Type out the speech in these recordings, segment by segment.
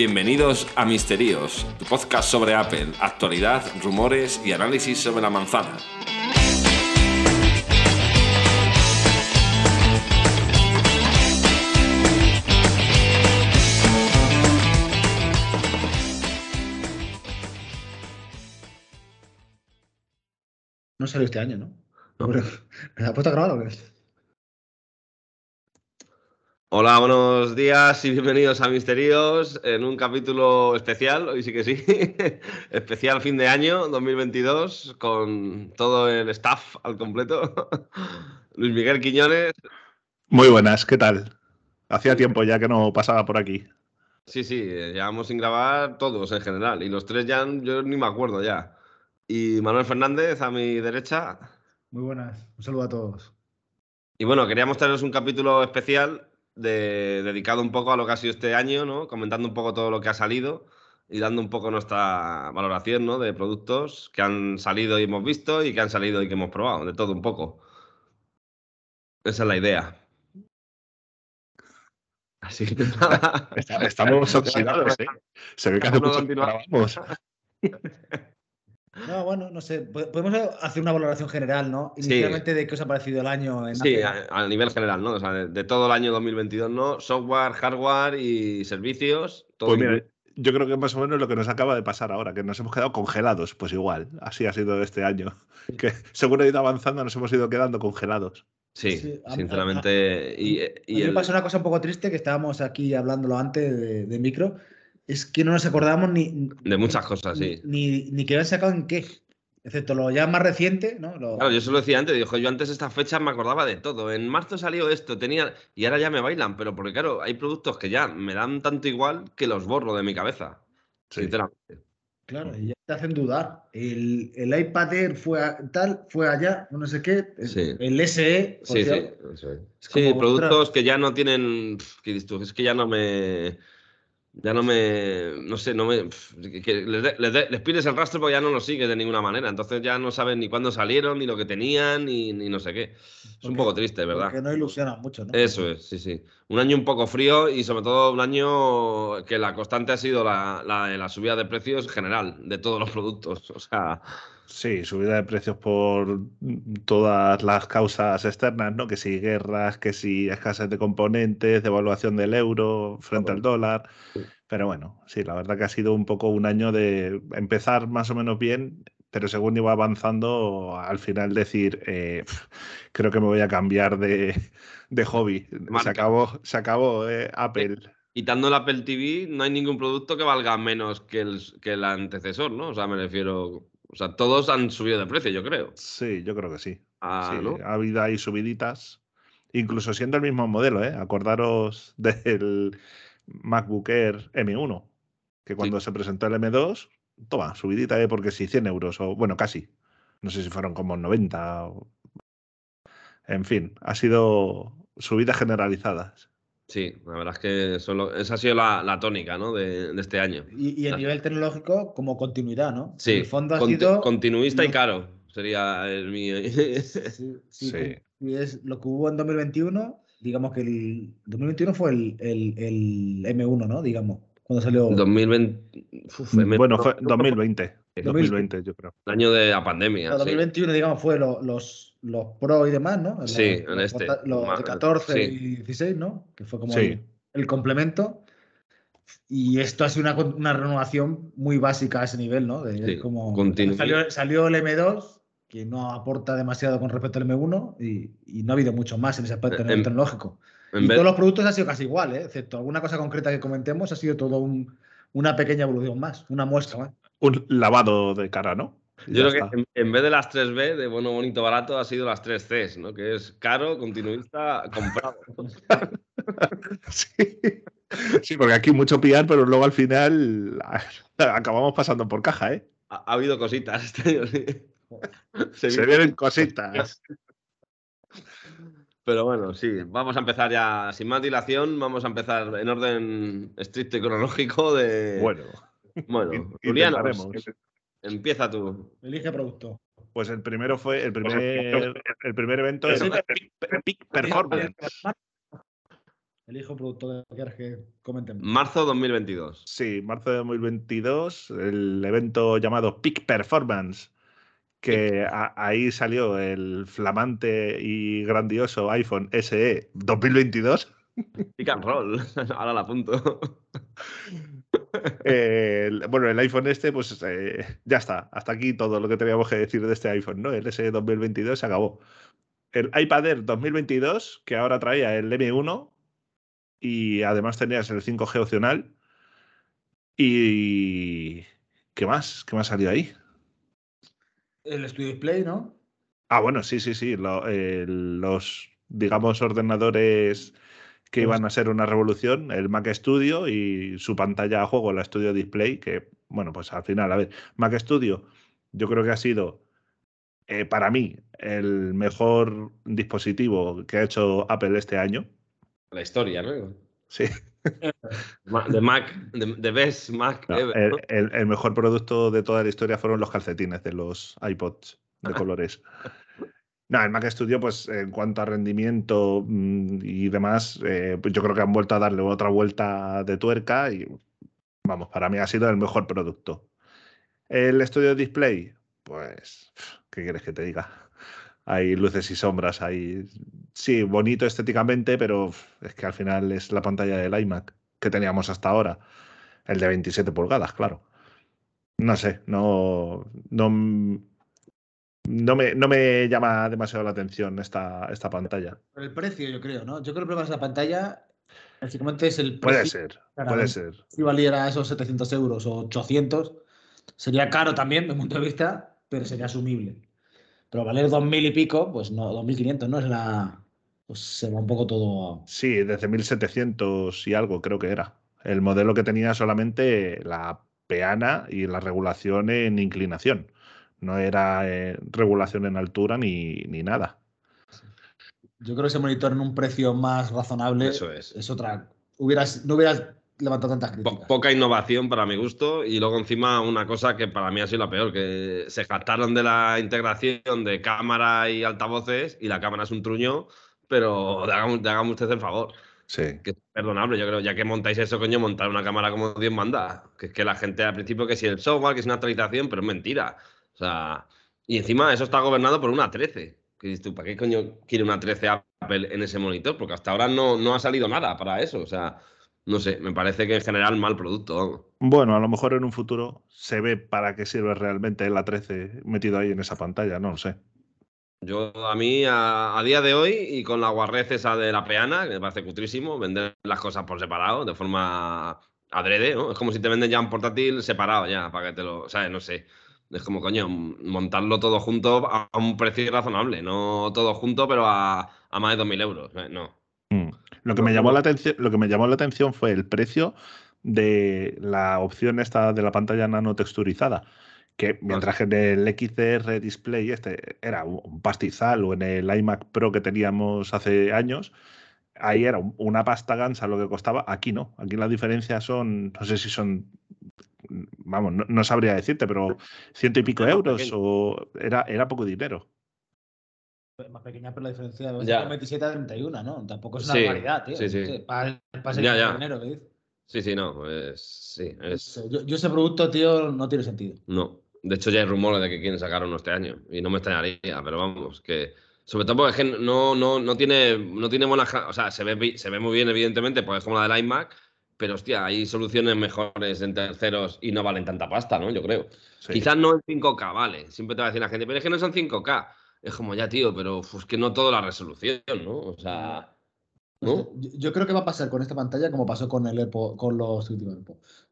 Bienvenidos a Misterios, tu podcast sobre Apple, actualidad, rumores y análisis sobre la manzana. No salió este año, ¿no? ¿me la puesto a grabar o qué? Hola, buenos días y bienvenidos a Misterios en un capítulo especial, hoy sí que sí, especial fin de año 2022 con todo el staff al completo. Luis Miguel Quiñones. Muy buenas, ¿qué tal? Hacía tiempo ya que no pasaba por aquí. Sí, sí, llevamos sin grabar todos en general y los tres ya yo ni me acuerdo ya. Y Manuel Fernández a mi derecha. Muy buenas, un saludo a todos. Y bueno, queríamos traeros un capítulo especial dedicado un poco a lo que ha sido este año, ¿no? Comentando un poco todo lo que ha salido y dando un poco nuestra valoración, ¿no? De productos que han salido y hemos visto y que han salido y que hemos probado, de todo un poco. Esa es la idea. Así que Estamos oxidados, ¿eh? Se ve que hace mucho No, bueno, no sé. Podemos hacer una valoración general, ¿no? Inicialmente de qué os ha parecido el año en Sí, a, nivel general, ¿no? O sea, de, todo el año 2022, ¿no? Software, hardware y servicios. Todo pues mira, yo creo que más o menos lo que nos acaba de pasar ahora, que nos hemos quedado congelados. Pues igual, así ha sido este año. Que según ha ido avanzando, nos hemos ido quedando congelados. Sí, sinceramente. y, y me pasa una cosa un poco triste que estábamos aquí hablándolo antes de micro es que no nos acordamos ni. De muchas cosas, sí. Ni, ni, que habían sacado en qué. Excepto lo ya más reciente, ¿no? Claro, yo se lo decía antes, dijo, yo antes esta fecha me acordaba de todo. En marzo salió esto, tenía. Y ahora ya me bailan, pero porque claro, hay productos que ya me dan tanto igual que los borro de mi cabeza. Sinceramente. Claro, y ya te hacen dudar. El, el iPad Air fue tal, fue allá, no sé qué. El SE. Sí, sí, sí. productos que ya no tienen. Es que ya no me ya no me, no sé, no me, les, pides el rastro porque ya no lo sigues de ninguna manera, entonces ya no saben ni cuándo salieron, ni lo que tenían, ni, no sé qué. Es un poco triste, ¿verdad? Que no ilusiona mucho, ¿no? Eso es, sí, sí. Un año un poco frío y sobre todo un año que la constante ha sido la, la, la subida de precios general de todos los productos, o sea... Sí, subida de precios por todas las causas externas, ¿no? Que si guerras, que si escasez de componentes, devaluación del euro frente al dólar. Pero bueno, sí, la verdad que ha sido un poco un año de empezar más o menos bien, pero según iba avanzando, al final decir, eh, creo que me voy a cambiar de, hobby. Se acabó, se acabó eh, Apple. Quitando el Apple TV, no hay ningún producto que valga menos que el, que el antecesor, ¿no? O sea, me refiero o sea, todos han subido de precio, yo creo. Sí, yo creo que sí. Ah, Ha habido ahí subiditas. Incluso siendo el mismo modelo, ¿eh? Acordaros del MacBook Air M1, que cuando se presentó el M2, toma, subidita, ¿eh? Porque sí, 100 euros, o bueno, casi. No sé si fueron como 90. O... En fin, ha sido subidas generalizadas. Sí, la verdad es que solo, esa ha sido la, tónica ¿no? de, este año. Y, a nivel tecnológico, como continuidad, ¿no? Sí, el fondo ha sido... continuista y caro, sería el mío. sí, sí, Y es lo que hubo en 2021, digamos que el 2021 fue el, el, M1, ¿no? Digamos, cuando salió... 2020... bueno, fue 2020. 2020, yo creo. El año de la pandemia. 2021, digamos, fue los los Pro y demás, ¿no? Sí, en este. Los de 14 y 16, ¿no? Que fue como el, complemento. Y esto ha sido una, renovación muy básica a ese nivel, ¿no? De, como salió, el M2, que no aporta demasiado con respecto al M1, y, no ha habido mucho más en ese aspecto tecnológico. Y todos los productos han sido casi igual, ¿eh? excepto alguna cosa concreta que comentemos, ha sido todo una pequeña evolución más, una muestra más. Un lavado de cara, ¿no? Yo creo que en, vez de las 3B, de bueno, bonito, barato, ha sido las 3 Cs, ¿no? Que es caro, continuista, comprado. sí. porque aquí mucho pillar, pero luego al final acabamos pasando por caja, ¿eh? Ha, habido cositas este año, sí. Se, vienen cositas. Pero bueno, sí, vamos a empezar ya, sin más dilación, vamos a empezar en orden estricto y cronológico de... Bueno. Bueno, Julián, Empieza tú. Elige producto. Pues el primero fue el primer, el primer evento es Peak, Performance. Elijo producto que quieras que comenten. Marzo 2022. Sí, marzo de 2022, el evento llamado Peak Performance, que ahí salió el flamante y grandioso iPhone SE 2022. Pick and roll, ahora la apunto. bueno, el iPhone este, pues eh, ya está. Hasta aquí todo lo que teníamos que decir de este iPhone, ¿no? El S 2022 se acabó. El iPad Air 2022, que ahora traía el M1 y además tenías el 5G opcional. Y. ¿Qué más? ¿Qué más salió ahí? El Studio Display, ¿no? Ah, bueno, sí, sí, sí. los, digamos, ordenadores que iban a ser una revolución, el Mac Studio y su pantalla a juego, la Studio Display, que, bueno, pues al final, a ver, Mac Studio yo creo que ha sido, eh, para mí, el mejor dispositivo que ha hecho Apple este año. La historia, ¿no? Sí. De Mac, de, best Mac el, mejor producto de toda la historia fueron los calcetines de los iPods de colores. No, el Mac Studio, pues en cuanto a rendimiento mm, y demás, eh, pues yo creo que han vuelto a darle otra vuelta de tuerca y, vamos, para mí ha sido el mejor producto. El Studio Display, pues, ¿qué quieres que te diga? Hay luces y sombras, hay... Sí, bonito estéticamente, pero es que al final es la pantalla del iMac que teníamos hasta ahora. El de 27 pulgadas, claro. No sé, no, no, no me, no me llama demasiado la atención esta, esta pantalla. el precio, yo creo, ¿no? Yo creo que el problema es la pantalla. Básicamente es el precio. Puede ser, puede ser. Si valiera esos 700 euros o 800, sería caro también, de mi punto de vista, pero sería asumible. Pero valer 2.000 y pico, pues no, 2.500 no es la. Pues se va un poco todo. Sí, desde 1.700 y algo creo que era. El modelo que tenía solamente la peana y la regulación en inclinación. No era eh, regulación en altura ni, ni, nada. Yo creo que ese monitor en un precio más razonable Eso es. es otra. Hubieras, no hubieras levantado tantas críticas. poca innovación para mi gusto y luego encima una cosa que para mí ha sido la peor, que se jactaron de la integración de cámara y altavoces y la cámara es un truño, pero hagamos, hagamos usted el favor. Sí. Que es perdonable, yo creo, ya que montáis eso, coño, montar una cámara como Dios manda. Que es que la gente al principio que si el software, que es una actualización, pero es mentira. O sea, y encima eso está gobernado por una 13. Que dices tú, ¿para qué coño quiere una 13 Apple en ese monitor? Porque hasta ahora no, no ha salido nada para eso. O sea, no sé, me parece que en general mal producto. Bueno, a lo mejor en un futuro se ve para qué sirve realmente la 13 metido ahí en esa pantalla, no lo sé. Yo, a mí, a, día de hoy, y con la guarrez esa de la peana, que me parece cutrísimo, vender las cosas por separado, de forma adrede, ¿no? Es como si te venden ya un portátil separado, ya, para que te lo. ¿Sabes? No sé. Es como, coño, montarlo todo junto a un precio razonable, no todo junto, pero a, más de 2.000 euros. No. Mm. Lo, que me llamó la atención, lo que me llamó la atención fue el precio de la opción esta de la pantalla nano texturizada. Que mientras que en el XDR display este era un pastizal o en el iMac Pro que teníamos hace años, ahí era una pasta gansa lo que costaba. Aquí no. Aquí la diferencia son, no sé si son vamos, no, sabría decirte, pero ciento y pico euros o era, era poco dinero. Más pequeña, pero la diferencia de 27 a 31, ¿no? Tampoco es una sí, tío. Sí, sí. Para, para ya, ya. dinero, ¿ves? Sí, sí, no. Es, sí, es... Yo, yo, ese producto, tío, no tiene sentido. No. De hecho, ya hay rumores de que quieren sacar uno este año. Y no me extrañaría, pero vamos, que. Sobre todo porque es que no, no, no tiene, no tiene buena. O sea, se ve, se ve muy bien, evidentemente, porque es como la del iMac pero hostia, hay soluciones mejores en terceros y no valen tanta pasta, ¿no? Yo creo. Quizás no en 5K, vale. Siempre te va a decir la gente, pero es que no son 5K. Es como ya, tío, pero es que no toda la resolución, ¿no? O sea. ¿no? Yo, creo que va a pasar con esta pantalla como pasó con el con los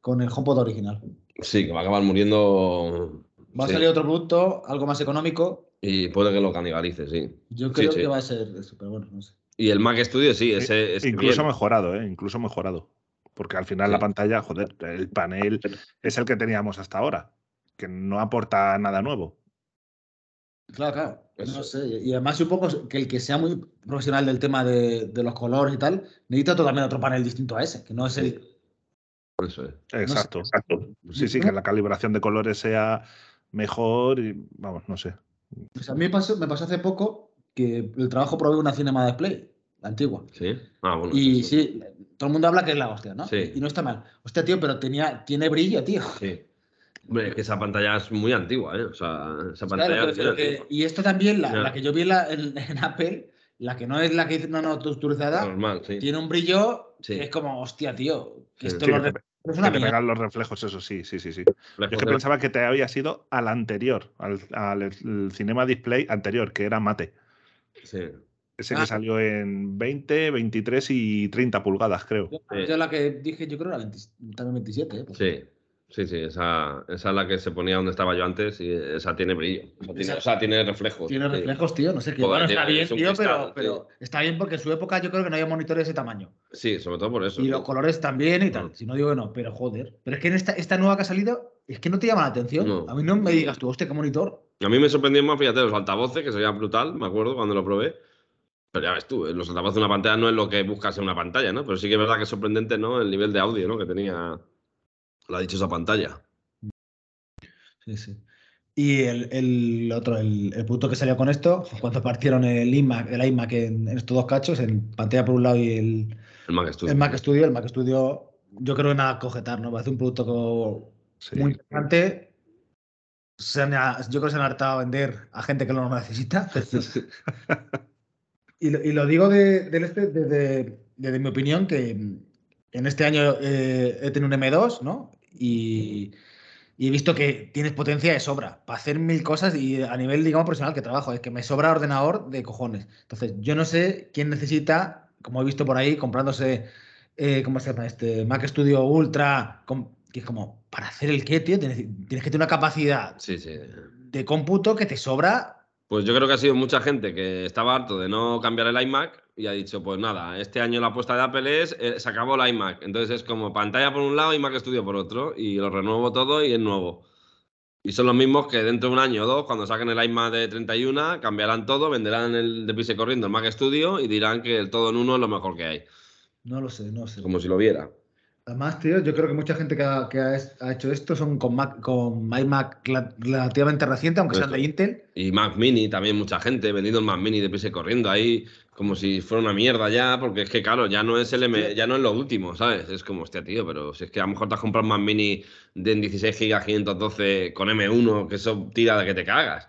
con el HomePod original. Sí, que va a acabar muriendo. Va a salir otro producto, algo más económico. Y puede que lo canibalice, sí. Yo creo que va a ser eso, pero bueno, no sé. Y el Mac Studio, sí, ese es. Incluso mejorado, ¿eh? Incluso mejorado. Porque al final la pantalla, joder, el panel es el que teníamos hasta ahora, que no aporta nada nuevo. Claro, claro. No sé. Y además supongo que el que sea muy profesional del tema de, los colores y tal, necesita totalmente otro panel distinto a ese, que no es el... Eso es. Exacto, exacto. Sí, sí, que la calibración de colores sea mejor y vamos, no sé. Pues a mí me pasó, me pasó hace poco que el trabajo provee una Cinema Display la antigua. Sí. Ah, bueno. Y sí, todo el mundo habla que es la hostia, ¿no? Sí. Y no está mal. Hostia, tío, pero tenía, tiene brillo, tío. Sí. Hombre, es que esa pantalla es muy antigua, ¿eh? O sea, esa pantalla. y esto también, la, que yo vi en, Apple, la que no es la que dice no, no, Normal, sí. tiene un brillo que es como, hostia, tío, que esto lo es una que te los reflejos, eso sí, sí, sí. sí. Yo es que pensaba que te había sido al anterior, al, al Cinema Display anterior, que era mate. Sí. Ese que ah. salió en 20, 23 y 30 pulgadas, creo. Yo, la que dije, yo creo era también 27. ¿eh? Sí. Sí, sí, esa, esa, es la que se ponía donde estaba yo antes y esa tiene brillo. O sea, tiene, reflejos. Tiene reflejos, tío, no sé qué. bueno, está bien, tío, pero, está bien porque en su época yo creo que no había monitores de ese tamaño. Sí, sobre todo por eso. Y los colores también y tal. Mm. Si no digo que no, pero joder. Pero es que en esta, esta nueva que ha salido, es que no te llama la atención. A mí no me digas tú, hostia, qué monitor. A mí me sorprendió más, fíjate, los altavoces, que sería brutal, me acuerdo cuando lo probé. Pero ya ves tú, eh, los altavoces de una pantalla no es lo que buscas en una pantalla, ¿no? Pero sí que es verdad que es sorprendente, ¿no? El nivel de audio, ¿no? Que tenía la dichosa pantalla. Y el, otro, el, el, producto que salió con esto, cuando partieron el iMac, el iMac en, estos dos cachos, en pantalla por un lado y el, el Mac Studio. El Mac Studio, el Mac Studio, yo creo que nada a cogetar, ¿no? Va a ser un producto muy importante. Se yo creo que se han hartado a vender a gente que no lo necesita. y, lo, y, lo, digo de, este, desde, desde, mi opinión, que en este año eh, he tenido un M2, ¿no? Y y he visto que tienes potencia de sobra para hacer mil cosas y a nivel, digamos, profesional que trabajo, es que me sobra ordenador de cojones. Entonces, yo no sé quién necesita, como he visto por ahí, comprándose, eh, ¿cómo se llama? Este Mac Studio Ultra, que es como, ¿para hacer el qué, tío? Tienes, que tener una capacidad de cómputo que te sobra pues yo creo que ha sido mucha gente que estaba harto de no cambiar el iMac y ha dicho, pues nada, este año la apuesta de Apple es, eh, se acabó el iMac. Entonces es como pantalla por un lado y Mac Studio por otro y lo renuevo todo y es nuevo. Y son los mismos que dentro de un año o dos, cuando saquen el iMac de 31, cambiarán todo, venderán el de pise corriendo el Mac Studio y dirán que el todo en uno es lo mejor que hay. No lo sé, no sé. Como si lo viera. Además, tío, yo creo que mucha gente que ha, hecho esto son con, Mac, con iMac relativamente reciente, aunque sean de Intel. Y Mac Mini, también mucha gente vendiendo el Mac Mini de pise corriendo ahí, como si fuera una mierda ya, porque es que, claro, ya no es el M, ya no es lo último, ¿sabes? Es como, hostia, tío, pero si es que a lo mejor te has comprado un Mac Mini de 16 GB 512 con M1, que eso tira de que te cagas.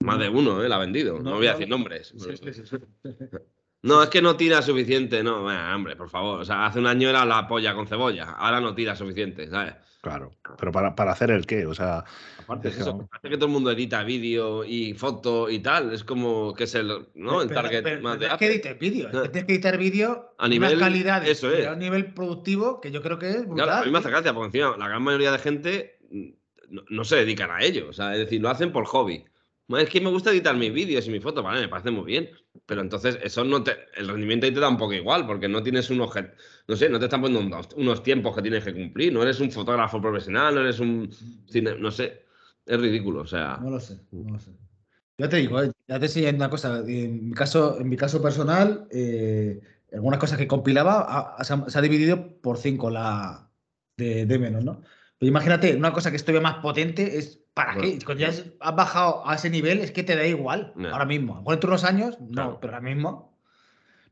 Más de uno, ¿eh? La ha vendido. No, voy a decir nombres. No, es que no tira suficiente, no, hombre, por favor. O sea, hace un año era la polla con cebolla, ahora no tira suficiente, ¿sabes? Claro, pero para, para hacer el qué, o sea. Aparte es eso, parece que todo el mundo edita vídeo y foto y tal, es como que es el, ¿no? el target más de. Es que editar vídeo, es que tienes que editar vídeo a nivel calidad, eso es. a nivel productivo, que yo creo que es brutal. Claro, a mí me hace gracia, porque encima la gran mayoría de gente no, no se dedican a ello, o sea, es decir, lo hacen por hobby. Es que me gusta editar mis vídeos y mis fotos, vale, me parece muy bien. Pero entonces eso no te. El rendimiento ahí te da un poco igual, porque no tienes un objeto. No sé, no te están poniendo unos, tiempos que tienes que cumplir. No eres un fotógrafo profesional, no eres un. no sé. Es ridículo, o sea. No lo sé, no lo sé. Ya te digo, eh, ya te enseñé una cosa. En mi caso, en mi caso personal, eh, algunas cosas que compilaba se, ha, dividido por cinco la de, de menos, ¿no? Pero imagínate, una cosa que estoy más potente es ¿Para qué? Cuando ya has bajado a ese nivel, es que te da igual. Ahora mismo. Por unos años, no, pero ahora mismo.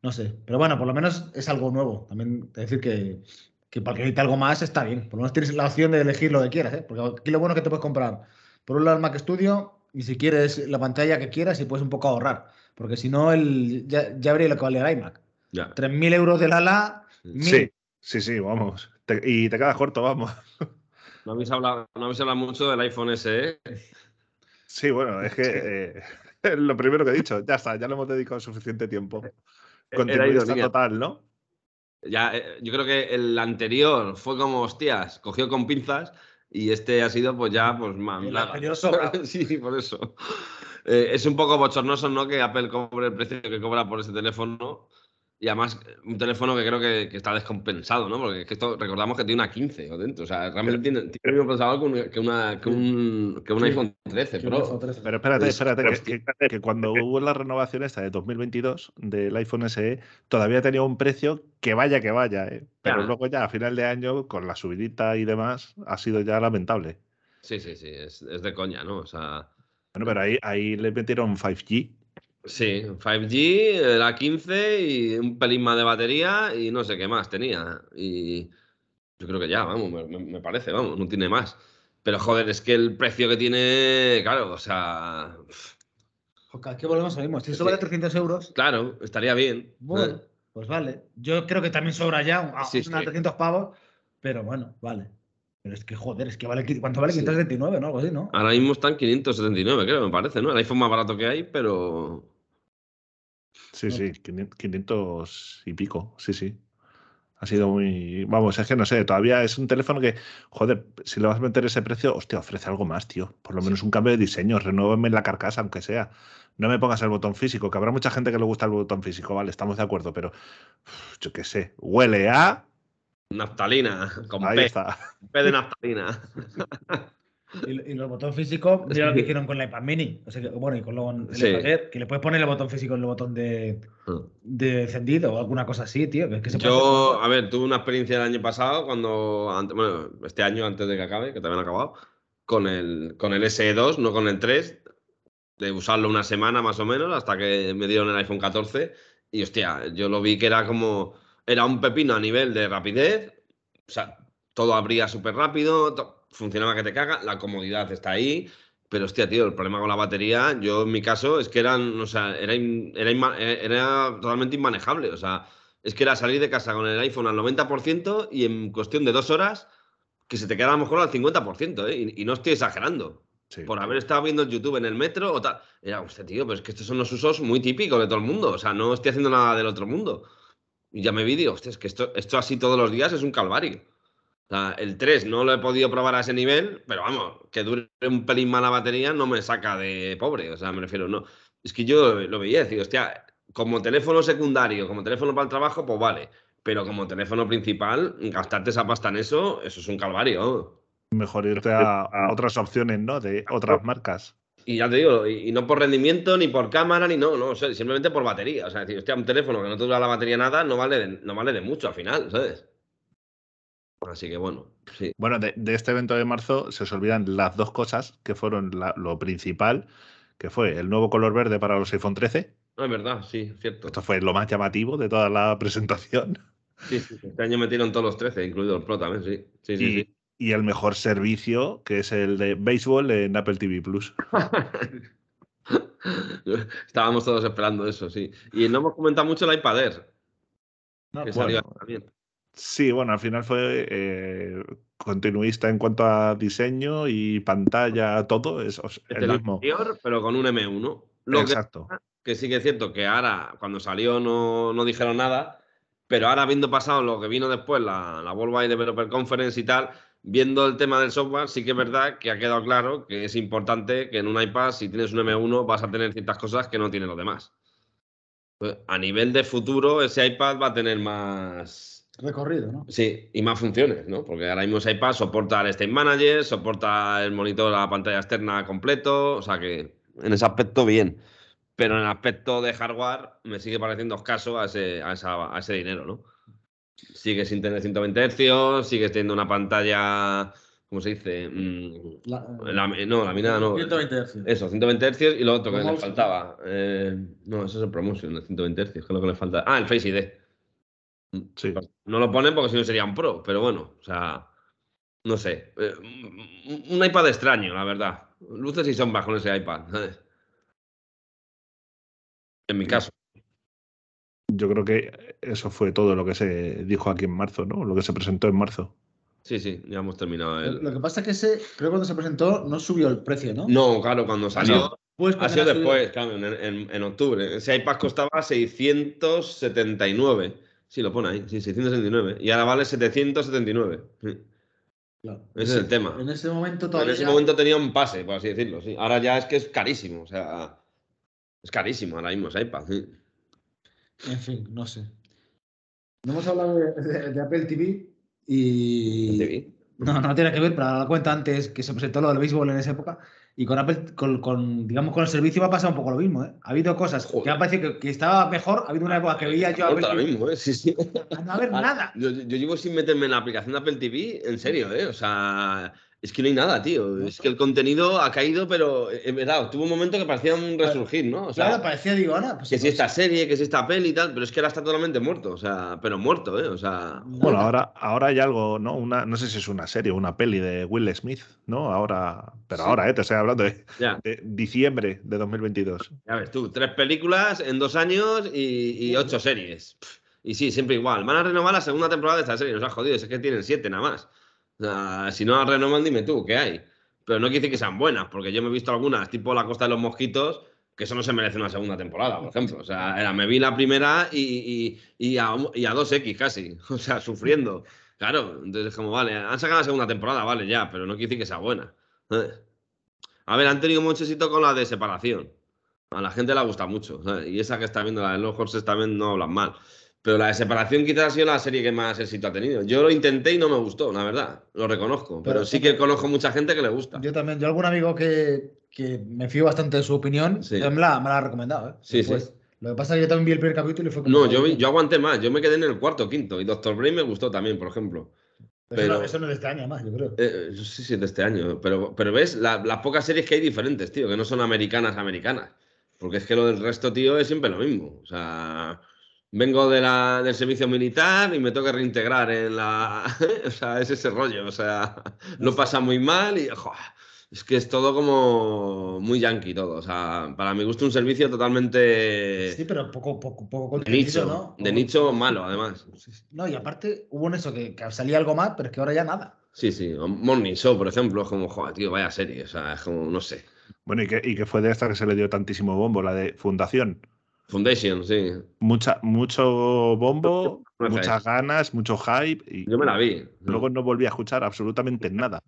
No sé. Pero bueno, por lo menos es algo nuevo. También es decir que, que para que necesite algo más está bien. Por lo menos tienes la opción de elegir lo que quieras. ¿eh? Porque aquí lo bueno es que te puedes comprar. Por un lado el Mac Studio, y si quieres la pantalla que quieras, y puedes un poco ahorrar. Porque si no, el, ya, ya habría lo que vale el iMac. 3.000 euros del ala. Sí, sí, sí, vamos. y te quedas corto, vamos. No habéis hablado, no habéis hablado mucho del iPhone SE. Sí, bueno, es que eh, lo primero que he dicho, ya está, ya le hemos dedicado suficiente tiempo. Eh, Continuidad total, ¿no? Ya, eh, yo creo que el anterior fue como, hostias, cogió con pinzas y este ha sido, pues ya, pues más. sí, por eso. es un poco bochornoso, ¿no? Que Apple cobre el precio que cobra por ese teléfono y además, un teléfono que creo que, está descompensado, ¿no? Porque esto, recordamos que tiene una 15 o dentro. O sea, realmente tiene, tiene el mismo procesador que, una, que, un, que un iPhone 13 Pro. Pero espérate, espérate, que, cuando hubo la renovación esta de 2022 del iPhone SE, todavía tenía un precio que vaya que vaya, ¿eh? Pero luego ya a final de año, con la subidita y demás, ha sido ya lamentable. Sí, sí, sí, es, es de coña, ¿no? O sea. Bueno, pero ahí, ahí le metieron 5G Sí, 5G, era 15 y un pelín más de batería y no sé qué más tenía. Y yo creo que ya, vamos, me, parece, vamos, no tiene más. Pero joder, es que el precio que tiene, claro, o sea. ¿Qué volvemos a lo mismo. Si eso vale 300 euros. Claro, estaría bien. Bueno, pues vale. Yo creo que también sobra ya unos 300 pavos, pero bueno, vale. Pero es que, joder, es que vale. ¿Cuánto vale? 579, ¿no? Algo así, ¿no? Ahora mismo están 579, creo, me parece, ¿no? El iPhone más barato que hay, pero. Sí, sí, 500 y pico, sí, sí. Ha sido muy. Vamos, es que no sé, todavía es un teléfono que, joder, si le vas a meter ese precio, hostia, ofrece algo más, tío. Por lo menos un cambio de diseño, renuévame la carcasa, aunque sea. No me pongas el botón físico, que habrá mucha gente que le gusta el botón físico, vale, estamos de acuerdo, pero yo qué sé, huele a. Naftalina, con Ahí P. Está. P de naftalina. Y, los botones físicos, mira lo que hicieron con la iPad mini. O sea, que, bueno, y con el iPad que le puedes poner el botón físico en el botón de, ah. de encendido o alguna cosa así, tío. Que se Yo, a ver, tuve una experiencia el año pasado, cuando, bueno, este año antes de que acabe, que también ha acabado, con el, con el SE2, no con el 3, de usarlo una semana más o menos, hasta que me dieron el iPhone 14. Y hostia, yo lo vi que era como, era un pepino a nivel de rapidez, o sea, todo abría súper rápido, funcionaba que te caga, la comodidad está ahí, pero hostia, tío, el problema con la batería, yo en mi caso, es que eran, o sea, era, era, era totalmente inmanejable, o sea, es que era salir de casa con el iPhone al 90% y en cuestión de dos horas que se te queda a lo mejor al 50%, ¿eh? y, no estoy exagerando. Por haber estado viendo YouTube en el metro o tal. Era, hostia, tío, pero es que estos son los usos muy típicos de todo el mundo. O sea, no estoy haciendo nada del otro mundo. Y ya me vi, digo, hostia, es que esto, esto así todos los días es un calvario el 3 no lo he podido probar a ese nivel, pero vamos, que dure un pelín más la batería no me saca de pobre. O sea, me refiero, no. Es que yo lo veía, decir, hostia, como teléfono secundario, como teléfono para el trabajo, pues vale. Pero como teléfono principal, gastarte esa pasta en eso, eso es un calvario. Mejor irte a, otras opciones, ¿no? De otras marcas. Y ya te digo, y, no por rendimiento, ni por cámara, ni no, no, simplemente por batería. O sea, decir, hostia, un teléfono que no te dura la batería nada, no vale no vale de mucho al final, ¿sabes? Así que bueno, sí. Bueno, de, este evento de marzo se os olvidan las dos cosas que fueron lo principal, que fue el nuevo color verde para los iPhone 13. No, es verdad, sí, cierto. Esto fue lo más llamativo de toda la presentación. Sí, sí, este año metieron todos los 13, incluido el Pro también, sí. sí, sí, sí. y el mejor servicio, que es el de béisbol en Apple TV Plus. Estábamos todos esperando eso, sí. Y no hemos comentado mucho el iPad Air. que salió también. Sí, bueno, al final fue eh, continuista en cuanto a diseño y pantalla, todo. Es, el, mismo. Anterior, pero con un M1. Lo Exacto. Que, sí que es cierto que ahora, cuando salió, no, no, dijeron nada, pero ahora, habiendo pasado lo que vino después, la, la Worldwide Developer Conference y tal, viendo el tema del software, sí que es verdad que ha quedado claro que es importante que en un iPad, si tienes un M1, vas a tener ciertas cosas que no tienen los demás. Pues, a nivel de futuro, ese iPad va a tener más recorrido, ¿no? Sí, y más funciones, ¿no? Porque ahora mismo iPad soporta el State Manager, soporta el monitor a la pantalla externa completo, o sea que en ese aspecto bien. Pero en el aspecto de hardware me sigue pareciendo escaso a ese, a, ese dinero, ¿no? Sigue sin tener 120 Hz, sigue teniendo una pantalla, ¿cómo se dice? Mm, no, la mina no. 120 Hz. Eso, 120 Hz y lo otro que le faltaba. Eh, no, eso es el Promotion, el 120 Hz, que es lo que le falta. Ah, el Face ID. Sí. No lo ponen porque si no sería un pro, pero bueno, o sea, no sé. Eh, un iPad extraño, la verdad. Luces y sombras con ese iPad. En mi caso. Yo creo que eso fue todo lo que se dijo aquí en marzo, ¿no? Lo que se presentó en marzo. Sí, sí, ya hemos terminado. Lo que pasa es que ese, creo que cuando se presentó no subió el precio, ¿no? No, claro, cuando salió. Pues ha sido después, claro, en, en, octubre. Ese iPad costaba 679. Sí, lo pone ahí, sí, 679. Y ahora vale 779. Claro. Ese es el tema. En ese momento todavía. En ese momento tenía un pase, por así decirlo. Sí. Ahora ya es que es carísimo. O sea, es carísimo ahora mismo ese iPad. En fin, no sé. No hemos hablado de, Apple TV y. TV? No, no tiene que ver, pero la cuenta antes que se presentó lo del béisbol en esa época. Y con Apple, con, digamos, con el servicio va a pasar un poco lo mismo, ¿eh? Ha habido cosas que me parecido que, estaba mejor, ha habido una época que veía yo a Apple TV. mismo, ¿eh? Sí, sí. A no haber nada. Yo, llevo sin meterme en la aplicación de Apple TV, en serio, ¿eh? O sea, es que no hay nada, tío. Es que el contenido ha caído, pero en eh, verdad, tuvo un momento que parecía un resurgir, ¿no? O sea, claro, parecía, digo, Ana. Pues que si esta serie, que si esta peli y tal, pero es que ahora está totalmente muerto, o sea, pero muerto, ¿eh? O sea. Bueno, ahora, ahora hay algo, ¿no? Una, no sé si es una serie o una peli de Will Smith, ¿no? Ahora, pero ahora, ¿eh? Te estoy hablando de, diciembre de 2022. Ya ves tú, tres películas en dos años y, ocho series. Y sí, siempre igual. Van a renovar la segunda temporada de esta serie, nos ha jodido, es que tienen siete nada más si no las renovan, dime tú, ¿qué hay? Pero no quiere decir que sean buenas, porque yo me he visto algunas, tipo La Costa de los Mosquitos, que eso no se merece una segunda temporada, por ejemplo. O sea, era, me vi la primera y, y, a, y, a, 2X casi, o sea, sufriendo. Claro, entonces como, vale, han sacado la segunda temporada, vale, ya, pero no quiere decir que sea buena. A ver, han tenido mucho éxito con la de separación. A la gente le gusta mucho. Y esa que está viendo, la de los Horses, también no hablan mal. Pero la de separación quizás ha sido la serie que más éxito ha tenido. Yo lo intenté y no me gustó, la verdad. Lo reconozco. Pero, sí que conozco mucha gente que le gusta. Yo también. Yo algún amigo que, que me fío bastante de su opinión, me, la, me, la, ha recomendado. ¿eh? Sí, sí. Lo que pasa es que yo también vi el primer capítulo y fue como... No, yo, yo aguanté más. Yo me quedé en el cuarto, quinto. Y Doctor Brain me gustó también, por ejemplo. Pero, eso, no, es de este año, más, yo creo. Eh, sí, sí, de este año. Pero, pero ves, las pocas series que hay diferentes, tío, que no son americanas, americanas. Porque es que lo del resto, tío, es siempre lo mismo. O sea vengo de la, del servicio militar y me tengo que reintegrar en la... o sea, es ese rollo, o sea, lo pasa muy mal y... es que es todo como muy yankee todo. O sea, para mi gusto un servicio totalmente... Sí, pero poco, poco, poco de nicho, ¿no? De nicho malo, además. No, y aparte hubo en eso, que, salía algo más, pero es que ahora ya nada. Sí, sí. Morning Show, por ejemplo, es como, joder, tío, vaya serie. O sea, es como, no sé. Bueno, y que, y que fue de esta que se le dio tantísimo bombo, la de Fundación. Foundation, sí. Mucha, mucho bombo, muchas ganas, mucho hype. Y Yo me la vi. Luego no volví a escuchar absolutamente nada.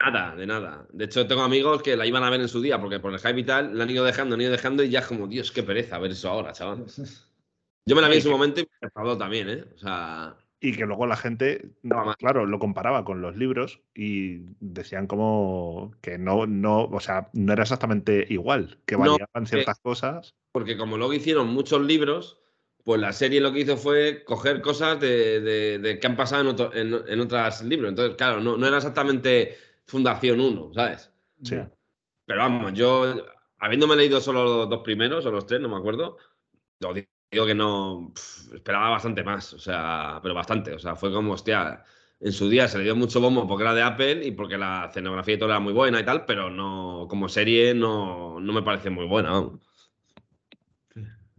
Nada, de nada. De hecho, tengo amigos que la iban a ver en su día porque por el hype y tal la han ido dejando, han ido dejando y ya como, Dios, qué pereza ver eso ahora, chaval. Yo me la vi en su momento y me enfadó también, ¿eh? O sea y que luego la gente, claro, lo comparaba con los libros y decían como que no, no, o sea, no era exactamente igual, que variaban ciertas cosas. Porque como luego hicieron muchos libros, pues la serie lo que hizo fue coger cosas de, de, que han pasado en, en, otros libros. Entonces, claro, no, no, era exactamente Fundación 1, ¿sabes? Sí. Pero vamos, yo, habiéndome leído solo los dos primeros, o los tres, no me acuerdo, lo digo que no esperaba bastante más, o sea, pero bastante, o sea, fue como, hostia, en su día se le dio mucho bombo porque era de Apple y porque la escenografía y todo era muy buena y tal, pero no, como serie no, no me parece muy buena.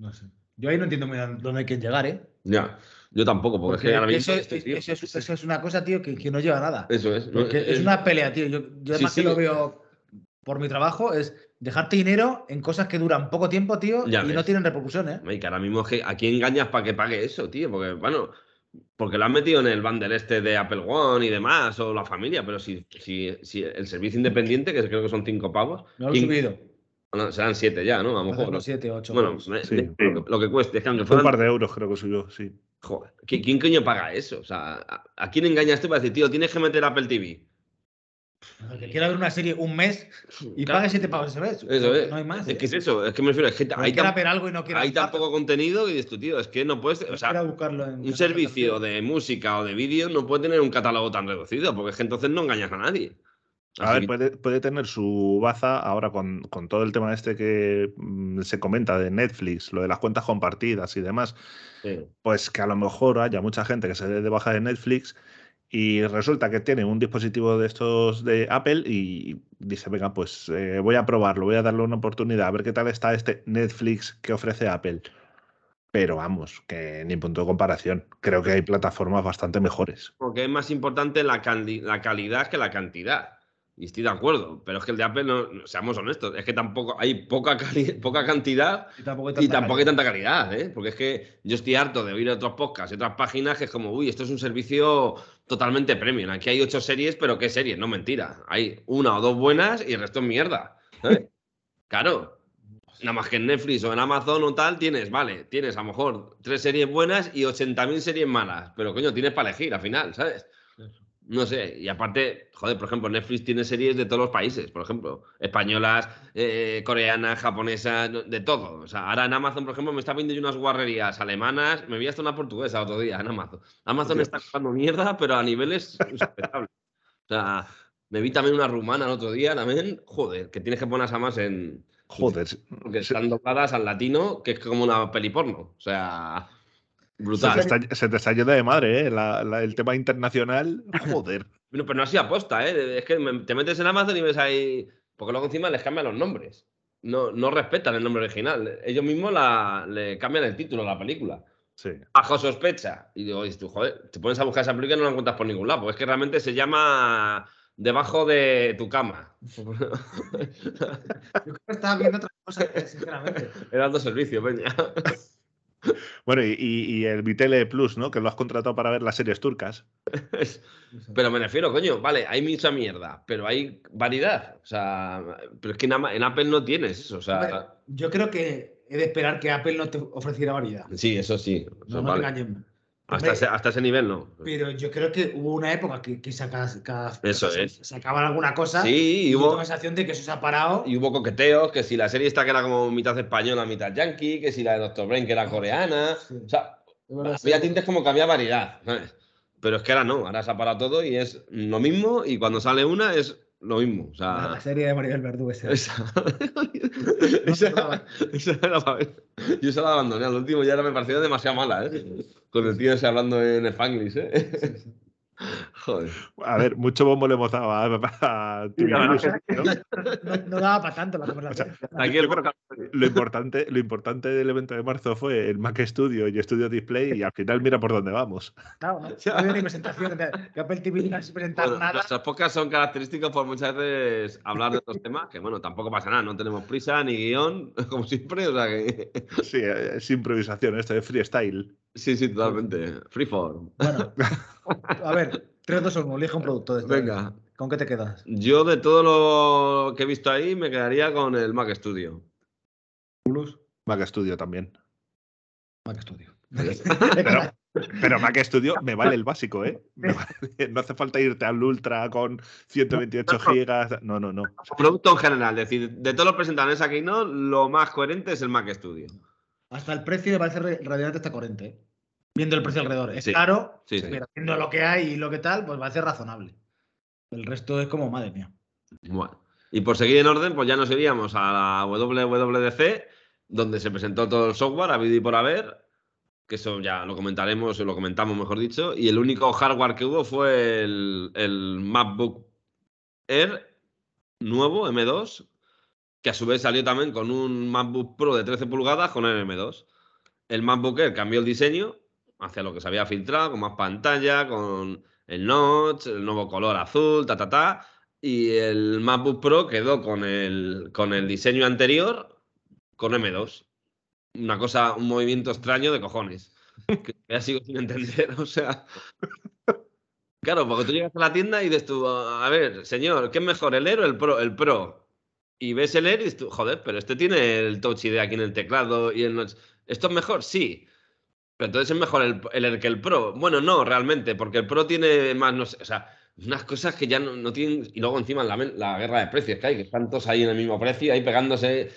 No sé. Yo ahí no entiendo muy bien dónde hay que llegar, ¿eh? Ya, yo tampoco, porque, es que eso, es, eso, es, una cosa, tío, que, que, no lleva nada. Eso es. es, una pelea, tío. Yo, yo además que lo veo por mi trabajo, es dejarte dinero en cosas que duran poco tiempo, tío, y no tienen repercusión, ¿eh? que ahora mismo es que ¿a quién engañas para que pague eso, tío? Porque, bueno, porque lo han metido en el bundle este de Apple One y demás, o la familia, pero si, si, si el servicio independiente, que creo que son cinco pavos. No lo he subido. Serán siete ya, ¿no? A lo mejor. Siete, ocho. Bueno, lo, que cueste. Es que Un par de euros creo que subió, sí. Joder, ¿quién coño paga eso? O sea, ¿a, quién engañas tú para decir, tío, tienes que meter Apple TV? que quiera ver una serie un mes y pague siete pagos ese mes. Eso es. No hay más. Es que es eso. Es que me refiero. Es que hay, tan, algo y no hay tan poco contenido y dices tú, tío, es que no puedes. O sea, un servicio de música o de vídeo no puede tener un catálogo tan reducido porque es que entonces no engañas a nadie. A ver, puede, puede, tener su baza ahora con, con, todo el tema este que mm, se comenta de Netflix, lo de las cuentas compartidas y demás. Pues que a lo mejor haya mucha gente que se dé de baja de Netflix y resulta que tiene un dispositivo de estos de Apple y dice, venga, pues eh, voy a probarlo, voy a darle una oportunidad, a ver qué tal está este Netflix que ofrece Apple. Pero vamos, que ni punto de comparación. Creo que hay plataformas bastante mejores. Porque es más importante la, la calidad que la cantidad. Y estoy de acuerdo, pero es que el de Apple, no, seamos honestos, es que tampoco hay poca, poca cantidad y tampoco, hay tanta, calidad, ¿eh? porque es que yo estoy harto de oír otros podcasts y otras páginas que es como, uy, esto es un servicio totalmente premium. Aquí hay ocho series, pero ¿qué series? No, mentira. Hay una o dos buenas y el resto es mierda. claro. Nada más que en Netflix o en Amazon o tal tienes, vale, tienes a lo mejor tres series buenas y 80.000 series malas, pero coño, tienes para elegir al final, ¿sabes? No sé, y aparte, joder, por ejemplo, Netflix tiene series de todos los países, por ejemplo, españolas, eh, coreanas, japonesas, de todo. O sea, ahora en Amazon, por ejemplo, me está viendo unas guarrerías alemanas, me vi hasta una portuguesa otro día en Amazon. Amazon está jugando mierda, pero a niveles insospetables. O sea, Me vi también una rumana el otro día también. Joder, que tienes que ponerse más en. Joder. Porque están dobladas al latino, que es como una peli porno. O sea. Brutal. Se, te está yendo de madre, ¿eh? el tema internacional. Joder. pero, pero no así aposta, ¿eh? Es que te metes en Amazon y ves ahí. Porque luego encima les cambian los nombres. No, no respetan el nombre original. Ellos mismos la, le cambian el título a la película. Sí. Bajo sospecha. Y digo, tú, joder, te pones a buscar esa película y no la encuentras por ningún lado. Porque es que realmente se llama Debajo de tu cama. Yo creo que estaba viendo otra cosa, sinceramente. Era alto servicio, Peña. Bueno, y, el Vitele Plus, ¿no? Que lo has contratado para ver las series turcas. pero me refiero, coño, vale, hay mucha mierda, pero hay variedad. O sea, pero es que en, Apple no tienes eso. O sea, yo creo que he de esperar que Apple no te ofreciera variedad. Sí, eso sí. no, no vale. Hasta ese, hasta ese, nivel no. Pero yo creo que hubo una época que, que cada, eso es. sacaban alguna cosa. Sí, y hubo la sensación de que eso se ha parado. Y hubo coqueteos, que si la serie esta que era como mitad española, mitad yankee, que si la de Doctor Brain que era coreana. O sea, había tintes como que había variedad. Pero es que ahora no, ahora se ha parado todo y es lo mismo. Y cuando sale una es lo mismo. O sea, la serie de Maribel Verdú esa. Esa, esa, esa era para ver. Yo se la abandoné al último, ya me pareció demasiado mala, ¿eh? Con el tío ese hablando en Spanglish, ¿eh? Joder. A ver, mucho bombo le hemos dado a, no, daba para tanto la conversación. lo, importante, lo importante del evento de marzo fue el Mac Studio y Studio Display y al final mira por dónde vamos. Claro, no, había ni presentación, que Apple TV no se presentar nada. Nuestras podcasts son característicos por muchas veces hablar de estos temas, que bueno, tampoco pasa nada, no tenemos prisa ni guion, como siempre, o sea que... Sí, es improvisación, esto de freestyle. Sí, sí, totalmente. Freeform. Bueno, a ver, 3, 2, 1, elige un producto. Este Venga. ¿Con qué te quedas? Yo de todo lo que he visto ahí me quedaría con el Mac Studio. ¿Plus? Mac Studio también. Mac Studio. pero, Mac Studio me vale el básico, ¿eh? no hace falta irte al Ultra con 128 gigas. No, no, no. Producto en general, es decir, de todos los presentados aquí, ¿no? Lo más coherente es el Mac Studio. Hasta el precio me parece radiante está coherente. ¿eh? Viendo el precio alrededor. Es caro, pero viendo lo que hay y lo que tal, pues va a ser razonable. El resto es como, madre mía. Bueno. Y por seguir en orden, pues ya nos iríamos a la WWDC, donde se presentó todo el software, a y por haber, que eso ya lo comentaremos, o lo comentamos mejor dicho, y el único hardware que hubo fue el, el MacBook Air nuevo, M2, que a su vez salió también con un MacBook Pro de 13 pulgadas con el M2. El MacBook Air cambió el diseño hacia lo que se había filtrado, con más pantalla, con el notch, el nuevo color azul, ta, ta, ta. Y el MacBook Pro quedó con el, con el diseño anterior con M2. Una cosa, un movimiento extraño de cojones. Que ya sigo sin entender. O sea. Claro, porque tú llegas a la tienda y dices tú, a ver, señor, ¿qué es mejor, el Air o el Pro? El Pro y ves el Air y dices, joder, pero este tiene el Touch ID aquí en el teclado y el ¿Esto es mejor? Sí. Pero entonces es mejor el, el Air que el Pro. Bueno, no, realmente, porque el Pro tiene más, no sé, o sea, unas cosas que ya no, tienen. Y luego encima la, la, guerra de precios que hay, que están todos ahí en el mismo precio, ahí pegándose.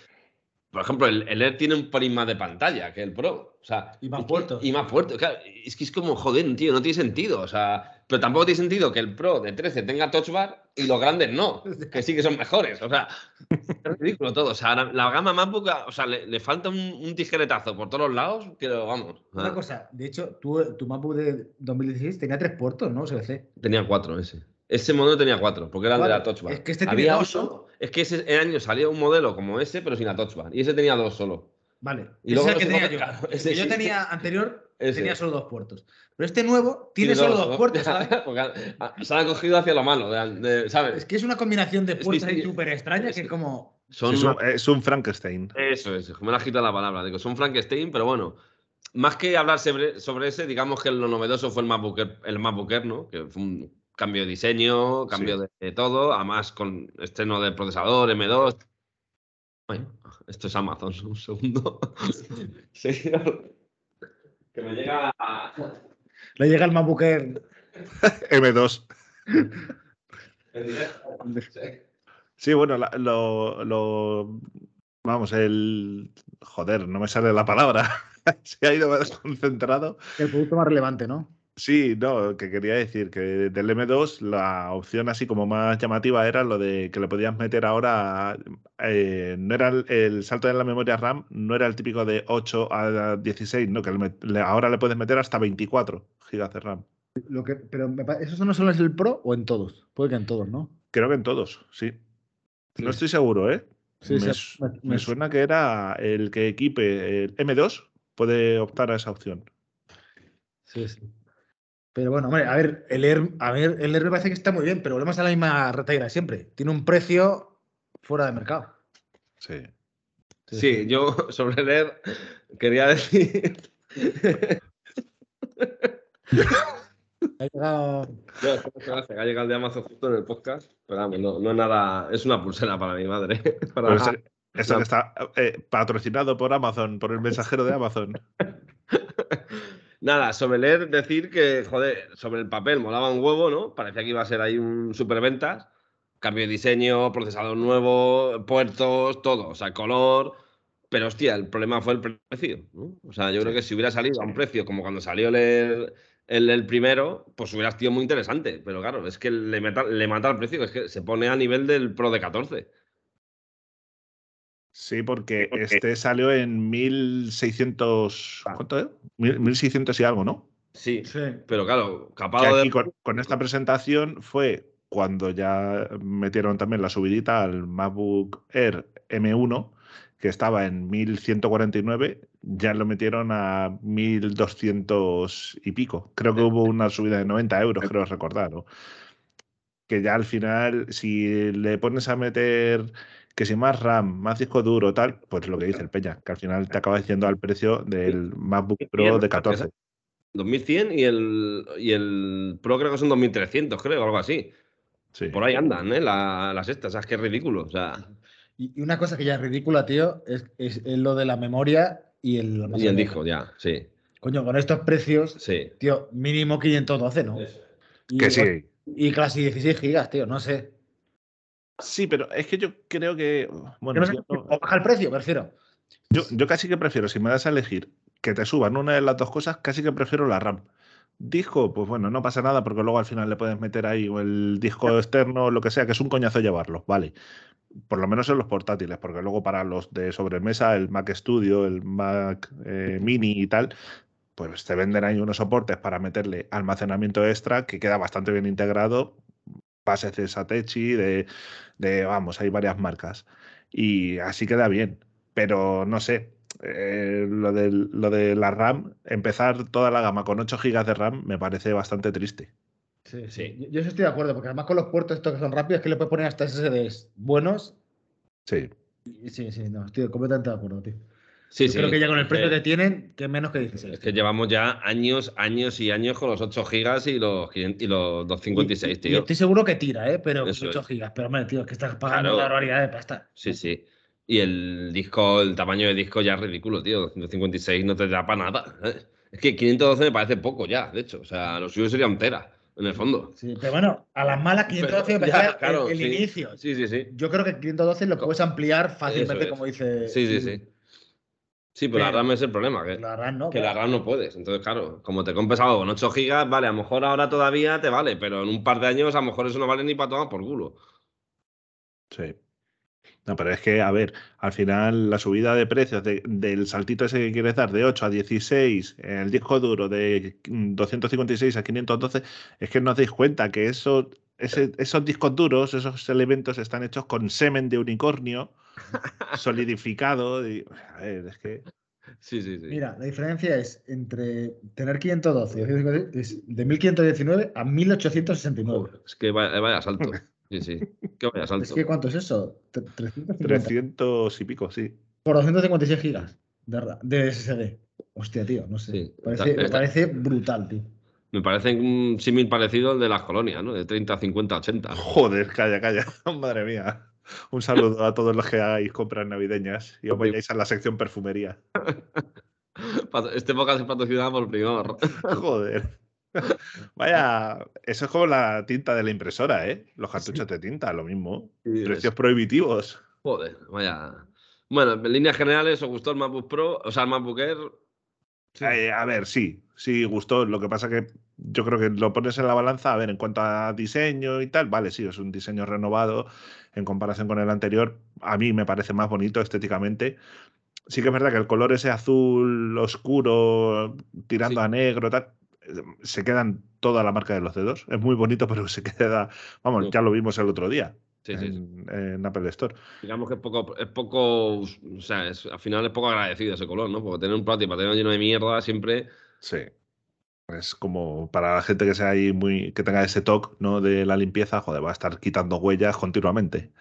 Por ejemplo, el, el Air tiene un pelín más de pantalla que el Pro. O sea, y más puertos. Y, más puertos. Claro, es que es como, joder, tío, no tiene sentido. O sea, pero tampoco tiene sentido que el Pro de 13 tenga Touch Bar y los grandes no, que sí que son mejores. O sea, es ridículo todo. O sea, la, gama MacBook, o sea, le, falta un, tijeretazo por todos los lados, que vamos. Una cosa, de hecho, tu, tu MacBook de 2016 tenía tres puertos, ¿no? USB-C. Tenía cuatro ese. Ese modelo tenía cuatro, porque era el de la Touch Bar. Es que este tenía dos solo. Es que ese año salía un modelo como ese, pero sin la Touch Bar. Y ese tenía dos solo. Vale. Y ese es el que tenía yo. el que yo tenía anterior tenía solo dos puertos. Pero este nuevo tiene, solo dos, puertos, ¿sabes? se han cogido hacia lo malo, ¿sabes? Es que es una combinación de puertas súper extraña que es como... es, un, Frankenstein. Eso es, me la agita la palabra. Digo, son Frankenstein, pero bueno, más que hablar sobre, ese, digamos que lo novedoso fue el MacBook, el MacBook ¿no? Que fue un cambio de diseño, cambio de, todo, además con estreno de procesador, M2. Bueno, esto es Amazon, un segundo. Que me llega. Le llega el MacBook M2. sí, bueno, lo, Vamos, el. Joder, no me sale la palabra. Se ha ido desconcentrado. El producto más relevante, ¿no? Sí, no, que quería decir que del M2 la opción así como más llamativa era lo de que le podías meter ahora, eh, no era el, salto de la memoria RAM, no era el típico de 8 a 16, no, que ahora le puedes meter hasta 24 GB de RAM. Lo que, pero ¿eso no solo es el Pro o en todos? Puede que en todos, ¿no? Creo que en todos, sí. No estoy seguro, ¿eh? Sí, me, me, suena que era el que equipe el M2 puede optar a esa opción. Sí, sí. Pero bueno, hombre, a ver, el Air, a ver, el Air me parece que está muy bien, pero volvemos a la misma retaira siempre. Tiene un precio fuera de mercado. Sí. Sí, yo sobre el Air quería decir. ha llegado. ha llegado el de Amazon justo en el podcast, pero vamos, no, no es nada. Es una pulsera para mi madre. Para... que está eh, patrocinado por Amazon, por el mensajero de Amazon. Nada, sobre leer, decir que, joder, sobre el papel molaba un huevo, ¿no? Parecía que iba a ser ahí un superventas. Cambio de diseño, procesador nuevo, puertos, todo, o sea, color. Pero hostia, el problema fue el precio, ¿no? O sea, yo creo que si hubiera salido a un precio como cuando salió el, el, primero, pues hubiera sido muy interesante. Pero claro, es que le, le mata el precio, es que se pone a nivel del Pro de 14. Sí, porque este salió en 1600. Ah. ¿Cuánto es? 1600 y algo, ¿no? Sí, sí. pero claro, capaz de. Con, esta presentación fue cuando ya metieron también la subidita al MacBook Air M1, que estaba en 1149, ya lo metieron a 1200 y pico. Creo que hubo una subida de 90 euros, creo recordar, ¿no? Que ya al final, si le pones a meter que si más RAM, más disco duro, tal, pues lo que dice el Peña, que al final te acaba diciendo al precio del MacBook Pro de 14. 2100 y el, y el Pro creo que son 2300, creo, algo así. Sí. Por ahí andan, ¿eh? las estas, es que es ridículo. O sea. Y una cosa que ya es ridícula, tío, es, es, lo de la memoria y el. Y el disco, ya, sí. Coño, con estos precios, sí. tío, mínimo 512, ¿no? que sí. Y casi 16 gigas, tío, no sé. Sí, pero es que yo creo que. Bueno, o baja el precio, prefiero. Yo, yo casi que prefiero, si me das a elegir que te suban una de las dos cosas, casi que prefiero la RAM. Disco, pues bueno, no pasa nada porque luego al final le puedes meter ahí o el disco externo o lo que sea, que es un coñazo llevarlo, vale. Por lo menos en los portátiles, porque luego para los de sobremesa, el Mac Studio, el Mac eh, Mini y tal, pues te venden ahí unos soportes para meterle almacenamiento extra que queda bastante bien integrado bases de Satechi, de, de, vamos, hay varias marcas. Y así queda bien. Pero no sé, eh, lo, de, lo de la RAM, empezar toda la gama con 8 GB de RAM me parece bastante triste. Sí, sí. Yo, estoy de acuerdo, porque además con los puertos estos que son rápidos, que le puedes poner hasta SSDs buenos. Sí. Sí, sí, no, estoy completamente de acuerdo, tío. Sí, sí. Creo que ya con el precio que tienen, que menos que 16. Es que llevamos ya años, años y años con los 8 gigas y los, y los 256, tío. Y estoy seguro que tira, ¿eh? Pero 8 gigas. Pero, hombre, tío, es que estás pagando una barbaridad de pasta. Sí, sí. Y el disco, el tamaño de disco ya es ridículo, tío. 256 no te da para nada. ¿eh? Es que 512 me parece poco ya, de hecho. O sea, lo suyo sería un tera en el fondo. Sí, pero bueno, a las malas 512 me parece el, inicio. Sí, sí, sí. Yo creo que 512 lo puedes ampliar fácilmente, como dice. Sí, sí, sí. Sí, pero, la RAM es el problema, que la RAM no, que la RAM no puedes. Entonces, claro, como te compres algo con 8 GB, vale, a lo mejor ahora todavía te vale, pero en un par de años a lo mejor eso no vale ni para tomar por culo. Sí. No, pero es que, a ver, al final la subida de precios del saltito ese que quieres dar de 8 a 16, en el disco duro de 256 a 512, es que no os dais cuenta que eso, esos discos duros, esos elementos están hechos con semen de unicornio solidificado. a ver, es que. Sí, sí, sí. Mira, la diferencia es entre tener 512 es de 1519 a 1869. es que vaya, salto. Sí, sí. Que vaya salto. Es que ¿cuánto es eso? 300, y pico, sí. Por 256 gigas de, SSD. Hostia, tío, no sé. parece, me parece brutal, tío. Me parece un símil parecido al de las colonias, ¿no? De 30, 50, 80. Joder, calla, calla. Madre mía. Un saludo a todos los que hagáis compras navideñas y os vayáis a la sección perfumería. Este podcast es patrocinado por Primor. Joder. Vaya, eso es como la tinta de la impresora, ¿eh? Los cartuchos de tinta, lo mismo. Precios prohibitivos. Joder, vaya. Bueno, en líneas generales, ¿os gustó el MacBook Pro? O sea, el MacBook Air. Eh, a ver, sí, sí gustó. Lo que pasa que yo creo que lo pones en la balanza, a ver, en cuanto a diseño y tal, vale, sí, es un diseño renovado en comparación con el anterior. A mí me parece más bonito estéticamente. Sí que es verdad que el color ese azul oscuro, tirando a negro, tal, se quedan toda la marca de los dedos. Es muy bonito, pero se queda, vamos, ya lo vimos el otro día. en, Apple Store. Digamos que es poco, es poco, o sea, al final es poco agradecido ese color, ¿no? Porque tener un plato y para tenerlo lleno de mierda siempre. Sí. Es como para la gente que sea ahí muy, que tenga ese toque, ¿no? De la limpieza, joder, va a estar quitando huellas continuamente.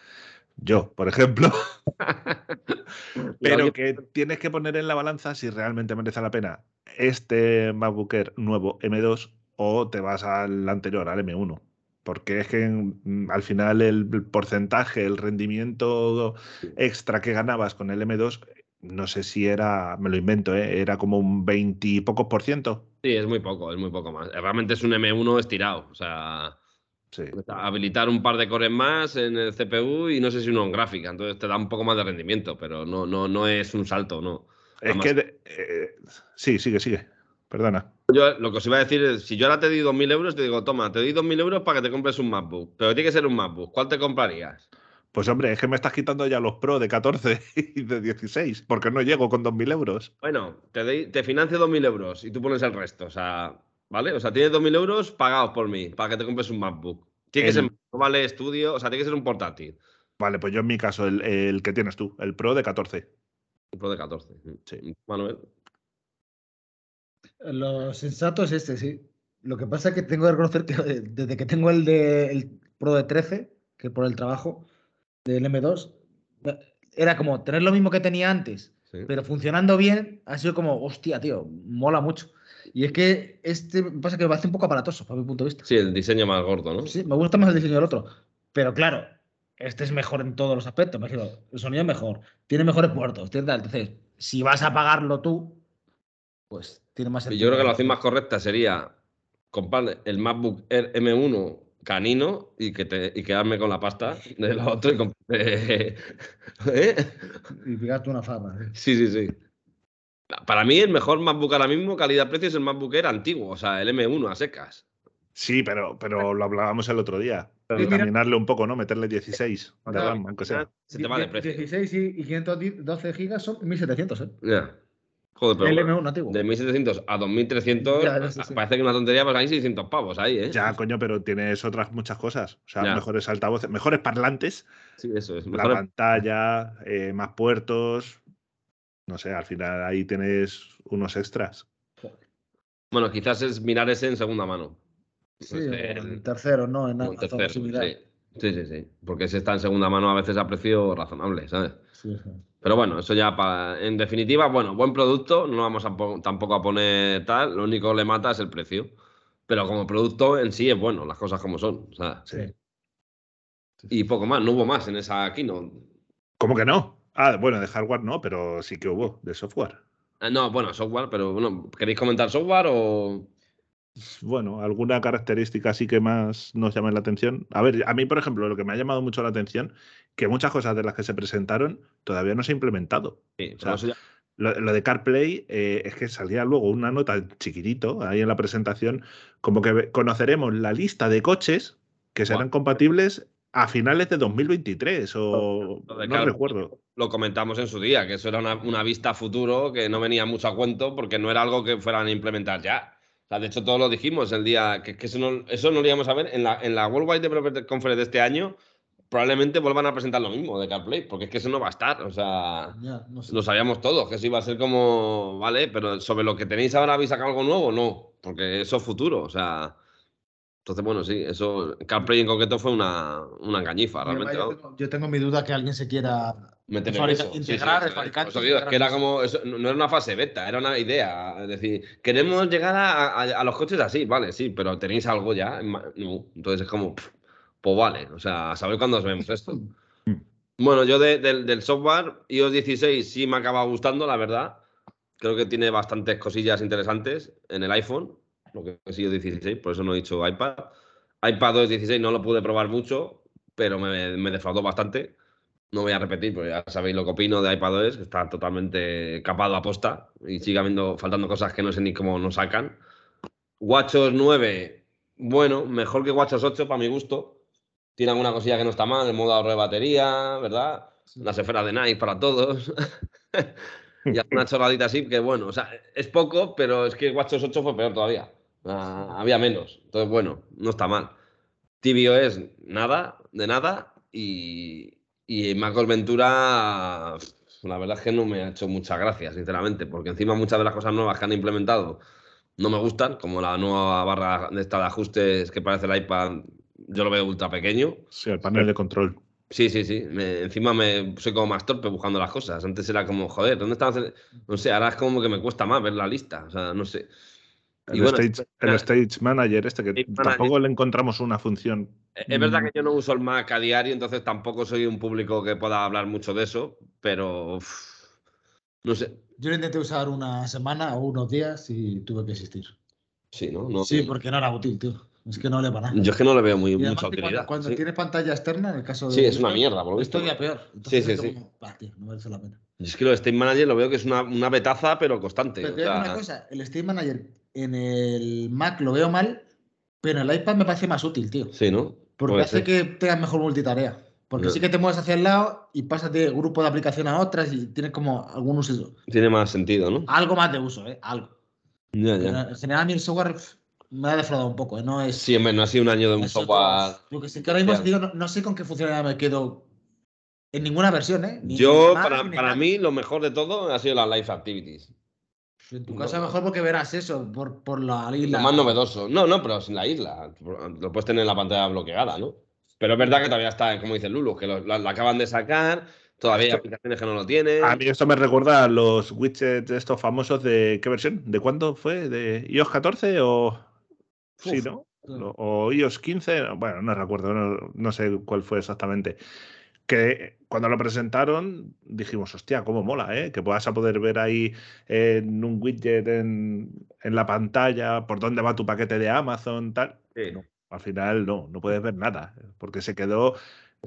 Yo, por ejemplo. Pero que tienes que poner en la balanza si realmente merece la pena este MacBook Air nuevo M2 o te vas al anterior, al M1. Porque es que mm, al final el porcentaje, el rendimiento extra que ganabas con el M2 no sé si era, me lo invento, ¿eh? era como un 20 y pocos por ciento. Sí, es muy poco, es muy poco más. Realmente es un M1 estirado, o sea, habilitar un par de cores más en el CPU y no sé si uno en gráfica, entonces te da un poco más de rendimiento, pero no, no, no es un salto, no. Es que, eh, sí, sigue, sigue, perdona. Yo lo que os iba a decir es, si yo ahora te doy 2.000 euros, te digo, toma, te doy 2.000 euros para que te compres un MacBook, pero tiene que ser un MacBook, ¿cuál te comprarías? Pues hombre, es que me estás quitando ya los Pro de 14 y de 16, porque no llego con 2.000 euros. Bueno, te, te financio 2.000 euros y tú pones el resto, o sea, ¿vale? O sea, tienes 2.000 euros pagados por mí para que te compres un MacBook. Tiene que ser, vale estudio, o sea, tiene que ser un portátil. Vale, pues yo en mi caso, el, que tienes tú, el Pro de 14. El Pro de 14, sí. Manuel. Lo sensato es este, sí. Lo que pasa es que tengo que reconocer que desde que tengo el de el Pro de 13, que por el trabajo, del M2, era como tener lo mismo que tenía antes, pero funcionando bien, ha sido como, hostia, tío, mola mucho. Y es que este pasa que me parece un poco aparatoso, para mi punto de vista. Sí, el diseño más gordo, ¿no? Sí, me gusta más el diseño del otro. Pero claro, este es mejor en todos los aspectos. Me imagino, el sonido es mejor, tiene mejores puertos, tiene tal. Entonces, si vas a pagarlo tú, pues tiene más sentido. Yo creo que la opción más correcta sería comprar el MacBook Air M1 canino y, que te, y quedarme con la pasta de la otra y ¿Eh? Y pegarte una fama. Sí, sí, sí. Para mí el mejor MacBook ahora mismo, calidad-precio, es el MacBook Air antiguo, o sea, el M1 a secas. Sí, pero, pero lo hablábamos el otro día. Caminarle un poco, ¿no? Meterle 16 de RAM, aunque sea. Se te va de precio. 16 y 512 gigas son 1700, ¿eh? Ya. Joder, pero de 1700 a 2300 parece que una tontería, pues hay 600 pavos ahí, ¿eh? Ya, coño, pero tienes otras muchas cosas. O sea, mejores altavoces, mejores parlantes. Sí, eso es. La pantalla, eh, más puertos. No sé, al final ahí tienes unos extras. Bueno, quizás es mirar ese en segunda mano. Sí, el, tercero, ¿no? En Amazon, tercero, sí. sí, sí, sí. Porque ese está en segunda mano a veces a precio razonable, ¿sabes? Sí, sí. Pero bueno, eso ya para. En definitiva, bueno, buen producto, no vamos a tampoco a poner tal, lo único que le mata es el precio. Pero como producto en sí es bueno, las cosas como son. sí. Y poco más, no hubo más en esa keynote. ¿Cómo que no? Ah, bueno, de hardware no, pero sí que hubo, de software. Eh, no, bueno, software, pero bueno, ¿queréis comentar software o.? Bueno, alguna característica sí que más nos llame la atención. A ver, a mí, por ejemplo, lo que me ha llamado mucho la atención que muchas cosas de las que se presentaron todavía no se ha implementado. lo, de CarPlay eh, es que salía luego una nota chiquitito ahí en la presentación, como que conoceremos la lista de coches que serán compatibles a finales de 2023 o no recuerdo. Lo comentamos en su día, que eso era una, vista futuro que no venía mucho a cuento porque no era algo que fueran a implementar ya. O sea, de hecho, todos lo dijimos el día que, eso, no, eso no lo íbamos a ver en la, en la Worldwide Developer Conference de este año probablemente vuelvan a presentar lo mismo de CarPlay, porque es que eso no va a estar. O sea, lo sabíamos todos, que eso iba a ser como, vale, pero sobre lo que tenéis ahora, ¿habéis sacado algo nuevo? No, porque eso es futuro. O sea, entonces, bueno, sí, eso, CarPlay en concreto fue una, una engañifa, realmente. Yo tengo, mi duda que alguien se quiera Meter integrar, es que era como, no era una fase beta, era una idea. Es decir, queremos llegar a, a, los coches así, vale, sí, pero tenéis algo ya. No, entonces es como, pues vale, o sea, a saber cuándo os vemos esto. Mm. Bueno, yo del software, iOS 16 sí me acaba gustando, la verdad. Creo que tiene bastantes cosillas interesantes en el iPhone, lo que es iOS 16, por eso no he dicho iPad. iPad 2 16 no lo pude probar mucho, pero me, me defraudó bastante. No voy a repetir, porque ya sabéis lo que opino de iPadOS, que está totalmente capado a posta y sigue habiendo, faltando cosas que no sé ni cómo nos sacan. WatchOS 9, bueno, mejor que WatchOS 8 para mi gusto. Tiene alguna cosilla que no está mal, el modo ahorro de batería, ¿verdad? Las esferas de Nike para todos. y una chorradita así, que bueno, o sea, es poco, pero es que WatchOS 8 fue peor todavía. había menos. Entonces, bueno, no está mal. TVOS, nada, de nada. Y, y MacOS Ventura, la verdad es que no me ha hecho muchas gracias, sinceramente, porque encima muchas de las cosas nuevas que han implementado no me gustan, como la nueva barra de esta de ajustes que parece el iPad, yo lo veo ultra pequeño. Sí, el panel de control. Sí, sí, sí. encima me soy como más torpe buscando las cosas. Antes era como, joder, ¿dónde están? No sé, ahora es como que me cuesta más ver la lista. O sea, no sé. El, stage, el stage, Manager, este que tampoco le encontramos una función. E, es verdad que yo no uso el Mac a diario, entonces tampoco soy un público que pueda hablar mucho de eso, pero no sé. Yo lo intenté usar una semana o unos días y tuve que existir. Sí, ¿no? sí, porque no era útil, tío. Es que no le va nada. Yo es que no le veo muy, mucha utilidad. Cuando, tienes pantalla externa, en el caso de. Sí, es una mierda, por lo visto. Esto peor. sí, sí, sí. no merece la pena. Es que lo de State Manager lo veo que es una, una betaza, pero constante. Pero una cosa: el State Manager en el Mac lo veo mal, pero en el iPad me parece más útil, tío. Sí, ¿no? Porque hace que tengas mejor multitarea. Porque sí que te mueves hacia el lado y pasas de grupo de aplicación a otras y tienes como algún uso. Tiene más sentido, ¿no? Algo más de uso, ¿eh? Algo. Ya, ya. En general, a mí el software me ha defraudado un poco, ¿eh? No es. Sí, hombre, no ha sido un año de un software. Yo que sé, que ahora mismo digo, no, sé con qué funcionalidad me quedo en ninguna versión, ¿eh? Yo, para, para mí, lo mejor de todo ha sido las Live Activities. En tu casa mejor porque verás eso por, por la isla. Lo más novedoso. No, no, pero sin la isla. Lo puedes tener en la pantalla bloqueada, ¿no? Pero es verdad que todavía está, como dice Lulu, que lo, acaban de sacar. Todavía hay aplicaciones que no lo tienen. A mí esto me recuerda a los widgets estos famosos de ¿qué versión? ¿De cuándo fue? ¿De iOS 14 o...? Sí, ¿no? O iOS 15, bueno, no recuerdo, no sé cuál fue exactamente que cuando lo presentaron dijimos, hostia, cómo mola, ¿eh? Que puedas a poder ver ahí en un widget en, la pantalla por dónde va tu paquete de Amazon, tal. al final no, no puedes ver nada, porque se quedó,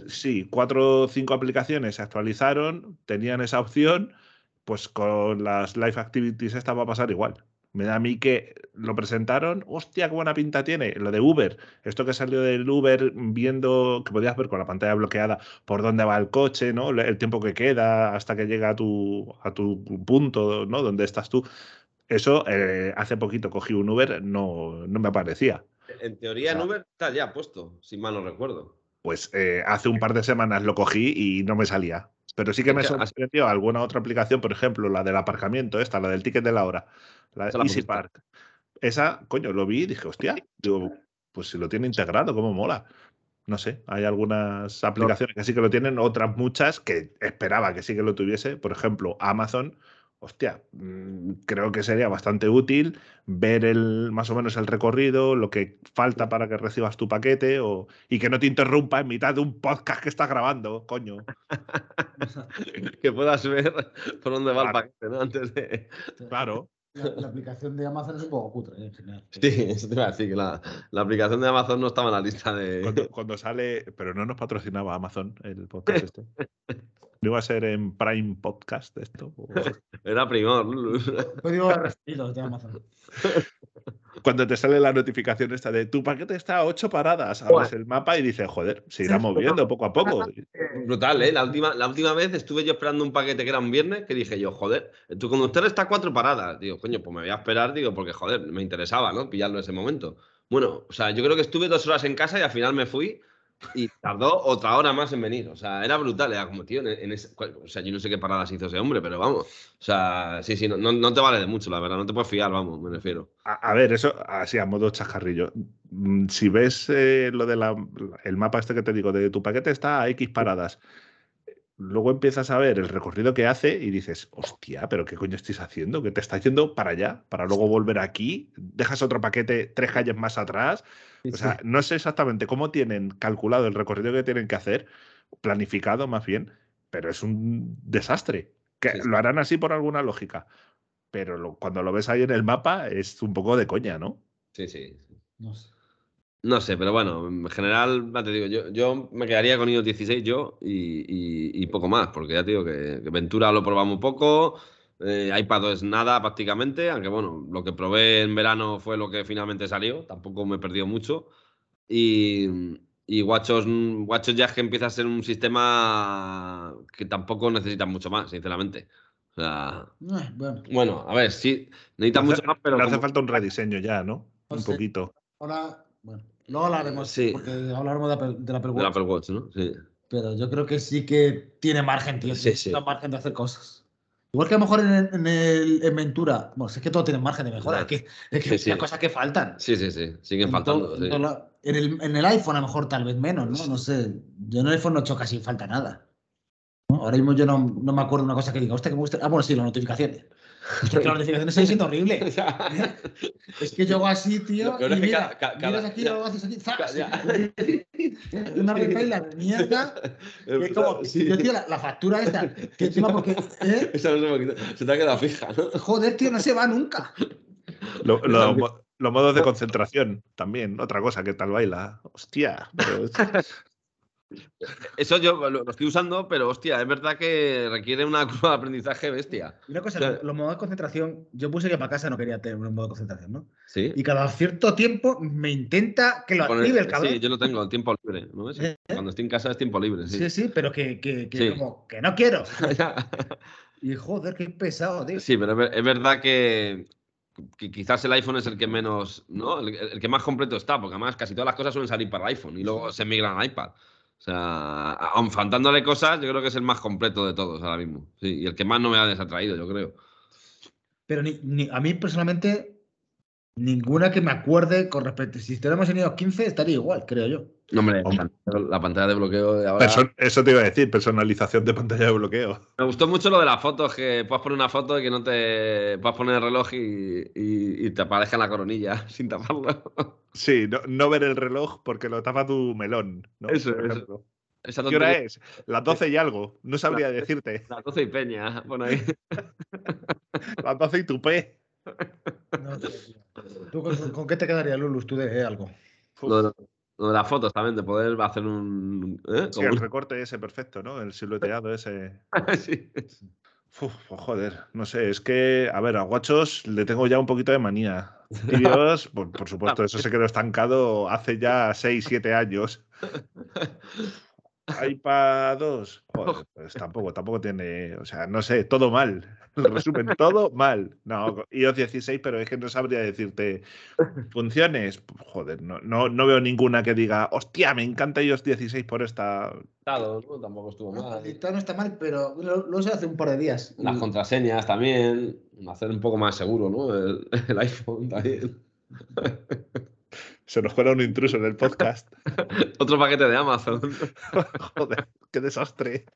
sí, cuatro o cinco aplicaciones se actualizaron, tenían esa opción, pues con las Live Activities esta va a pasar igual. Me da a mí que lo presentaron, hostia, qué buena pinta tiene. Lo de Uber, esto que salió del Uber viendo, que podías ver con la pantalla bloqueada por dónde va el coche, ¿no? El tiempo que queda hasta que llega a tu, a tu punto, ¿no? Donde estás tú. Eso eh, hace poquito cogí un Uber, no, no me aparecía. En teoría en Uber está ya puesto, si mal no recuerdo. Pues eh, hace un par de semanas lo cogí y no me salía. Pero sí que me sorprendió alguna otra aplicación, por ejemplo, la del aparcamiento, esta, la del ticket de la hora la Easy Park. Esa, coño, lo vi y dije, hostia, digo, pues si lo tiene integrado, cómo mola. No sé, hay algunas aplicaciones que sí que lo tienen, otras muchas que esperaba que sí que lo tuviese. Por ejemplo, Amazon, hostia, mm, creo que sería bastante útil ver el, más o menos el recorrido, lo que falta para que recibas tu paquete o, y que no te interrumpa en mitad de un podcast que estás grabando, coño. que puedas ver por dónde va el paquete, ¿no? Antes de. Claro. La, aplicación de Amazon es un poco cutre en general. Sí, eso te iba a decir que la, aplicación de Amazon no estaba en la lista de. Cuando, sale, pero no nos patrocinaba Amazon el podcast este. ¿No iba a ser en Prime Podcast esto? Era primor. Código de Amazon. Cuando te sale la notificación esta de tu paquete está a ocho paradas, abres el mapa y dices, joder, se irá moviendo poco a poco. Brutal, ¿eh? La última, la última vez estuve yo esperando un paquete que era un viernes que dije yo, joder, tu conductor está a cuatro paradas. Digo, coño, pues me voy a esperar, digo, porque joder, me interesaba, ¿no? Pillarlo en ese momento. Bueno, o sea, yo creo que estuve dos horas en casa y al final me fui y tardó otra hora más en venir. O sea, era brutal. Era como, tío, en, ese, o sea, yo no sé qué paradas hizo ese hombre, pero vamos. O sea, sí, sí, no, no, te vale de mucho, la verdad. No te puedes fiar, vamos, me refiero. A, ver, eso, así a modo chascarrillo. Mm, si ves eh, lo de el mapa este que te digo, de tu paquete está a X paradas luego empiezas a ver el recorrido que hace y dices, hostia, pero ¿qué coño estáis haciendo? Que te está yendo para allá, para luego volver aquí, dejas otro paquete tres calles más atrás. o sea, no sé exactamente cómo tienen calculado el recorrido que tienen que hacer, planificado más bien, pero es un desastre. Que lo harán así por alguna lógica. Pero cuando lo ves ahí en el mapa es un poco de coña, ¿no? Sí, sí. No sé. No sé, pero bueno, en general, ya te digo, yo, yo me quedaría con iOS 16 yo y, poco más, porque ya te digo que, Ventura lo probamos poco, Eh, iPad es nada prácticamente, aunque bueno, lo que probé en verano fue lo que finalmente salió, tampoco me perdió mucho. Y, y WatchOS, ya es que empieza a ser un sistema que tampoco necesita mucho más, sinceramente. O sea, eh, bueno. a ver, sí, necesita mucho más, pero. Le hace falta un rediseño ya, ¿no? un poquito. Ahora, bueno, luego hablaremos, sí. porque hablaremos de, la Apple Watch. De la Apple Watch, ¿no? Sí. Pero yo creo que sí que tiene margen, tío. Sí, sí. margen de hacer cosas. Igual que a lo mejor en, el, en, Ventura, bueno, es que todo tiene margen de mejora, es que, es que cosas que faltan. Sí, sí, sí, siguen faltando. en, el, en, el, iPhone a lo mejor tal vez menos, ¿no? No sé, yo en el iPhone no choca casi falta nada. Ahora mismo yo no, no, me acuerdo una cosa que diga, hostia, que me gusta. Ah, bueno, sí, las notificaciones. Hostia, que las notificaciones siguen siendo horribles. es que yo hago así, tío. y mira, miras aquí, lo haces aquí, ¡zas! Una repela de mierda. Es como, yo, tío, la, factura esta, que encima porque. ¿eh? Esa no se, se te ha quedado fija, ¿no? Joder, tío, no se va nunca. Lo, los modos de concentración también, otra cosa que tal baila. Hostia. Pero... Eso yo lo, estoy usando, pero hostia, es verdad que requiere una curva de aprendizaje bestia. Una cosa, los modos de concentración, yo puse que para casa no quería tener un modo de concentración, ¿no? Sí. Y cada cierto tiempo me intenta que lo active el cabrón. Sí, yo lo tengo, tiempo libre, ¿no? ¿Eh? Cuando estoy en casa es tiempo libre. Sí, sí, sí pero que, que, que como que no quiero. y joder, qué pesado, tío. Sí, pero es verdad que quizás el iPhone es el que menos, ¿no? El, que más completo está, porque además casi todas las cosas suelen salir para el iPhone y luego se migran al iPad. O sea, aun faltándole cosas, yo creo que es el más completo de todos ahora mismo. Sí, y el que más no me ha desatraído, yo creo. Pero ni, a mí personalmente, ninguna que me acuerde con respecto. Si estuviéramos en iOS 15, estaría igual, creo yo. No, hombre, la pantalla de bloqueo de ahora. eso te iba a decir, personalización de pantalla de bloqueo. Me gustó mucho lo de las fotos, que puedas poner una foto y que no te puedas poner el reloj y, te aparezca la coronilla sin taparlo. Sí, no, ver el reloj porque lo tapa tu melón. Eso, eso. ¿Qué hora es? Las 12 y algo. No sabría decirte. Las 12 y peña, pon ahí. Las 12 y tupé. ¿Tú con, qué te quedaría, Lulus? ¿Tú de algo? de las fotos también, de poder hacer un. ¿eh? Sí, el recorte ese perfecto, ¿no? El silueteado ese. sí. Uf, pues joder, no sé, es que, a ver, a Guachos le tengo ya un poquito de manía. Dios, por, por, supuesto, eso se quedó estancado hace ya 6, 7 años iPad 2, pues tampoco, tampoco tiene, o sea, no sé, todo mal. Resumen, todo mal. No, iOS 16, pero es que no sabría decirte funciones. Joder, no, no, veo ninguna que diga, hostia, me encanta iOS 16 por esta. tampoco estuvo mal. no está mal, pero lo, sé hace un par de días. Las contraseñas también, hacer un poco más seguro, ¿no? El, el iPhone también. Se nos fuera un intruso en el podcast. Otro paquete de Amazon. Joder, qué desastre.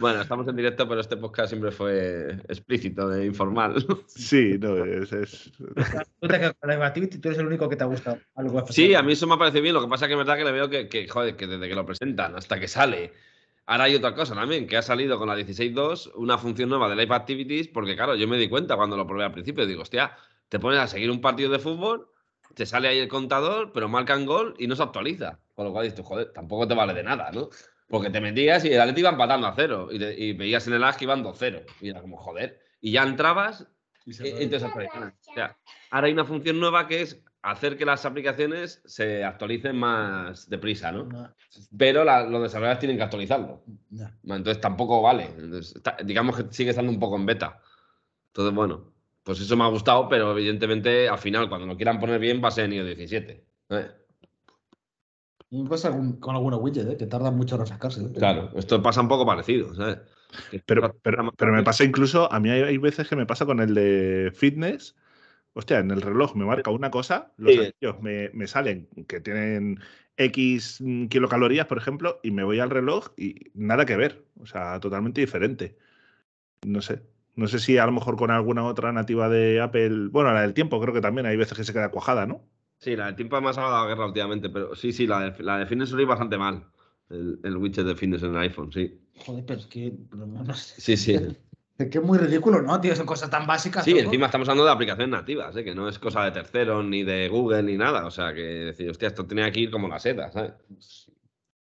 Bueno, estamos en directo, pero este podcast siempre fue explícito, de informal. Sí, no, es. es... tú eres el único que te ha gustado algo Sí, a mí eso me ha parecido bien. Lo que pasa es que es verdad que le veo que, joder, que desde que lo presentan hasta que sale. Ahora hay otra cosa también, que ha salido con la 16.2 una función nueva de Live Activities, porque claro, yo me di cuenta cuando lo probé al principio, digo, hostia, te pones a seguir un partido de fútbol te sale ahí el contador, pero marcan gol y no se actualiza. Con lo cual dices, joder, tampoco te vale de nada, ¿no? Porque te metías y el Atleti iba empatando a cero y, veías en el as que iban 2-0. Y era como, joder. Y ya entrabas y, te O sea, ahora hay una función nueva que es hacer que las aplicaciones se actualicen más deprisa, ¿no? Pero los desarrolladores tienen que actualizarlo. Entonces tampoco vale. digamos que sigue estando un poco en beta. Entonces, bueno, pues eso me ha gustado, pero evidentemente al final, cuando lo quieran poner bien, va a ser en iOS 17. ¿eh? pasa con alguna widget, ¿eh? que tarda mucho en refrescarse. ¿eh? Claro, esto pasa un poco parecido. ¿sabes? Pero, pero, me pasa incluso, a mí hay, veces que me pasa con el de fitness. Hostia, en el reloj me marca una cosa, los anillos me, me, salen que tienen X kilocalorías, por ejemplo, y me voy al reloj y nada que ver. O sea, totalmente diferente. No sé. No sé si a lo mejor con alguna otra nativa de Apple. Bueno, la del tiempo creo que también hay veces que se queda cuajada, ¿no? Sí, la del tiempo además ha dado la guerra últimamente, pero sí, sí, la de, la de Fitness suele bastante mal. El, widget de Fitness en el iPhone, sí. Joder, pero es que. Sí, sí. Es que es muy ridículo, ¿no, tío? Son cosas tan básicas. Sí, encima estamos hablando de aplicaciones nativas, ¿eh? que no es cosa de terceros, ni de Google, ni nada. O sea, que decir, hostia, esto tenía que ir como la seda, ¿sabes?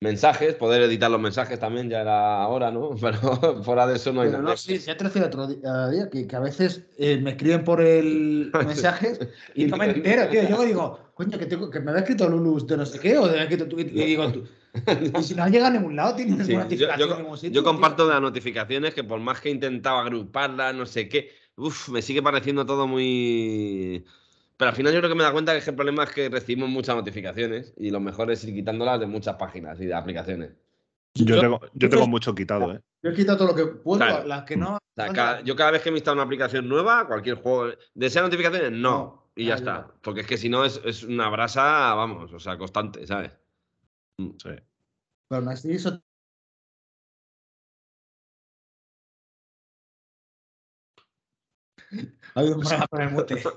Mensajes, poder editar los mensajes también ya era ahora, ¿no? Pero fuera de eso no hay nada. No, sí, ya te lo decía otro día, que, que a veces eh, me escriben por el mensaje y no me entero, tío. Yo digo, coño, que, tengo, que me había escrito Lulus de no sé qué, o de escrito tú, y digo, tú, y si no llega a ningún lado, tienes ninguna notificación yo, en ningún sitio. Yo comparto las notificaciones que por más que he intentado agruparlas, no sé qué, uf, me sigue pareciendo todo muy pero al final yo creo que me da cuenta que el problema es que recibimos muchas notificaciones y lo mejor es ir quitándolas de muchas páginas y de aplicaciones. Yo, tengo, yo tengo mucho quitado, ¿eh? Yo he quitado todo lo que puedo, las que no. yo cada vez que me instalo una aplicación nueva, cualquier juego, ¿desea notificaciones? No. y ya está. Porque es que si no es, es, una brasa, vamos, o sea, constante, ¿sabes? Mm. Sí. Pero no es eso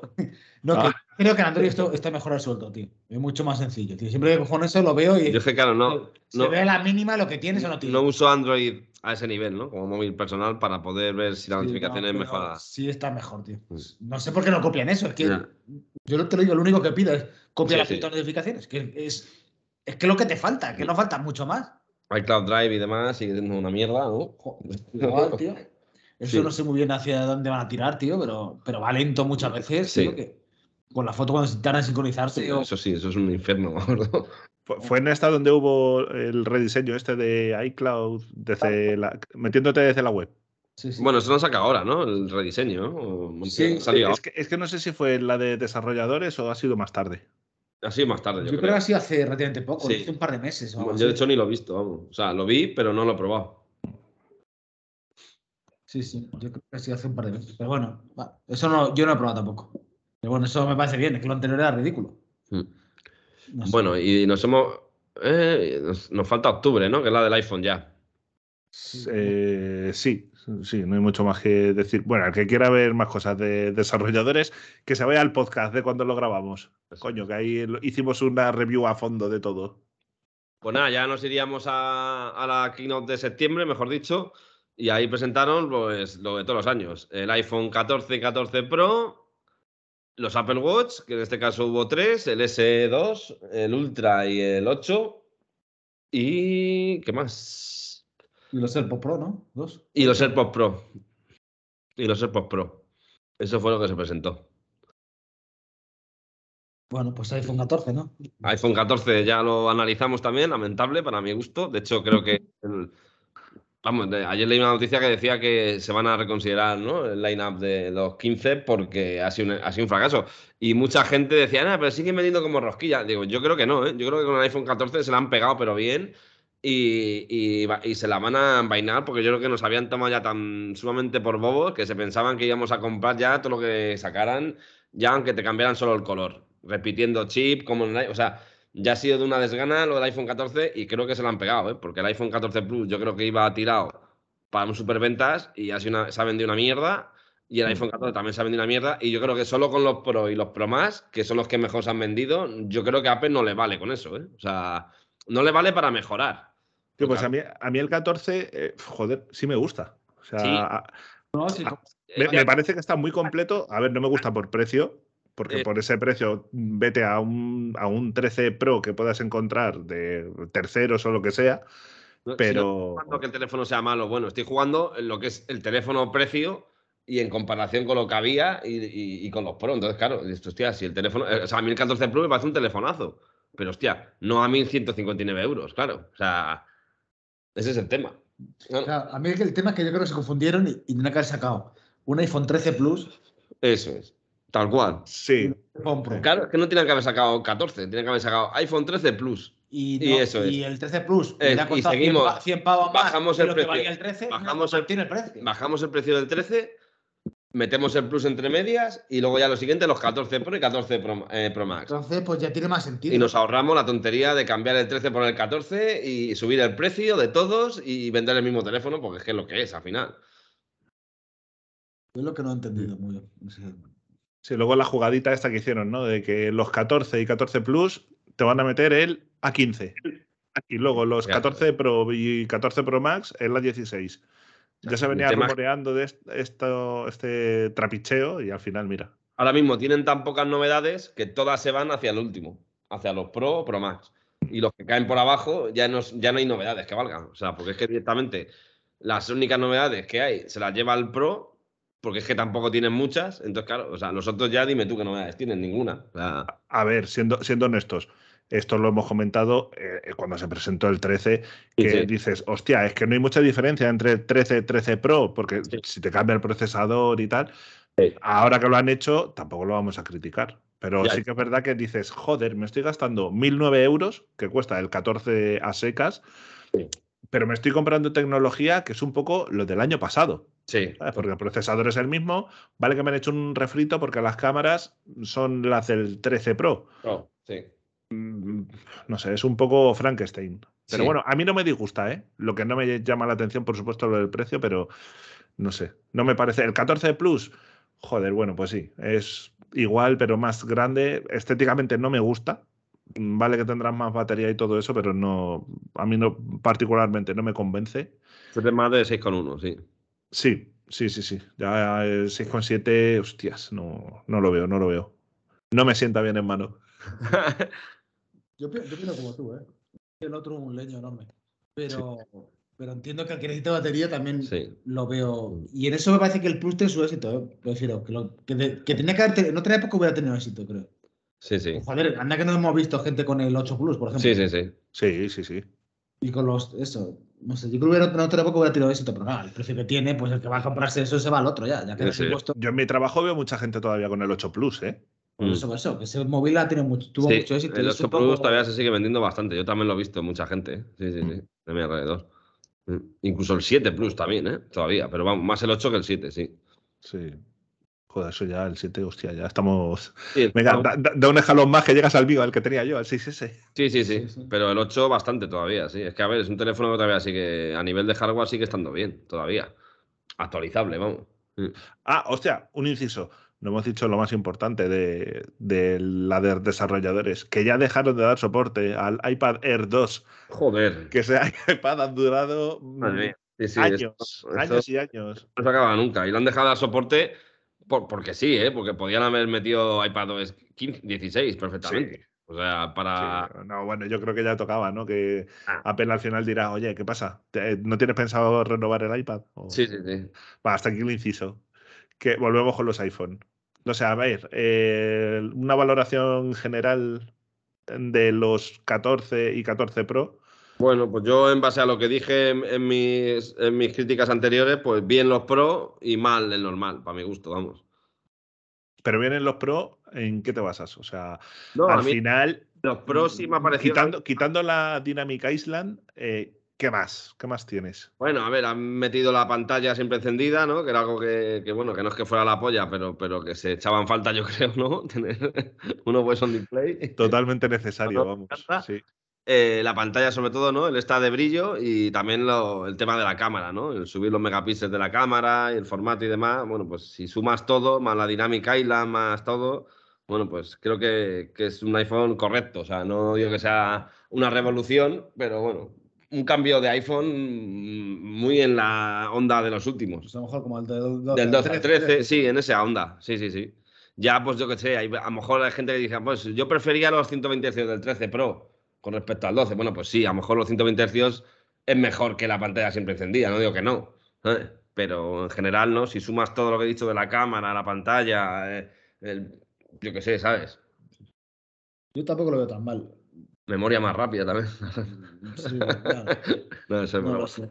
No, ah. creo que en Android esto está mejor resuelto, tío. Es mucho más sencillo, tío. Siempre que cojo eso lo veo y. Yo que, claro, no. Se ve la mínima lo que tienes o no tienes. No uso Android a ese nivel, ¿no? Como móvil personal para poder ver si la notificación es mejorada. Sí, está mejor, tío. Mm. No sé por qué no copian eso. Es que yo te lo digo, lo único que pido es copiar las notificaciones. Que es, es que lo que te falta, que no falta mucho más. iCloud Drive y demás sigue siendo una mierda, ¿no? Igual, tío. Eso no sé muy bien hacia dónde van a tirar, tío, pero, pero va lento muchas veces. Sí. que con la foto cuando se intentan sincronizarse. Eso sí, eso es un infierno, Fue en esta donde hubo el rediseño este de iCloud desde la, metiéndote desde la web. Bueno, eso lo saca ahora, ¿no? El rediseño. Sí, es que, es que, no sé si fue la de desarrolladores o ha sido más tarde. Ha sido más tarde. Yo, creo. que ha sido hace relativamente poco, hace un par de meses. yo de hecho ni lo he visto, vamos. O sea, lo vi, pero no lo he probado. Sí, sí, yo creo que sí hace un par de meses. Pero bueno, eso no, yo no he probado tampoco. Pero bueno, eso me parece bien, es que lo anterior era ridículo. Hmm. Bueno, y nos hemos. Eh, nos, falta octubre, ¿no? Que es la del iPhone ya. Eh, sí, sí, no hay mucho más que decir. Bueno, el que quiera ver más cosas de desarrolladores, que se vaya al podcast de cuando lo grabamos. Coño, que ahí hicimos una review a fondo de todo. Pues nada, ya nos iríamos a, a la keynote de septiembre, mejor dicho. Y ahí presentaron pues, lo de todos los años. El iPhone 14 14 Pro, los Apple Watch, que en este caso hubo tres, el S2, el Ultra y el 8. ¿Y qué más? Y los AirPods Pro, ¿no? Dos. Y los AirPods Pro. Y los AirPods Pro. Eso fue lo que se presentó. Bueno, pues iPhone 14, ¿no? iPhone 14 ya lo analizamos también, lamentable para mi gusto. De hecho, creo que el, Vamos, ayer leí una noticia que decía que se van a reconsiderar ¿no? el line-up de los 15 porque ha sido, un, ha sido un fracaso. Y mucha gente decía, nada, pero siguen vendiendo como rosquilla. Digo, yo creo que no, ¿eh? yo creo que con el iPhone 14 se la han pegado, pero bien. Y, y, se la van a envainar porque yo creo que nos habían tomado ya tan sumamente por bobos que se pensaban que íbamos a comprar ya todo lo que sacaran, ya aunque te cambiaran solo el color, repitiendo chip, como en el, o sea, ya ha sido de una desgana lo del iPhone 14 y creo que se lo han pegado, ¿eh? porque el iPhone 14 Plus yo creo que iba tirado para un superventas y ha sido se ha vendido una mierda. Y el mm. iPhone 14 también se ha vendido una mierda. Y yo creo que solo con los Pro y los Pro más, que son los que mejor se han vendido, yo creo que a Apple no le vale con eso. ¿eh? O sea, no le vale para mejorar. pues a mí, a mí el 14, eh, joder, sí me gusta. O sea, me, parece que está muy completo. A ver, no me gusta por precio, porque eh, por ese precio vete a un, a un 13 Pro que puedas encontrar de terceros o lo que sea. pero. No que el teléfono sea malo. Bueno, estoy jugando en lo que es el teléfono precio y en comparación con lo que había y, con los Pro. Entonces, claro, esto, hostia, si el teléfono. Eh, o sea, a 1014 Pro me parece un telefonazo. Pero, hostia, no a 1159 euros, claro. O sea, ese es el tema. a mí el tema es que yo creo que se confundieron y, y no que haber sacado un iPhone 13 Plus. Eso es. Tal cual. Sí. Claro, es que no tienen que haber sacado 14, tienen que haber sacado iPhone 13 Plus. Y, eso es. y el 13 Plus eh, y seguimos, 100, pavos más bajamos el precio, el 13, bajamos, el, precio. bajamos el precio del 13, metemos el Plus entre medias y luego ya lo siguiente, los 14 Pro y 14 Pro, eh, Pro, Max. Entonces, pues ya tiene más sentido. Y nos ahorramos la tontería de cambiar el 13 por el 14 y subir el precio de todos y vender el mismo teléfono, porque es que es lo que es al final. Es lo que no he entendido muy bien. Sí, luego la jugadita esta que hicieron, ¿no? De que los 14 y 14 Plus te van a meter el A15. Y luego los 14 Pro y 14 Pro Max en la 16. Ya se venía rumoreando de esto, este trapicheo y al final, mira. Ahora mismo tienen tan pocas novedades que todas se van hacia el último, hacia los Pro o Pro Max. Y los que caen por abajo ya no, ya no hay novedades que valgan. O sea, porque es que directamente las únicas novedades que hay se las lleva el Pro, porque es que tampoco tienen muchas. Entonces, claro, o sea, los otros ya dime tú qué novedades tienen, ninguna. A ver, siendo, siendo honestos, esto lo hemos comentado eh, cuando se presentó el 13, que dices, hostia, es que no hay mucha diferencia entre el 13 y 13 Pro, porque si te cambia el procesador y tal, ahora que lo han hecho, tampoco lo vamos a criticar. Pero sí que es verdad que dices, joder, me estoy gastando 1.009 euros, que cuesta el 14 a secas, pero me estoy comprando tecnología que es un poco lo del año pasado. Sí. Porque el procesador es el mismo. Vale que me han hecho un refrito porque las cámaras son las del 13 Pro. Oh, sí. Mm, no sé, es un poco Frankenstein. Pero bueno, a mí no me disgusta, ¿eh? Lo que no me llama la atención, por supuesto, lo del precio, pero no sé. No me parece. El 14 Plus, joder, bueno, pues sí. Es igual, pero más grande. Estéticamente no me gusta. Vale que tendrán más batería y todo eso, pero no. A mí no, particularmente, no me convence. Es más de 6,1, sí. Sí, sí, sí, sí. Ya el 6,7, hostias, no, no lo veo, no lo veo. No me sienta bien en mano. yo, yo como tú, ¿eh? El otro un leño enorme. Pero, pero entiendo que al que necesita batería también lo veo. Y en eso me parece que el Plus tiene su éxito. ¿eh? Prefiero que, lo, que, tenía que haber en otra época hubiera tenido éxito, creo. Sí, sí. Joder, anda que no hemos visto gente con el 8 Plus, por ejemplo. Sí, sí, sí. Sí, sí, sí. Y con los. Eso. No sé, yo creo que en otra época hubiera tenido éxito, pero nada, el precio que tiene, pues el que va a comprarse eso se va al otro ya. ya que Yo en mi trabajo veo mucha gente todavía con el 8 Plus, ¿eh? Por mm. eso, por eso, que ese móvil ha tenido mucho, tuvo mucho éxito. El 8 Plus todavía se sigue vendiendo bastante. Yo también lo he visto mucha gente. ¿eh? Sí, sí, sí. De mi alrededor. Mm. Incluso el 7 Plus también, ¿eh? Todavía. Pero vamos, más el 8 que el 7, sí. Sí. Joder, eso ya, el 7, hostia, ya estamos. Venga, da, un escalón más que llegas al mío, al que tenía yo, al 6S. Sí, sí, sí, sí, Pero el 8 bastante todavía, sí. Es que, a ver, es un teléfono que todavía sigue, a nivel de hardware sigue estando bien, todavía. Actualizable, vamos. Mm. Ah, hostia, un inciso no hemos dicho lo más importante de, la de desarrolladores, que ya dejaron de dar soporte al iPad Air 2. Joder. Que ese iPad ha durado años, años y años. No se acaba nunca. Y lo han dejado de dar soporte porque sí, ¿eh? porque podían haber metido iPad 15, 16 perfectamente. O sea, para. No, bueno, yo creo que ya tocaba, ¿no? Que ah. apenas al final dirá, oye, ¿qué pasa? ¿No tienes pensado renovar el iPad? Sí, sí, sí. hasta aquí lo inciso que volvemos con los iPhone. No sé, a ver, eh, una valoración general de los 14 y 14 Pro. Bueno, pues yo en base a lo que dije en, mis, en mis críticas anteriores, pues bien los Pro y mal el normal, para mi gusto, vamos. Pero bien en los Pro, ¿en qué te basas? O sea, al final. Los Pro sí me ha parecido. Quitando, quitando la Dynamic Island, eh, ¿Qué más? ¿Qué más tienes? Bueno, a ver, han metido la pantalla siempre encendida, ¿no? Que era algo que, bueno, que no es que fuera la polla, pero, pero que se echaban falta, yo creo, ¿no? Tener uno pues on display. Totalmente necesario, vamos. Sí. Eh, la pantalla, sobre todo, ¿no? El está de brillo y también el tema de la cámara, ¿no? El subir los megapíxeles de la cámara y el formato y demás. Bueno, pues si sumas todo, más la dinámica Island, más todo, bueno, pues creo que, que es un iPhone correcto. O sea, no digo que sea una revolución, pero bueno, un cambio de iPhone muy en la onda de los últimos. a lo mejor como el del 12, del 12 13, sí, en esa onda. Sí, sí, sí. Ya, pues yo qué sé, hay, a lo mejor hay gente que dice, pues yo prefería los 120 Hz del 13 Pro con respecto al 12. Bueno, pues sí, a lo mejor los 120 Hz es mejor que la pantalla siempre encendida, no digo que no. Pero en general, ¿no? Si sumas todo lo que he dicho de la cámara, la pantalla, eh, yo qué sé, ¿sabes? Yo tampoco lo veo tan mal. Memoria más rápida también. Sí, no, lo sé.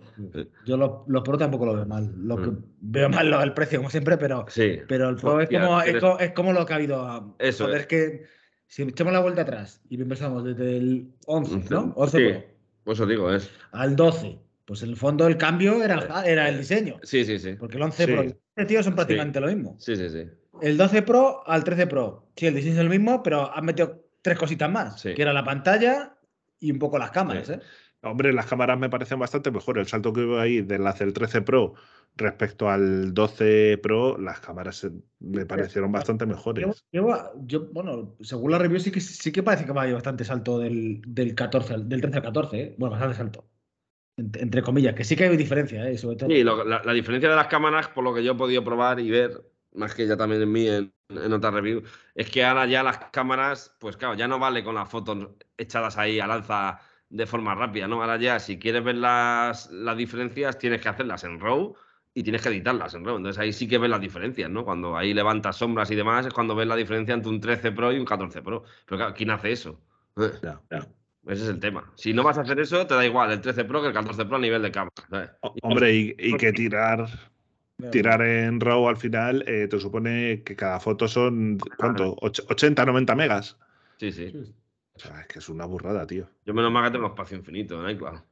Yo los lo Pro tampoco lo veo mal. Lo que, mm. Veo mal el precio, como siempre, pero, pero el Pro es, como, es, como, lo que ha habido. Eso es. que si echamos la vuelta atrás y empezamos desde el 11, ¿no? 11 sí, Pues os digo, es. Al 12. Pues en el fondo el cambio era, era el diseño. Sí, sí, sí. Porque el 11 Pro y el tío son prácticamente lo mismo. Sí, sí, sí. El 12 Pro al 13 Pro. Sí, el diseño es el mismo, pero han metido tres cositas más, que era la pantalla y un poco las cámaras. ¿eh? Hombre, las cámaras me parecen bastante mejor. El salto que hubo ahí del el 13 Pro respecto al 12 Pro, las cámaras me parecieron bastante mejores. Yo, bueno, según la review sí que, sí que parece que va a haber bastante salto del, del, 14, del 13 al 14, ¿eh? bueno, bastante salto. Entre, comillas, que sí que hay diferencia, ¿eh? sobre todo. Sí, la, la, diferencia de las cámaras, por lo que yo he podido probar y ver, más que ya también en mí en, en otra review, es que ahora ya las cámaras, pues claro, ya no vale con las fotos echadas ahí a lanza de forma rápida, ¿no? Ahora ya, si quieres ver las, las diferencias, tienes que hacerlas en RAW y tienes que editarlas en RAW. Entonces ahí sí que ves las diferencias, ¿no? Cuando ahí levantas sombras y demás, es cuando ves la diferencia entre un 13 Pro y un 14 Pro. Pero claro, ¿quién hace eso? Ese es el tema. Si no vas a hacer eso, te da igual el 13 Pro que el 14 Pro a nivel de cámara. Hombre, y, que tirar tirar en RAW al final eh, te supone que cada foto son, ¿cuánto? 80, 90 megas. Sí, sí. Es que es una burrada, tío. Yo menos mal que tengo espacio infinito, ¿eh? Claro.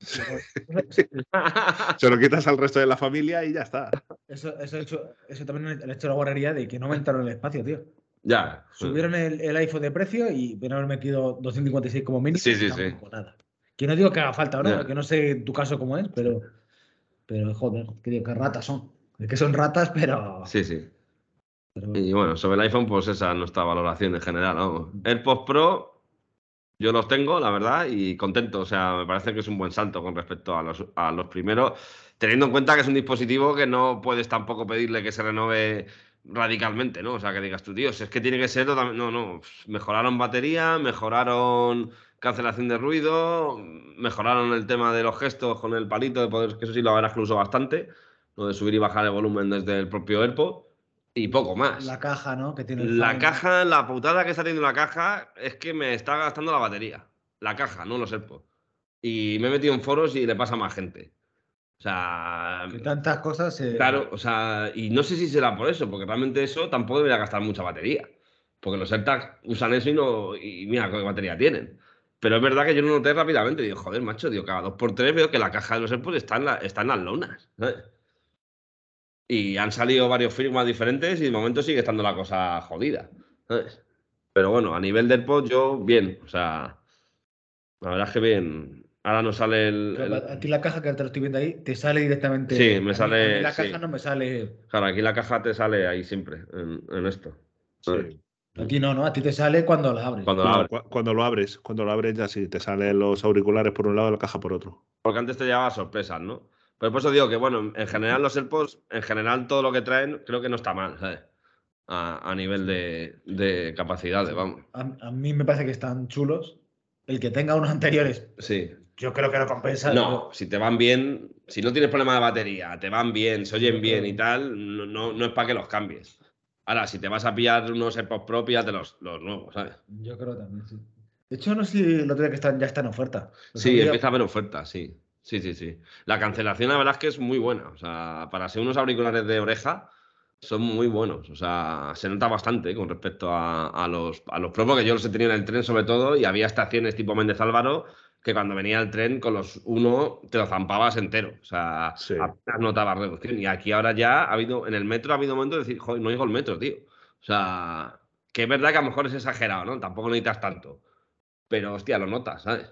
Se lo quitas al resto de la familia y ya está. Eso, eso, hecho, eso también el hecho de la guarrería de que no aumentaron el espacio, tío. Ya. Subieron el, iPhone de precio y pudieron haber metido 256 como mínimo. Sí, sí, sí. Nada. Que no digo que haga falta, ¿no? Que no sé en tu caso cómo es, pero. Pero joder, que, que ratas son. Es que son ratas, pero. Sí, sí. Y bueno, sobre el iPhone, pues esa es nuestra valoración en general. ¿no? AirPods Pro, yo los tengo, la verdad, y contento. O sea, me parece que es un buen salto con respecto a los, a los primeros, teniendo en cuenta que es un dispositivo que no puedes tampoco pedirle que se renove radicalmente, ¿no? O sea, que digas tú, Dios, es que tiene que ser totalmente. No, no. Mejoraron batería, mejoraron cancelación de ruido, mejoraron el tema de los gestos con el palito de poder, que eso sí lo habrás que uso bastante, lo de subir y bajar el volumen desde el propio AirPod y poco más. La caja, ¿no? Que tiene la caja, la putada que está teniendo la caja es que me está gastando la batería. La caja, no los AirPods. Y me he metido en foros y le pasa a más gente. O sea. Que tantas cosas. Claro, o sea, y no sé si será por eso, porque realmente eso tampoco debería gastar mucha batería. Porque los AirTags usan eso y no. Y mira qué batería tienen. Pero es verdad que yo lo noté rápidamente. Digo, joder, macho, digo, cada dos por tres veo que la caja de los AirPods está en, la, está en las lonas. Y han salido varios firmas diferentes y de momento sigue estando la cosa jodida. Pero bueno, a nivel de AirPods, yo bien. O sea, la verdad es que bien. Ahora no sale el, Aquí la caja que te lo estoy viendo ahí, te sale directamente. Sí, me sale. la caja no me sale. Claro, aquí la caja te sale ahí siempre, en, en esto. Sí. Aquí no, ¿no? A ti te sale cuando la abres. Cuando, lo abres. cuando lo abres, cuando lo abres ya sí, te salen los auriculares por un lado y la caja por otro. Porque antes te llevaba sorpresas, ¿no? Pero por eso digo que, bueno, en general los AirPods, en general todo lo que traen, creo que no está mal, ¿sabes? A, nivel de, de capacidades, vamos. A, mí me parece que están chulos. El que tenga unos anteriores. Sí. Yo creo que lo compensa. No, si te van bien, si no tienes problema de batería, te van bien, se oyen bien y tal, no, no, no es para que los cambies. Ahora, si te vas a pillar unos AirPods Pro, de los, los nuevos, ¿sabes? Yo creo también, sí. De hecho, no sé si lo tengo que estar, ya está en oferta. sí, empieza a haber oferta, sí. Sí, sí, sí. La cancelación, la verdad es que es muy buena. O sea, para ser unos auriculares de oreja, son muy buenos. O sea, se nota bastante con respecto a, los, a los Pro, porque yo los he tenido en el tren sobre todo y había estaciones tipo Méndez Álvaro que cuando venía el tren con los uno te lo zampabas entero. O sea, apenas notabas reducción. Y aquí ahora ya ha habido, en el metro ha habido momentos de decir, joder, no oigo el metro, tío. O sea, que es verdad que a lo mejor es exagerado, ¿no? Tampoco necesitas tanto. Pero, hostia, lo notas, ¿sabes?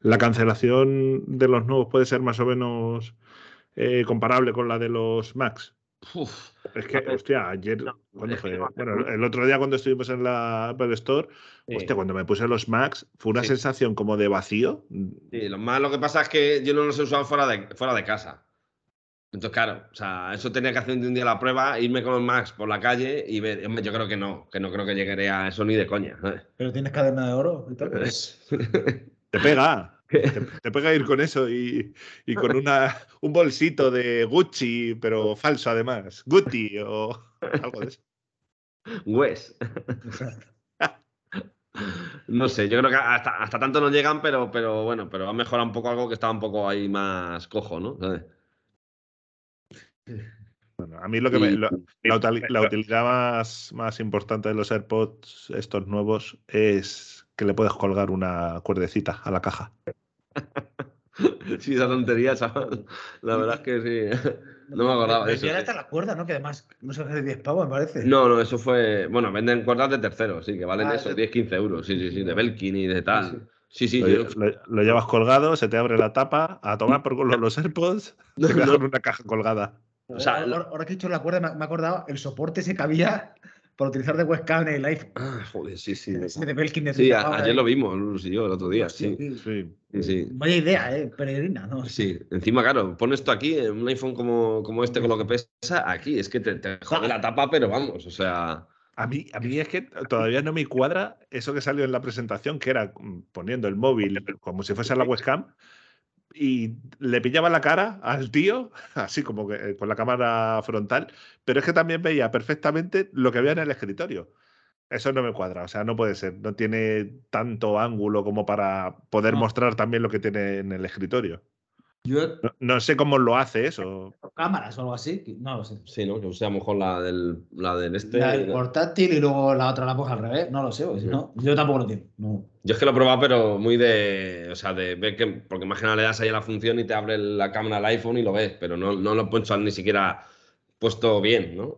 La cancelación de los nuevos puede ser más o menos eh, comparable con la de los Max. es que, hostia, ayer, ¿cuándo fue? Bueno, el otro día cuando estuvimos en la Apple Store, hostia, cuando me puse los Macs, fue una sensación como de vacío. Sí, lo más lo que pasa es que yo no los he usado fuera de, fuera de casa. Entonces, claro, o sea, eso tenía que hacer un día la prueba, irme con los Macs por la calle y ver. Yo creo que no, que no creo que llegaré a eso ni de coña. Pero tienes cadena de oro y tal. Te pega. Te, pega ir con eso y, con una, un bolsito de Gucci, pero falso además. Gucci o algo de eso. Wes. No sé, yo creo que hasta, tanto no llegan, pero, pero bueno, pero ha mejorado un poco algo que estaba un poco ahí más cojo, ¿no? Bueno, a mí lo que me, la, utilidad más, más importante de los AirPods, estos nuevos, es que le puedes colgar una cuerdecita a la caja. sí, esa tontería, chaval. La verdad es que sí. No me acordaba de eso. Y ahora está la cuerda, ¿no? Que además no se hace de 10 pavos, me parece. No, no, eso fue. Bueno, venden cuerdas de terceros, sí, que valen ah, eso, 10, 15 euros. Sí, sí, sí, de Belkin y de tal. Sí, sí. lo, llevas colgado, se te abre la tapa, a tomar por culo los AirPods, te no. una caja colgada. O sea, ahora, que he hecho la cuerda, me, he acordado, el soporte se cabía por utilizar de webcam en el iPhone. Ah, joder, sí, sí. Te ve el Sí, ayer lo vimos, Luz y yo, el otro día, sí. Sí, sí. Vaya idea, ¿eh? Peregrina, ¿no? Sí, encima, claro, pon esto aquí, un iPhone como, como este con lo que pesa, aquí, es que te, te jode la tapa, pero vamos, o sea. A mí, a mí es que todavía no me cuadra eso que salió en la presentación, que era mm, poniendo el móvil como si fuese la webcam y le pillaba la cara al tío, así como que eh, con la cámara frontal, pero es que también veía perfectamente lo que había en el escritorio. Eso no me cuadra, o sea, no puede ser, no tiene tanto ángulo como para poder mostrar también lo que tiene en el escritorio no, sé cómo lo hace eso. Cámaras o algo así, no lo sé. Sí, ¿no? Que use a lo mejor la del, la del este. La del portátil y luego la otra la pongo al revés. No lo sé, no, yo tampoco lo tengo. Yo es que lo he probado, pero muy de. O sea, de ver que. Porque imagina, le das ahí a la función y te abre la cámara al iPhone y lo ves, pero no, no lo he ni siquiera puesto bien, ¿no?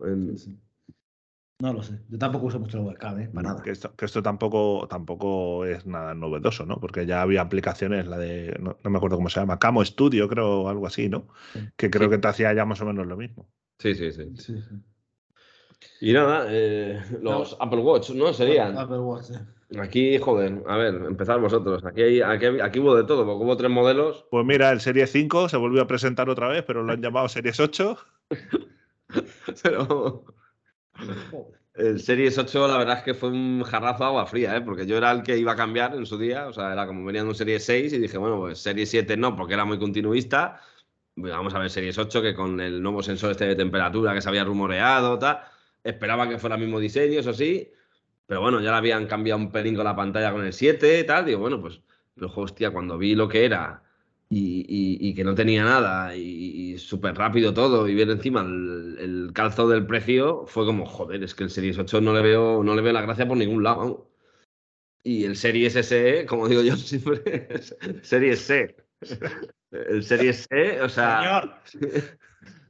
No lo sé. Yo tampoco uso mucho el webcam, ¿eh? Para nada. Que esto, que esto tampoco, tampoco es nada novedoso, ¿no? Porque ya había aplicaciones, la de, no, me acuerdo cómo se llama, Camo Studio, creo, o algo así, ¿no? Que creo que te hacía ya más o menos lo mismo. Sí, sí, sí. Y nada, eh, los Apple Watch, ¿no? Serían. Apple Watch. Aquí, joder, a ver, empezar vosotros. Aquí, aquí, aquí, hubo de todo, porque hubo tres modelos. Pues mira, el Series 5 se volvió a presentar otra vez, pero lo han llamado Series 8. pero el Series 8, la verdad es que fue un jarrazo de agua fría, ¿eh? porque yo era el que iba a cambiar en su día, o sea, era como venía de un Series 6 y dije, bueno, pues Series 7 no, porque era muy continuista. Vamos a ver Series 8, que con el nuevo sensor este de temperatura que se había rumoreado, tal, esperaba que fuera el mismo diseño, eso sí, pero bueno, ya le habían cambiado un pelín con la pantalla con el 7 y tal, digo, bueno, pues, pero hostia, cuando vi lo que era y, que no tenía nada y, súper rápido todo y ver encima el, calzo del precio fue como, joder, es que el Series 8 no le veo, no le veo la gracia por ningún lado. Y el Series SE, como digo yo siempre, Series C. El Series C, o sea...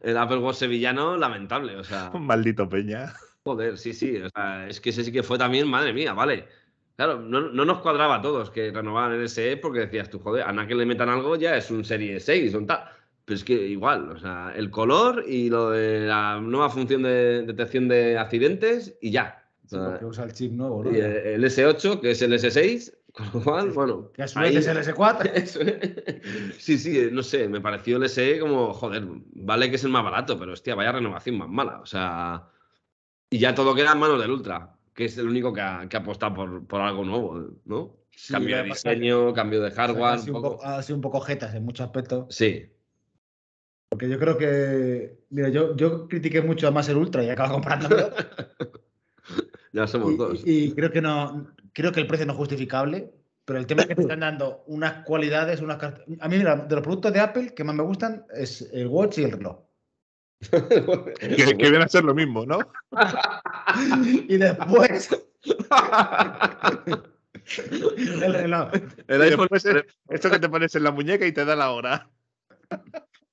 El Apple Watch sevillano, lamentable, o sea... Un maldito peña. Joder, sí, sí, o sea, es que ese sí que fue también, madre mía, vale Claro, no, nos cuadraba a todos que renovaban el SE porque decías tú, joder, a nada que le metan algo ya es un Serie 6 o tal. Pero es que igual, o sea, el color y lo de la nueva función de detección de accidentes y ya. Sí, porque usa el chip nuevo, ¿no? Y el S8, que es el S6, con lo cual, bueno. Que a su vez es el S4. sí, sí, no sé, me pareció el SE como, joder, vale que es el más barato, pero hostia, vaya renovación más mala. O sea. Y ya todo queda en manos del Ultra que es el único que ha, que apostado por, algo nuevo, ¿no? cambio de diseño, cambio de hardware. ha, sido un poco jetas en muchos aspectos. Sí. Porque yo creo que. Mira, yo, yo critiqué mucho más el Ultra y acabo comprándolo. ya somos dos. Y, creo que no. Creo que el precio no es justificable. Pero el tema es que te están dando unas cualidades, unas A mí, mira, de los productos de Apple que más me gustan es el Watch y el reloj. Que, que, viene a ser lo mismo, ¿no? y después. el reloj. El iPhone es esto que te pones en la muñeca y te da la hora.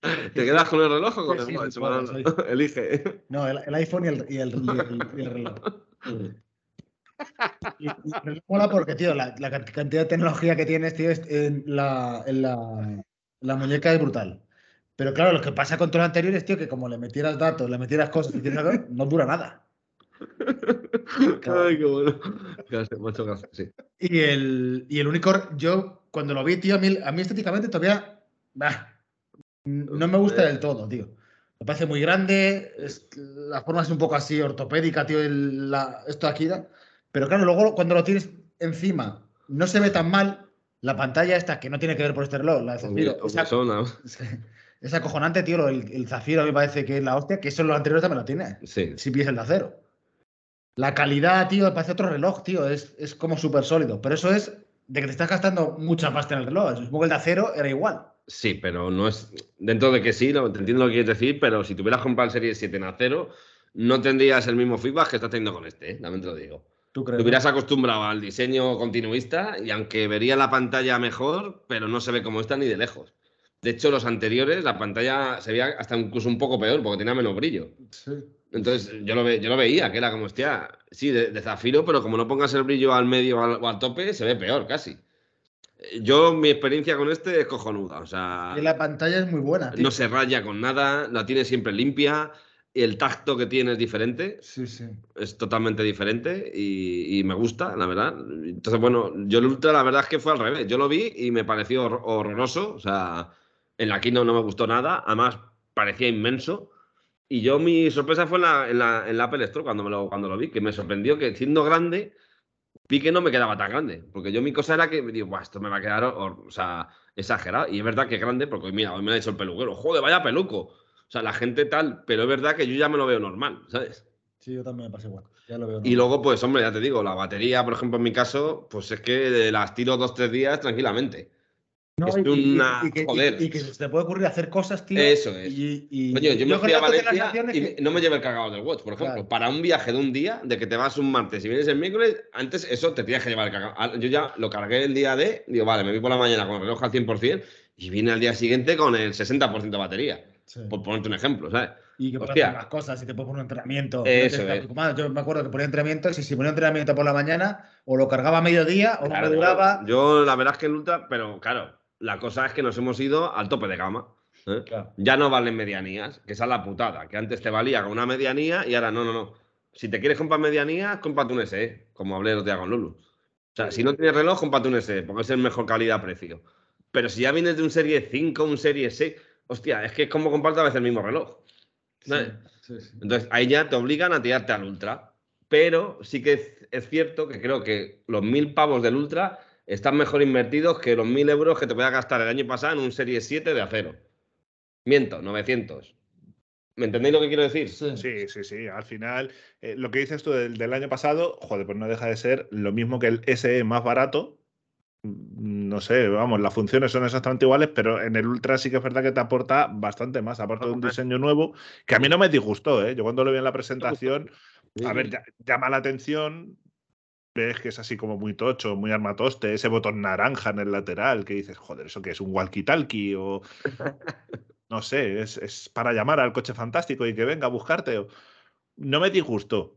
¿Te quedas con el reloj o con el sí, Elige. No, el, iPhone y el, y el, y el, reloj. Y, y, mola porque, tío, la, la, cantidad de tecnología que tienes, tío, en la, en la, la muñeca es brutal. Pero claro, lo que pasa con todos los anteriores, tío, que como le metieras datos, le metieras cosas, no dura nada. Ay, qué bueno. mucho gracias, sí. Y el, y el único, yo cuando lo vi, tío, a mí, a mí estéticamente todavía no me gusta del todo, tío. Me parece muy grande, la forma es un poco así ortopédica, tío, la, esto aquí da. Pero claro, luego cuando lo tienes encima, no se ve tan mal. La pantalla esta, que no tiene que ver por este reloj, la de Zafiro. Es acojonante, tío. El, el, Zafiro me parece que es la hostia, que eso en los anteriores también lo tiene. Sí. Si pides el de acero. La calidad, tío, me parece otro reloj, tío. Es, es como súper sólido. Pero eso es de que te estás gastando mucha pasta en el reloj. Supongo que el de acero era igual. Sí, pero no es. Dentro de que sí, te entiendo lo que quieres decir, pero si tuvieras comprado el Serie 7 en acero, no tendrías el mismo feedback que estás teniendo con este, ¿eh? también te lo digo. ¿Tú crees? Te hubieras acostumbrado al diseño continuista y aunque vería la pantalla mejor, pero no se ve como esta ni de lejos. De hecho, los anteriores, la pantalla se veía hasta incluso un poco peor porque tenía menos brillo. Sí. Entonces, yo lo, yo lo veía, que era como, hostia, sí, de, zafiro, pero como no pongas el brillo al medio o al, tope, se ve peor casi. Yo, mi experiencia con este es cojonuda. O sea. Y la pantalla es muy buena. No se raya con nada, la tiene siempre limpia. el tacto que tiene es diferente. Sí, sí. Es totalmente diferente y, me gusta, la verdad. Entonces, bueno, yo el Ultra, la verdad es que fue al revés. Yo lo vi y me pareció horroroso. O sea, en la Kino no me gustó nada. Además, parecía inmenso. Y yo, mi sorpresa fue en la, en la, en la Apple Store cuando, me lo, cuando lo vi, que me sorprendió que siendo grande, vi que no me quedaba tan grande. Porque yo mi cosa era que digo, esto me va a quedar, o, sea, exagerado. Y es verdad que es grande, porque mira, hoy me lo ha dicho el peluquero. Joder, vaya peluco. O sea, la gente tal, pero es verdad que yo ya me lo veo normal, ¿sabes? Sí, yo también me pasé igual. Ya lo veo y luego, pues, hombre, ya te digo, la batería, por ejemplo, en mi caso, pues es que las tiro dos, tres días tranquilamente. No, es y, una... y, que, joder. y, que, se te puede ocurrir hacer cosas, tío. Eso es. Coño, yo me fui a Valencia y no me llevo el cargador del watch, por ejemplo. Para un viaje de un día, de que te vas un martes y vienes el miércoles, antes eso te tienes que llevar el cargador. Yo ya lo cargué el día de, digo, vale, me voy por la mañana con el reloj al 100% y vine al día siguiente con el 60% de batería. Por ponerte un ejemplo, ¿sabes? Y que puedes hacer las cosas, y te puedes poner un entrenamiento. Eso Yo me acuerdo que ponía entrenamiento, y si ponía entrenamiento por la mañana, o lo cargaba a mediodía, o no me duraba. Yo, la verdad es que el Ultra, pero claro, la cosa es que nos hemos ido al tope de gama. ¿eh? Ya no valen medianías, que esa es la putada, que antes te valía con una medianía y ahora no, no, no. Si te quieres comprar medianías, cómprate un SE, como hablé el otro día con Lulu. O sea, si no tienes reloj, cómprate un SE, porque es el mejor calidad-precio. Pero si ya vienes de un Serie 5, un Serie 6, hostia, es que es como comprarte a veces el mismo reloj. Entonces ahí ya te obligan a tirarte al Ultra. Pero sí que es, cierto que creo que los mil pavos del Ultra están mejor invertidos que los mil euros que te voy a gastar el año pasado en un Serie 7 de acero. Miento, 900. ¿Me entendéis lo que quiero decir? Sí, sí, sí. Al final, eh, lo que dices tú del, del, año pasado, joder, pues no deja de ser lo mismo que el SE más barato, no sé, vamos, las funciones son exactamente iguales, pero en el Ultra sí que es verdad que te aporta bastante más, aparte de un diseño nuevo, que a mí no me disgustó, ¿eh? Yo cuando lo vi en la presentación, a ver, llama la atención, ves que es así como muy tocho, muy armatoste, ese botón naranja en el lateral, que dices, joder, ¿eso qué es? ¿Un walkie-talkie? O no sé, es, es, para llamar al coche fantástico y que venga a buscarte. No me disgustó,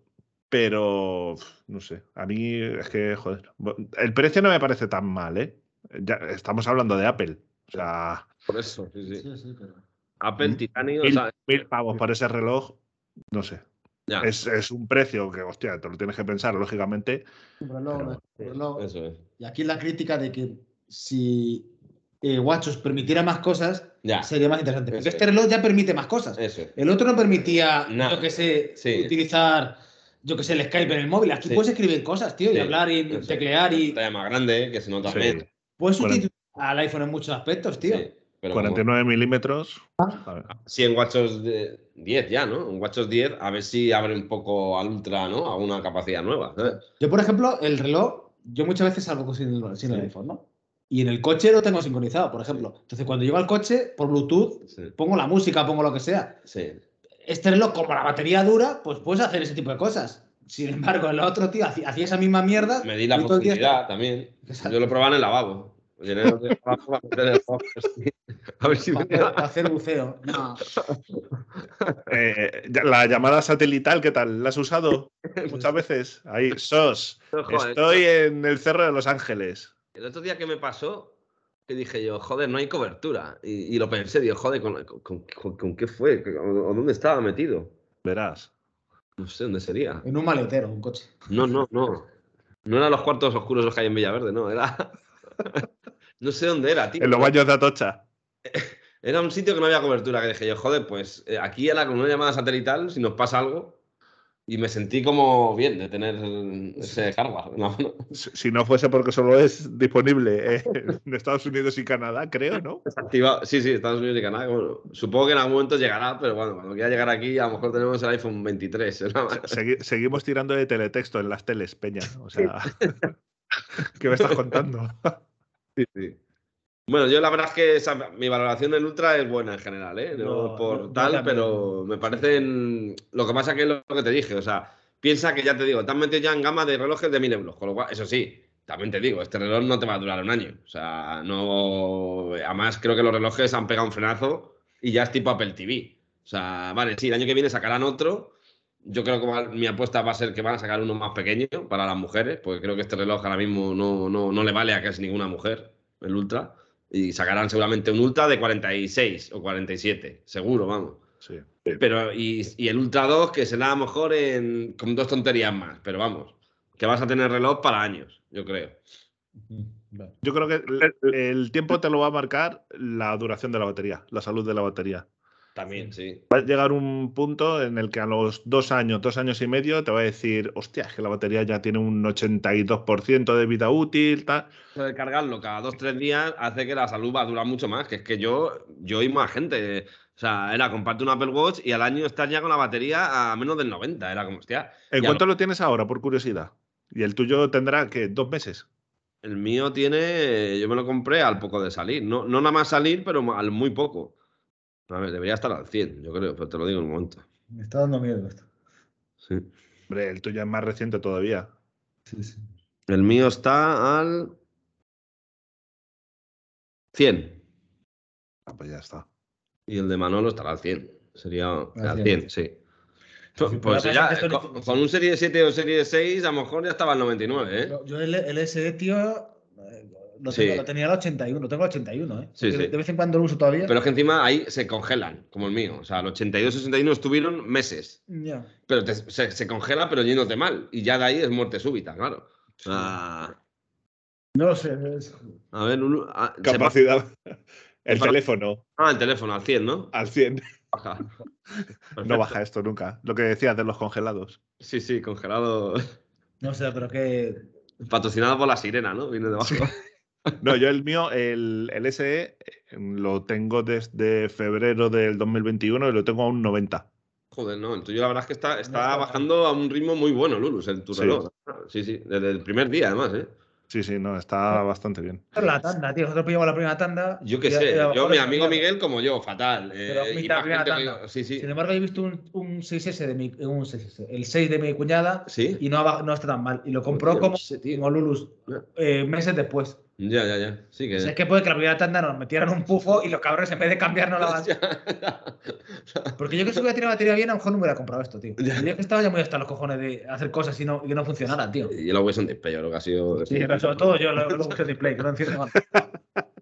pero no sé, a mí es que, joder, el precio no me parece tan mal, ¿eh? Ya estamos hablando de Apple. O sea. Por eso, sí, sí. Apple, Titanio. Mil, pavos por ese reloj, no sé. Es, es, un precio que, hostia, te lo tienes que pensar, lógicamente. reloj, reloj. Eso es. Y aquí la crítica de que si eh, Watchos permitiera más cosas, sería más interesante. Porque este reloj ya permite más cosas. El otro no permitía, que sé, utilizar yo que sé, el Skype en el móvil. Aquí puedes escribir cosas, tío, y hablar y teclear y. Más grande, que se nota bien. Puedes sustituir al iPhone en muchos aspectos, tío. 49 milímetros. Sí, en WatchOS 10 ya, ¿no? En WatchOS 10, a ver si abre un poco al Ultra, ¿no? A una capacidad nueva. Yo, por ejemplo, el reloj, yo muchas veces salgo sin, el iPhone, ¿no? Y en el coche lo tengo sincronizado, por ejemplo. Entonces, cuando llego al coche, por Bluetooth, pongo la música, pongo lo que sea. Sí este reloj, como la batería dura, pues puedes hacer ese tipo de cosas. Sin embargo, el otro tío hacía, esa misma mierda. Me di la posibilidad también. Yo lo probaba en el lavabo. A ver si para, hacer buceo. No. Eh, la llamada satelital, ¿qué tal? ¿La has usado muchas veces? Ahí, SOS. Estoy en el Cerro de Los Ángeles. El otro día que me pasó, que dije yo, joder, no hay cobertura. Y, lo pensé, digo, joder, ¿con, qué fue? ¿O dónde estaba metido? Verás. No sé dónde sería. En un maletero, un coche. No, no, no. No eran los cuartos oscuros los que hay en Villaverde, no. Era. no sé dónde era, tío. En los baños de Atocha. Era un sitio que no había cobertura, que dije yo, joder, pues eh, aquí a la con una llamada satelital, si nos pasa algo, y me sentí como bien de tener ese hardware. Si no fuese porque solo es disponible en Estados Unidos y Canadá, creo, ¿no? Desactivado. Sí, sí, Estados Unidos y Canadá. supongo que en algún momento llegará, pero bueno, cuando quiera llegar aquí, a lo mejor tenemos el iPhone 23. seguimos tirando de teletexto en las teles, Peña. O sea, ¿qué me estás contando? Sí, sí. Bueno, yo la verdad es que mi valoración del Ultra es buena en general, ¿eh? No, por tal, pero me parecen. Lo que pasa que es lo que te dije, o sea, piensa que ya te digo, te han metido ya en gama de relojes de 1000 euros, con lo cual, eso sí, también te digo, este reloj no te va a durar un año. O sea, no. Además, creo que los relojes han pegado un frenazo y ya es tipo Apple TV. O sea, vale, sí, el año que viene sacarán otro. Yo creo que mi apuesta va a ser que van a sacar uno más pequeño para las mujeres, porque creo que este reloj ahora mismo no, no, no le vale a casi ninguna mujer, el Ultra. Y sacarán seguramente un Ultra de 46 o 47, seguro, vamos. Sí. Pero, y, el Ultra 2, que será a lo mejor en, con dos tonterías más. Pero vamos, que vas a tener reloj para años, yo creo. Yo creo que el, tiempo te lo va a marcar la duración de la batería, la salud de la batería. También, sí. Va a llegar un punto en el que a los dos años, dos años y medio, te va a decir, hostia, es que la batería ya tiene un 82% de vida útil, tal. de cargarlo cada dos, tres días hace que la salud va a durar mucho más. Que es que yo, yo y más gente. O sea, era comparte un Apple Watch y al año estás ya con la batería a menos del 90. Era como, hostia. ¿En cuánto lo... tienes ahora, por curiosidad? Y el tuyo tendrá, que ¿Dos meses? El mío tiene, yo me lo compré al poco de salir. No, no nada más salir, pero al muy poco. A ver, debería estar al 100, yo creo, pero te lo digo en un momento. Me está dando miedo esto. Sí. Hombre, el tuyo es más reciente todavía. Sí, sí. El mío está al 100. Ah, pues ya está. Y el de Manolo estará al 100. Sería al 100, sí. Pues, pues ya, con, un Serie 7 o Serie 6, a lo mejor ya estaba al 99, ¿eh? Yo, el, el SD, tío, lo, tenía el 81, lo tengo el 81, ¿eh? de, vez en cuando lo uso todavía. Pero es que encima ahí se congelan, como el mío. O sea, el 82 61 estuvieron meses. Ya. Pero se, congela, pero yéndote mal. Y ya de ahí es muerte súbita, claro. No lo sé. A ver, ah, capacidad. El teléfono. Ah, el teléfono, al 100, ¿no? Al 100. Baja. no baja esto nunca. Lo que decías de los congelados. Sí, sí, congelados. No sé, pero que. Patrocinado por la sirena, ¿no? Viene debajo. No, yo el mío, el, el SE, em, lo tengo desde febrero del 2021 y lo tengo a un 90. Joder, no, el tuyo la verdad es que está, está bajando a un ritmo muy bueno, Lulus, el tu reloj. Sí, sí, desde el primer día además, ¿eh? Sí, sí, no, está bastante bien. La tanda, tío. Nosotros pillamos la primera tanda. Yo qué sé. Yo, mi amigo Miguel, como yo, fatal. Pero eh, tanda. Sí, sí. Sin embargo, he visto un, un 6S de mi. Un 6S, el 6 de mi cuñada. ¿Sí? Y no, no está tan mal. Y lo compró como, como Lulus eh, meses después. Ya, ya, ya. Sí que... O sea, es que puede que la primera tanda nos metieran un pufo y los cabrones en vez de cambiarnos la batería. Porque yo que si hubiera tirado batería bien, a lo mejor no hubiera comprado esto, tío. Yo que estaba ya muy hasta los cojones de hacer cosas y, no, y que no funcionara, tío. Y lo Wilson Display, yo creo que ha sido. Sí, pero sobre todo yo lo, lo Display, que no entiendo mal.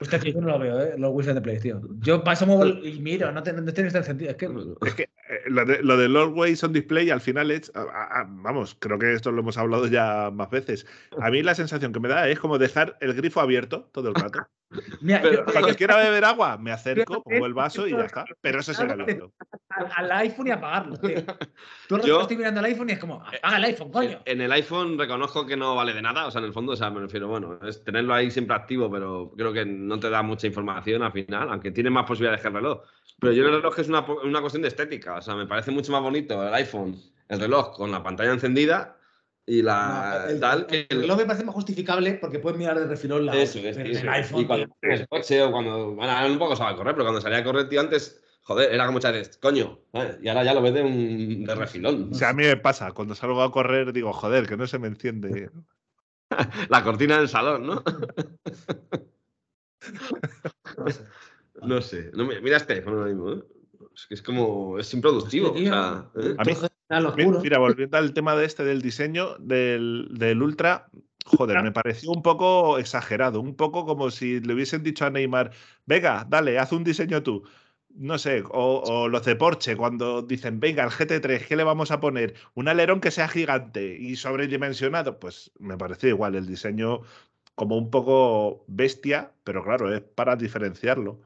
Hostia, yo no lo veo, ¿eh? Los Wilson de Play, tío. Yo paso y miro, no, tiene este sentido. Es que, es que eh, lo, de, lo del Always on Display al final es. vamos, creo que esto lo hemos hablado ya más veces. A mí la sensación que me da es como dejar el grifo abierto todo el rato. cuando quiera beber agua, me acerco, pongo el vaso y ya está. Pero eso es el abierto. Al, iPhone y apagarlo, tío. Tú yo, estoy mirando el iPhone y es como, apaga el iPhone, coño. En el iPhone reconozco que no vale de nada. O sea, en el fondo, o sea, me refiero, bueno, es tenerlo ahí siempre activo, pero creo que no te da mucha información al final, aunque tiene más posibilidades que el reloj. Pero yo el reloj es una, una cuestión de estética. O sea, me parece mucho más bonito el iPhone, el reloj con la pantalla encendida y la el, tal que el reloj me parece más justificable porque puedes mirar de refilón la eso, es, el iPhone y cuando el coche o cuando bueno, un poco sabe correr pero cuando salía a correr tío antes joder era como muchas veces coño ¿eh? y ahora ya lo ves de un de refilón o sea a mí me pasa cuando salgo a correr digo joder que no se me enciende la cortina del salón no no sé no, mira este teléfono mismo ¿eh? es que es como es improductivo o sea, ¿eh? a mí Mira, volviendo al tema de este del diseño del, del Ultra, joder, me pareció un poco exagerado, un poco como si le hubiesen dicho a Neymar, venga, dale, haz un diseño tú. No sé, o, los de Porsche, cuando dicen, venga, el GT3, ¿qué le vamos a poner? Un alerón que sea gigante y sobredimensionado. Pues me pareció igual el diseño como un poco bestia, pero claro, es para diferenciarlo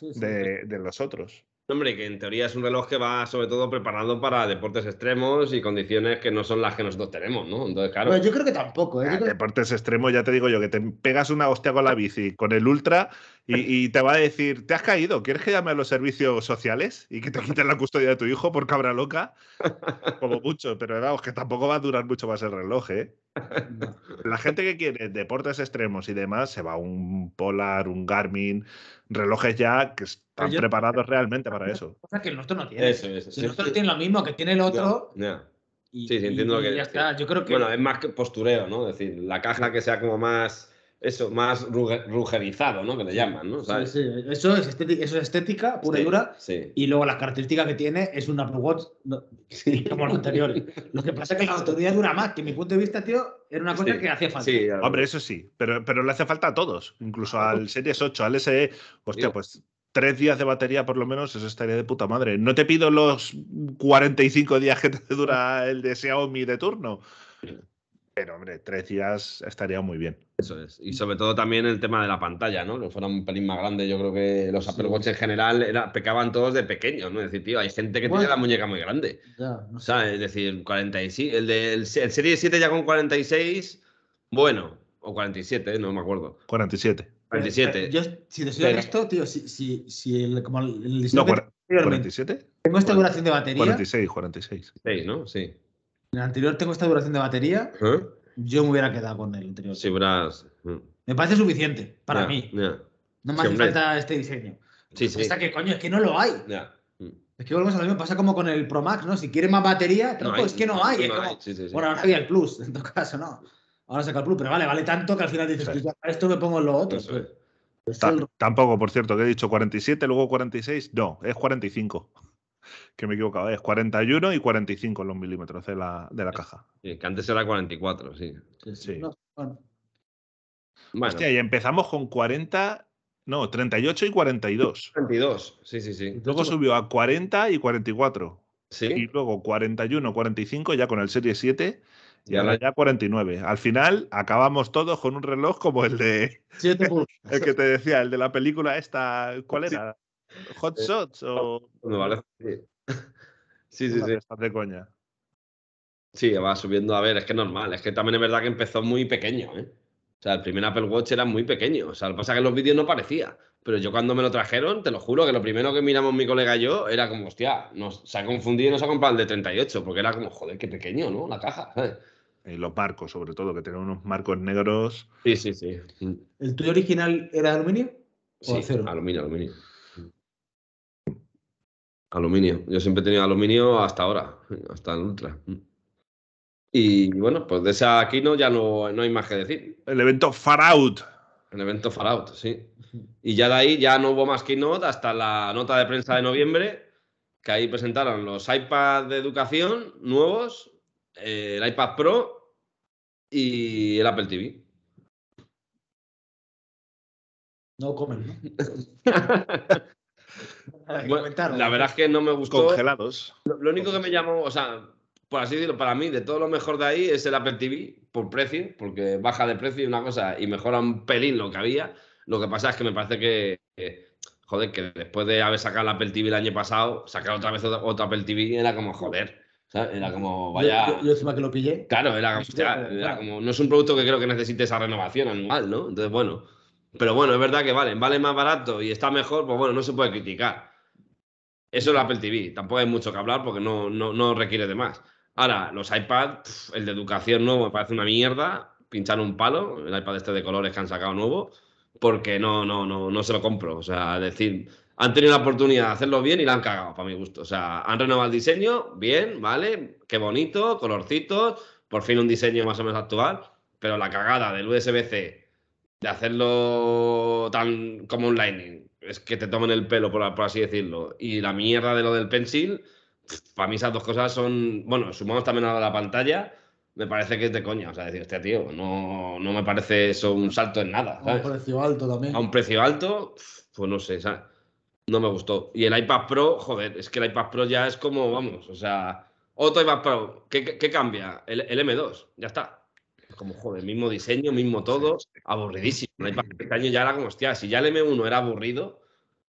De, de los otros. Hombre, que en teoría es un reloj que va sobre todo preparado para deportes extremos y condiciones que no son las que nosotros tenemos, ¿no? Entonces, claro. yo creo que tampoco, ¿eh? Ah, deportes extremos, ya te digo yo, que te pegas una hostia con la bici, con el ultra, y, te va a decir, ¿te has caído? ¿Quieres que llame a los servicios sociales y que te quiten la custodia de tu hijo por cabra loca? Como mucho, pero vamos, que tampoco va a durar mucho más el reloj, ¿eh? La gente que quiere deportes extremos y demás se va a un Polar, un Garmin, relojes ya que están preparados realmente para eso. Cosa que el nuestro no tiene. Eso, eso, el nuestro tiene lo mismo que tiene el otro. sí, sí, entiendo lo que. Ya está. Yo creo que. Bueno, es más que postureo, ¿no? Es decir, la caja que sea como más eso, más rugerizado, ¿no? Que le llaman, ¿no? Sí, sí. Eso, es estética, eso es estética pura y dura. Sí. Y luego la característica que tiene es un Apple Watch como los anteriores. Lo que pasa es que la autoridad dura más, que mi punto de vista, tío, era una cosa que hacía falta. Sí, Hombre, eso sí, pero, pero le hace falta a todos, incluso al Series 8, al SE. Hostia, pues tres días de batería por lo menos, eso estaría de puta madre. No te pido los 45 días que te dura el de Xiaomi de turno. Pero, hombre, tres días estaría muy bien. Eso es. Y sobre todo también el tema de la pantalla, ¿no? Que fuera un pelín más grande. Yo creo que los Apple Watch en general era, pecaban todos de pequeños, ¿no? Es decir, tío, hay gente que tiene la muñeca muy grande. Ya, no sé. O sea, es decir, 46. El de el, Serie 7 ya con 46, bueno, o 47, no me acuerdo. 47. 47. Yo, si te soy honesto, tío, si, si, si el, como el, no, 47. Tengo esta duración de batería. 46, 46. Sí, ¿no? Sí. En el anterior tengo esta duración de batería. ¿Eh? Yo me hubiera quedado con el anterior. Sí, verás. Mm. Me parece suficiente para mí. No me hace falta este diseño. Sí, que, coño, es que no lo hay. Mm. Es que volvemos a lo mismo. Pasa como con el Pro Max, ¿no? Si quiere más batería, es que no hay. bueno, ahora había el Plus, en todo caso, ¿no? Ahora saca el Plus, pero vale, vale tanto que al final dices, pues esto me pongo en lo otro. Pues. Tampoco, por cierto, que he dicho 47, luego 46. No, es 45 que me he equivocado, es 41 y 45 los milímetros de la, de la caja. Sí, que antes era 44, sí. Sí. bueno. Hostia, y empezamos con 40, no, 38 y 42. 42, sí, sí, sí. Luego subió a 40 y 44. Sí. Y luego 41, 45 ya con el Serie 7 y ahora ya 49. Al final acabamos todos con un reloj como el de. el que te decía, el de la película esta. ¿Cuál era? ¿Hot eh, Shots o.? Sí, sí, sí. De coña. Sí, va subiendo. A ver, es que es normal. Es que también es verdad que empezó muy pequeño, ¿eh? O sea, el primer Apple Watch era muy pequeño. O sea, lo que pasa es que en los vídeos no parecía. Pero yo cuando me lo trajeron, te lo juro que lo primero que miramos mi colega y yo era como, hostia, nos, se ha confundido y nos ha comprado el de 38, porque era como, joder, qué pequeño, ¿no? La caja, ¿sabes? Y los marcos, sobre todo, que tienen unos marcos negros. Sí, sí, sí. ¿El tuyo original era de aluminio? ¿O sí, acero? aluminio, aluminio. Aluminio. Yo siempre he tenido aluminio hasta ahora, hasta el Ultra. Y bueno, pues de esa Kino ya no, no hay más que decir. El evento Far Out. El evento Far Out, sí. Y ya de ahí ya no hubo más Keynote hasta la nota de prensa de noviembre, que ahí presentaron los iPads de educación nuevos, eh, el iPad Pro y el Apple TV. No comen, ¿no? la verdad es que no me gustó. Congelados. Lo, único que me llamó, o sea, por así decirlo, para mí, de todo lo mejor de ahí es el Apple TV, por precio, porque baja de precio y una cosa y mejora un pelín lo que había. Lo que pasa es que me parece que, joder, que después de haber sacado el Apple TV el año pasado, sacar otra vez otra, Apple TV era como, joder. Era como, vaya. Yo, encima que lo pillé. Claro, era, era como. No es un producto que creo que necesite esa renovación anual, ¿no? Entonces, bueno. Pero bueno, es verdad que vale, vale más barato y está mejor, pues bueno, no se puede criticar. Eso es el Apple TV. Tampoco hay mucho que hablar porque no, no, requiere de más. Ahora, los iPads, el de educación nuevo me parece una mierda. Pinchar un palo, el iPad este de colores que han sacado nuevo, porque no, no, no, no se lo compro. O sea, decir, han tenido la oportunidad de hacerlo bien y la han cagado, para mi gusto. O sea, han renovado el diseño, bien, ¿vale? Qué bonito, colorcitos, por fin un diseño más o menos actual, pero la cagada del USB-C de hacerlo tan como un Lightning, es que te tomen el pelo, por, así decirlo, y la mierda de lo del pencil, para mí esas dos cosas son, bueno, sumamos también a la pantalla, me parece que es de coña, o sea, decir, hostia, tío, no, no me parece eso un salto en nada. A un precio alto también. A un precio alto, pues no sé, ¿sabes? No me gustó. Y el iPad Pro, joder, es que el iPad Pro ya es como, vamos, o sea, otro iPad Pro, ¿qué, qué cambia? El, el M2, ya está como, joder, mismo diseño, mismo todo, aburridísimo. Este año ya era como, hostia, si ya el M1 era aburrido,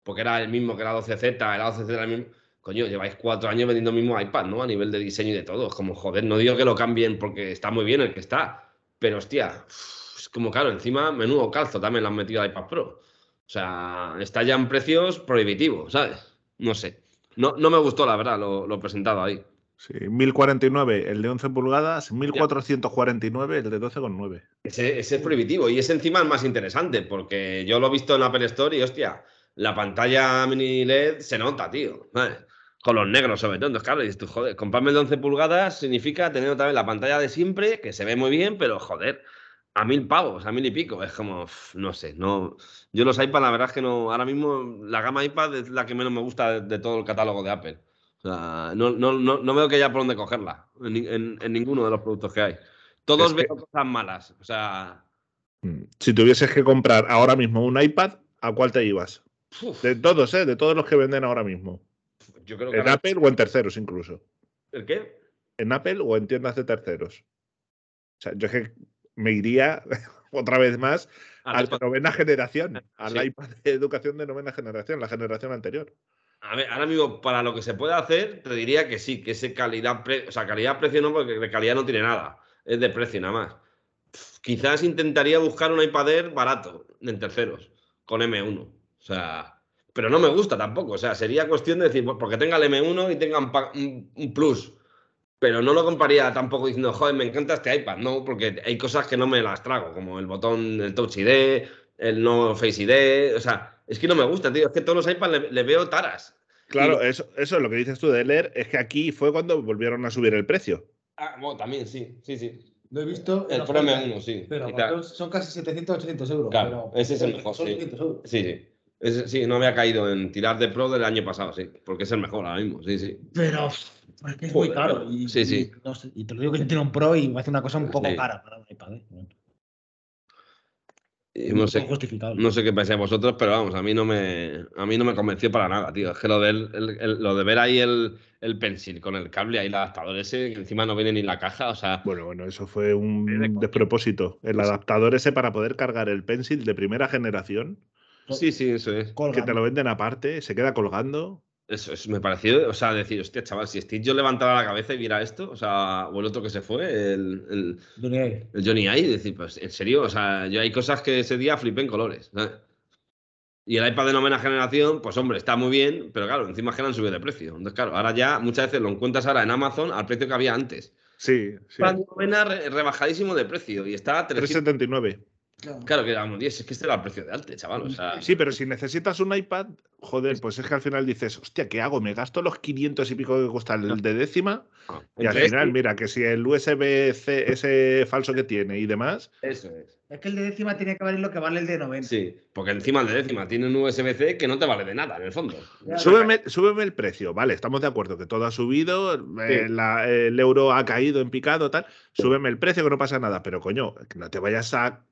porque era el mismo que la 12Z, el 12Z era el mismo. Coño, lleváis cuatro años vendiendo el mismo iPad, ¿no? A nivel de diseño y de todo. Es como, joder, no digo que lo cambien porque está muy bien el que está. Pero, hostia, es como, claro, encima, menudo calzo también lo han metido al iPad Pro. O sea, está ya en precios prohibitivos, ¿sabes? No sé. No, no me gustó, la verdad, lo, lo presentado ahí. Sí, 1049 el de 11 pulgadas, 1449 el de 12,9. Ese, ese es prohibitivo y es encima el más interesante porque yo lo he visto en Apple Store y hostia, la pantalla mini LED se nota, tío. Con los negros sobre todo. Claro, dices tú, joder, comprarme el de 11 pulgadas significa tener otra vez la pantalla de siempre, que se ve muy bien, pero joder, a mil pavos, a mil y pico. Es como, no sé, no. Yo los iPad, la verdad es que no. Ahora mismo la gama iPad es la que menos me gusta de todo el catálogo de Apple no, no, no, no, veo que haya por dónde cogerla en, ninguno de los productos que hay. Todos veo cosas malas. O sea. Mm, si tuvieses que comprar ahora mismo un iPad, ¿a cuál te ibas? De todos, ¿eh? De todos los que venden ahora mismo. Yo creo que en Apple o en terceros incluso. ¿El qué? En Apple o en tiendas de terceros. O sea, yo es que me iría otra vez más a, la novena generación, al iPad de educación de novena generación, la generación anterior. A ver, ahora mismo, para lo que se puede hacer, te diría que sí, que ese calidad, o sea, calidad-precio no, porque de calidad no tiene nada, es de precio nada más. quizás intentaría buscar un iPad Air barato, en terceros, con M1. O sea, pero no me gusta tampoco, o sea, sería cuestión de decir, pues, porque tenga el M1 y tenga un, plus, pero no lo compraría tampoco diciendo, joder, me encanta este iPad, no, porque hay cosas que no me las trago, como el botón, el Touch ID, el no Face ID, o sea, es que no me gusta, tío. Es que todos los iPads le, veo taras. Claro, eso, eso es lo que dices tú de leer, es que aquí fue cuando volvieron a subir el precio. Ah, bueno, también, sí, sí, sí. Lo he visto. El Pro M1, sí. Pero son casi 700 800 euros. Claro, ese es el mejor. Son sí. euros. Sí, sí. sí, no había caído en tirar de Pro del año pasado, sí. Porque es el mejor ahora mismo, sí, sí. Pero es que es muy caro. Y, sí, sí. Y, te lo digo que yo tengo un Pro y me hace una cosa un poco cara para un iPad. ¿eh? No sé, no sé qué pensáis vosotros, pero vamos, a mí no me, a mí no me convenció para nada, tío. Es que lo de, lo de ver ahí el, el pencil con el cable, ahí el adaptador ese, que encima no viene ni la caja, o sea. Bueno, bueno, eso fue un despropósito. El adaptador ese para poder cargar el pencil de primera generación. Sí, sí, eso es. Que te lo venden aparte, se queda colgando. Eso, me pareció, o sea, decir, hostia, chaval, si Steve yo levantara la cabeza y viera esto, o sea, o el otro que se fue, el, el Johnny I. El Johnny I, decir, pues, en serio, o sea, yo hay cosas que ese día flipé en colores. Y el iPad de novena generación, pues hombre, está muy bien, pero claro, encima es que han subido de precio. Entonces, claro, ahora ya muchas veces lo encuentras ahora en Amazon al precio que había antes. Sí, sí. Novena rebajadísimo de precio y está a 379. Claro, que vamos, es que este era el precio de Alte, chaval. Sí, pero si necesitas un iPad, joder, pues es que al final dices, hostia, ¿qué hago? ¿Me gasto los 500 y pico que cuesta el de décima? Ah, y al final, mira, que si el USB-C, ese falso que tiene y demás. Eso es. Es que el de décima tiene que valer lo que vale el de 90. Sí, porque encima el de décima tiene un USB-C que no te vale de nada, en el fondo. Súbeme, el precio, vale, estamos de acuerdo que todo ha subido, eh, el euro ha caído en picado, tal. Súbeme el precio que no pasa nada, pero coño, que no te vayas a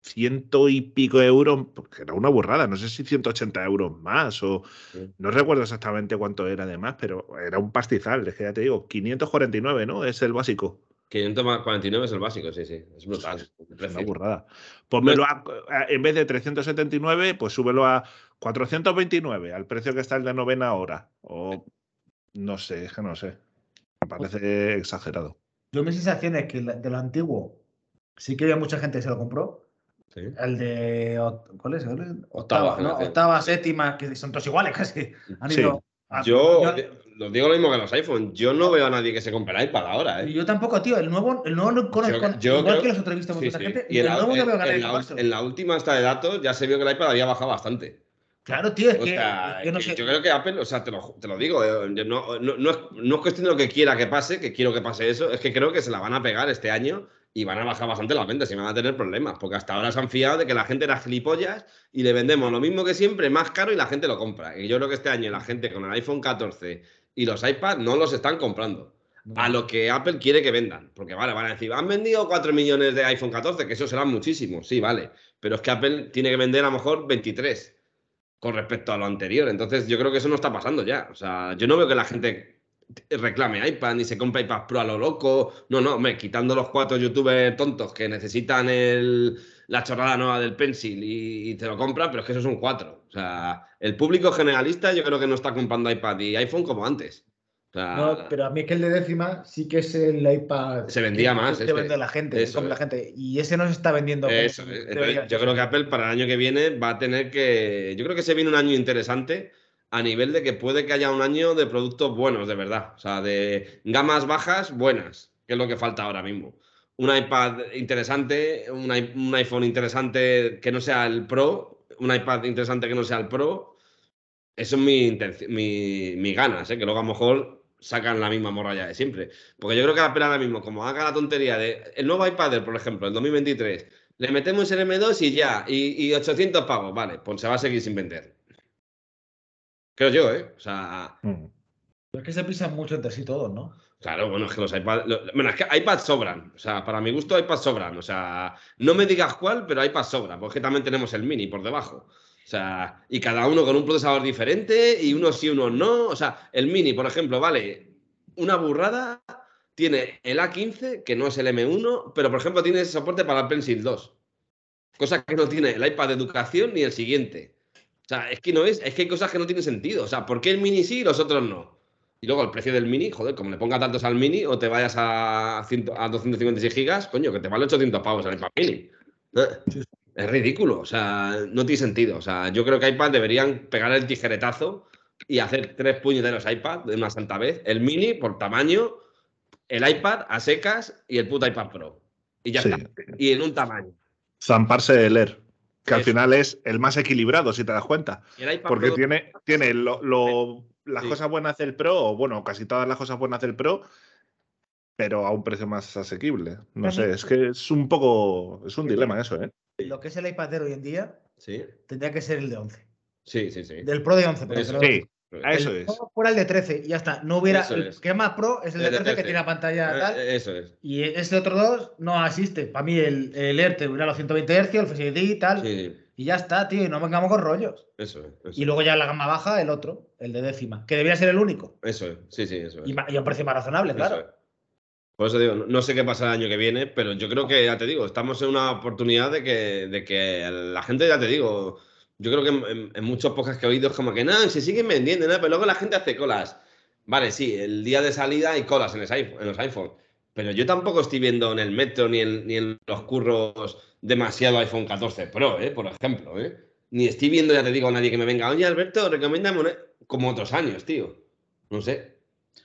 ciento y pico euros, porque era una burrada, no sé si 180 euros más o no recuerdo exactamente cuánto era además, pero era un pastizal, es que ya te digo, 549, ¿no? Es el básico. 549 es el básico, sí, sí, es brutal. Es una burrada. Pónmelo a, en vez de 379, pues súbelo a 429, al precio que está el de novena hora. O no sé, es que no sé. Me parece exagerado. Yo mi sensación es que de lo antiguo sí que había mucha gente que se lo compró, el de. ¿Cuál es? Octava, octava, séptima, que son todos iguales casi. yo, lo digo lo mismo que los iPhone. Yo no veo a nadie que se compre el iPad ahora. ¿eh? Yo tampoco, tío. El nuevo, el nuevo no conozco. Yo, igual que los otros visto mucha gente. Y el, nuevo no veo en, la, en la última esta de datos ya se vio que el iPad había bajado bastante. Claro, tío, es que, Yo creo que Apple, o sea, te lo, te lo digo, eh, no, no, no, es, no, es, cuestión de lo que quiera que pase, que quiero que pase eso, es que creo que se la van a pegar este año y van a bajar bastante las ventas y van a tener problemas, porque hasta ahora se han fiado de que la gente era gilipollas y le vendemos lo mismo que siempre, más caro y la gente lo compra. Y yo creo que este año la gente con el iPhone 14 y los iPads no los están comprando. A lo que Apple quiere que vendan. Porque vale, van a decir, han vendido 4 millones de iPhone 14, que eso serán muchísimos, sí, vale. Pero es que Apple tiene que vender a lo mejor 23 con respecto a lo anterior. Entonces yo creo que eso no está pasando ya. O sea, yo no veo que la gente reclame iPad ni se compra iPad Pro a lo loco. No, no, me quitando los cuatro youtubers tontos que necesitan el, la chorrada nueva del Pencil y, te lo compran, pero es que esos son cuatro. O sea, el público generalista yo creo que no está comprando iPad y iPhone como antes. no, pero a mí es que el de décima sí que es el iPad. Se vendía más. Se vende la gente, la gente. Y ese no se está vendiendo. Eso, yo creo que Apple para el año que viene va a tener que. Yo creo que se viene un año interesante a nivel de que puede que haya un año de productos buenos, de verdad. O sea, de gamas bajas buenas, que es lo que falta ahora mismo. Un iPad interesante, un, iPhone interesante que no sea el Pro, un iPad interesante que no sea el Pro. Eso es mi, mi, mi ganas, ¿eh? que luego a lo mejor sacan la misma morralla de siempre. Porque yo creo que pena ahora mismo, como haga la tontería de el nuevo iPad, por ejemplo, el 2023, le metemos el M2 y ya, y, y 800 pavos, vale, pues se va a seguir sin vender. Creo yo, ¿eh? O sea. Mm. Es que se pisan mucho entre sí todos, ¿no? Claro, bueno, es que los iPads. bueno, es que iPads sobran. O sea, para mi gusto, iPads sobran. O sea, no me digas cuál, pero iPads sobran. Porque también tenemos el mini por debajo. O O sea, y cada uno con un procesador diferente y unos sí, unos no. O sea, el Mini, por ejemplo, vale una burrada, tiene el A15, que no es el M1, pero por ejemplo tiene soporte para el Pencil 2. Cosa que no tiene el iPad de educación ni el siguiente. O sea, es que no es, es que hay cosas que no tienen sentido. O sea, ¿por qué el Mini sí y los otros no? Y luego el precio del Mini, joder, como le ponga tantos al Mini o te vayas a, a 256 gigas, coño, que te vale 800 pavos el iPad Mini. ¿Eh? Es ridículo, o sea, no tiene sentido. O sea, yo creo que iPad deberían pegar el tijeretazo y hacer tres puñeteros iPad de una santa vez. El Mini por tamaño, el iPad a secas y el puto iPad Pro. Y ya está. Y en un tamaño. Zamparse de leer. Que al final es el más equilibrado, si te das cuenta. Porque tiene, tiene las cosas buenas del Pro, o bueno, casi todas las cosas buenas del Pro, pero a un precio más asequible. No sé, es que es un poco. Es un dilema eso, ¿eh? Lo que es el iPad Air hoy en día ¿Sí? tendría que ser el de 11. Sí, sí, sí. Del Pro de 11, por Sí, eso es. Fuera el de 13 y ya está. No hubiera. el que es más pro es el de 13, que tiene la pantalla eh, tal. Eso es. Y este otro dos no asiste. Para mí el, el Air te hubiera los 120 Hz, el ID y tal. Y ya está, tío. Y no vengamos con rollos. Eso es. Y luego ya la gama baja, el otro, el de décima. Que debería ser el único. Eso es. Sí, sí, eso es. Y, a un precio más razonable, claro. Por eso digo, no sé qué pasa el año que viene, pero yo creo que, ya te digo, estamos en una oportunidad de que, de que la gente, ya te digo, yo creo que en, muchos podcasts que he oído es como que, no, se siguen vendiendo, ¿no? pero luego la gente hace colas. Vale, sí, el día de salida hay colas en, en los iPhone, pero yo tampoco estoy viendo en el metro ni en, ni en los curros demasiado iPhone 14 Pro, ¿eh? por ejemplo. ¿eh? Ni estoy viendo, ya te digo, a nadie que me venga, oye Alberto, recomiéndame como otros años, tío. No sé.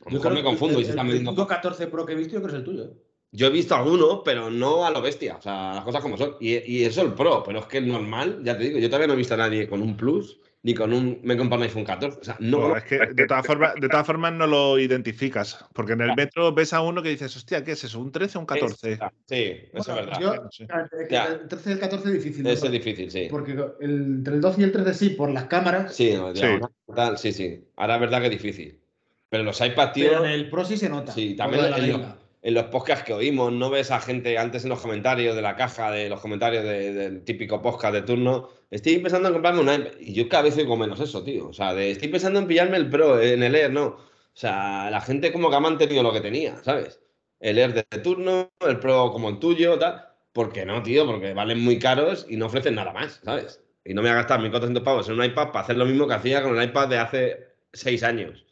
A lo mejor me confundo y se están vendiendo. El 14 Pro que he visto yo creo que es el tuyo. ¿eh? Yo he visto alguno, pero no a lo bestia. O sea, las cosas como son. Y, eso el Pro, pero es que el normal, ya te digo, yo todavía no he visto a nadie con un Plus ni con un. Me compro un iPhone 14. O sea, no. es que de todas, formas, de todas formas no lo identificas. Porque en el metro ves a uno que dices, hostia, ¿qué es eso? ¿Un 13 o un 14? sí, eso es verdad. el 13 y el 14 es difícil. Eso es difícil, sí. Porque entre el 12 y el 13 sí, por las cámaras. Sí, sí. sí, sí. Ahora es verdad que es difícil. Pero los iPad, tío. Pero en el Pro sí se nota. Sí, también en los podcasts que oímos, no ves a gente antes en los comentarios de la caja, de los comentarios del típico podcast de turno, estoy pensando en comprarme una... Y yo cada vez oigo menos eso, tío. O sea, estoy pensando en pillarme el Pro, en el Air, no. O sea, la gente como que ha mantenido lo que tenía, ¿sabes? El Air de turno, el Pro como el tuyo, tal. ¿Por qué no, tío? Porque valen muy caros y no ofrecen nada más, ¿sabes? Y no me voy a gastar 1.400 pavos en un iPad para hacer lo mismo que hacía con el iPad de hace seis años.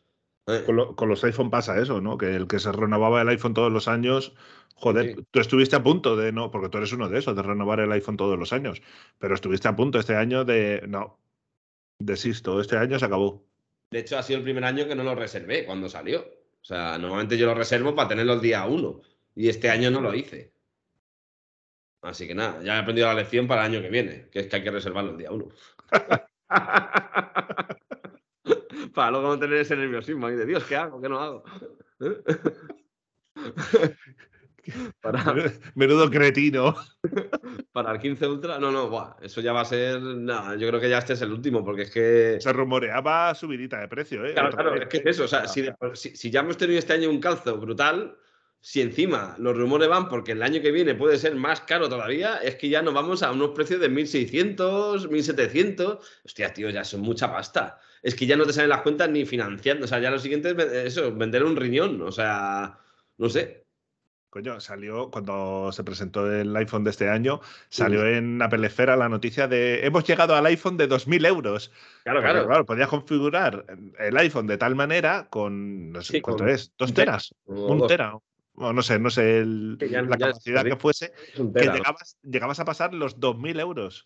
Eh. Con, los iPhone pasa eso, ¿no? Que el que se renovaba el iPhone todos los años, joder, tú estuviste a punto de, no, porque tú eres uno de esos, de renovar el iPhone todos los años, pero estuviste a punto este año de, no, desisto, este año se acabó. De hecho, ha sido el primer año que no lo reservé cuando salió. O sea, normalmente yo lo reservo para tenerlo el día uno y este año no lo hice. Así que nada, ya he aprendido la lección para el año que viene, que es que hay que reservarlo el día uno. para luego no tener ese nerviosismo ahí de Dios, ¿qué hago? ¿Qué no hago? Menudo cretino. Para el 15 Ultra, no, no, eso ya va a ser. Nada, yo creo que ya este es el último, porque es que. Se rumoreaba subidita de precio, ¿eh? Claro, claro, es que eso, o sea, si, si, ya hemos tenido este año un calzo brutal, si encima los rumores van porque el año que viene puede ser más caro todavía, es que ya nos vamos a unos precios de 1.600, 1.700. Hostia, tío, ya son mucha pasta es que ya no te salen las cuentas ni financiando. O sea, ya lo siguiente es eso, vender un riñón. O sea, no sé. Coño, salió cuando se presentó el iPhone de este año, salió en Apple Esfera la noticia de hemos llegado al iPhone de 2.000 euros. Claro, claro. claro, podías configurar el iPhone de tal manera con, no sé cuánto es, dos teras, un tera, no sé, no sé la capacidad que fuese, que llegabas, a pasar los 2.000 euros.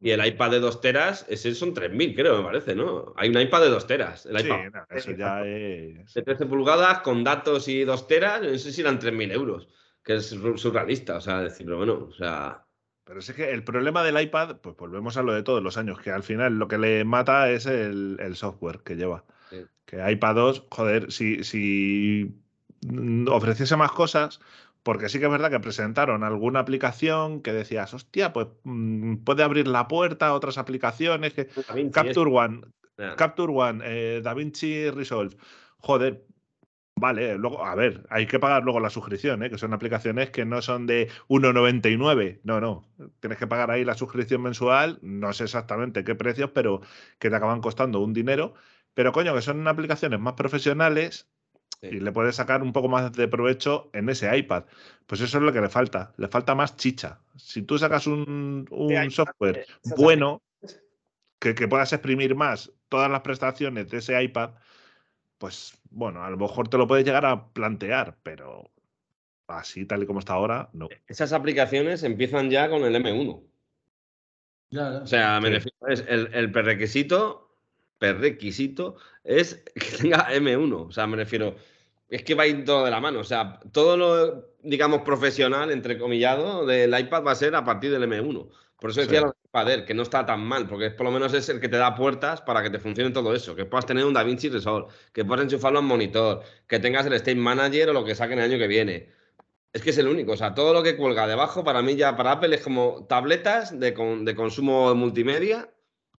y, el, iPad de 2 teras, ese son 3.000, creo, me parece, ¿no? Hay un iPad de 2 teras. El iPad, eso ya es... De 13 pulgadas, con datos y 2 teras, no sé si eran 3.000 euros, que es surrealista, o sea, decirlo, bueno, o sea... Pero es que el problema del iPad, pues volvemos a lo de todos los años, que al final lo que le mata es el, software que lleva. Que iPad 2, joder, si, si ofreciese más cosas, porque sí que es verdad que presentaron alguna aplicación que decías, hostia, pues mm, puede abrir la puerta a otras aplicaciones que Capture One, Capture One, eh, DaVinci Resolve. Joder, Vale, luego, a ver, hay que pagar luego la suscripción, ¿eh? que son aplicaciones que no son de 1,99. No, no. Tienes que pagar ahí la suscripción mensual, no sé exactamente qué precios, pero que te acaban costando un dinero. Pero coño, que son aplicaciones más profesionales y le puedes sacar un poco más de provecho en ese iPad. Pues eso es lo que le falta. Le falta más chicha. Si tú sacas un, software bueno que, que puedas exprimir más todas las prestaciones de ese iPad, pues bueno, a lo mejor te lo puedes llegar a plantear, pero así tal y como está ahora, no. E, esas aplicaciones empiezan ya con el M1. O sea, me refiero, es el, el prerequisito, prerequisito es que tenga M1. O sea, me refiero, es que va a ir todo de la mano. O sea, todo lo, digamos, profesional, entre comillado, del iPad va a ser a partir del M1. Por eso decía que no está tan mal, porque por lo menos es el que te da puertas para que te funcione todo eso, que puedas tener un DaVinci Resolve, que puedas enchufarlo en monitor, que tengas el State Manager o lo que saquen el año que viene. Es que es el único, o sea, todo lo que cuelga debajo para mí ya para Apple es como tabletas de, de consumo multimedia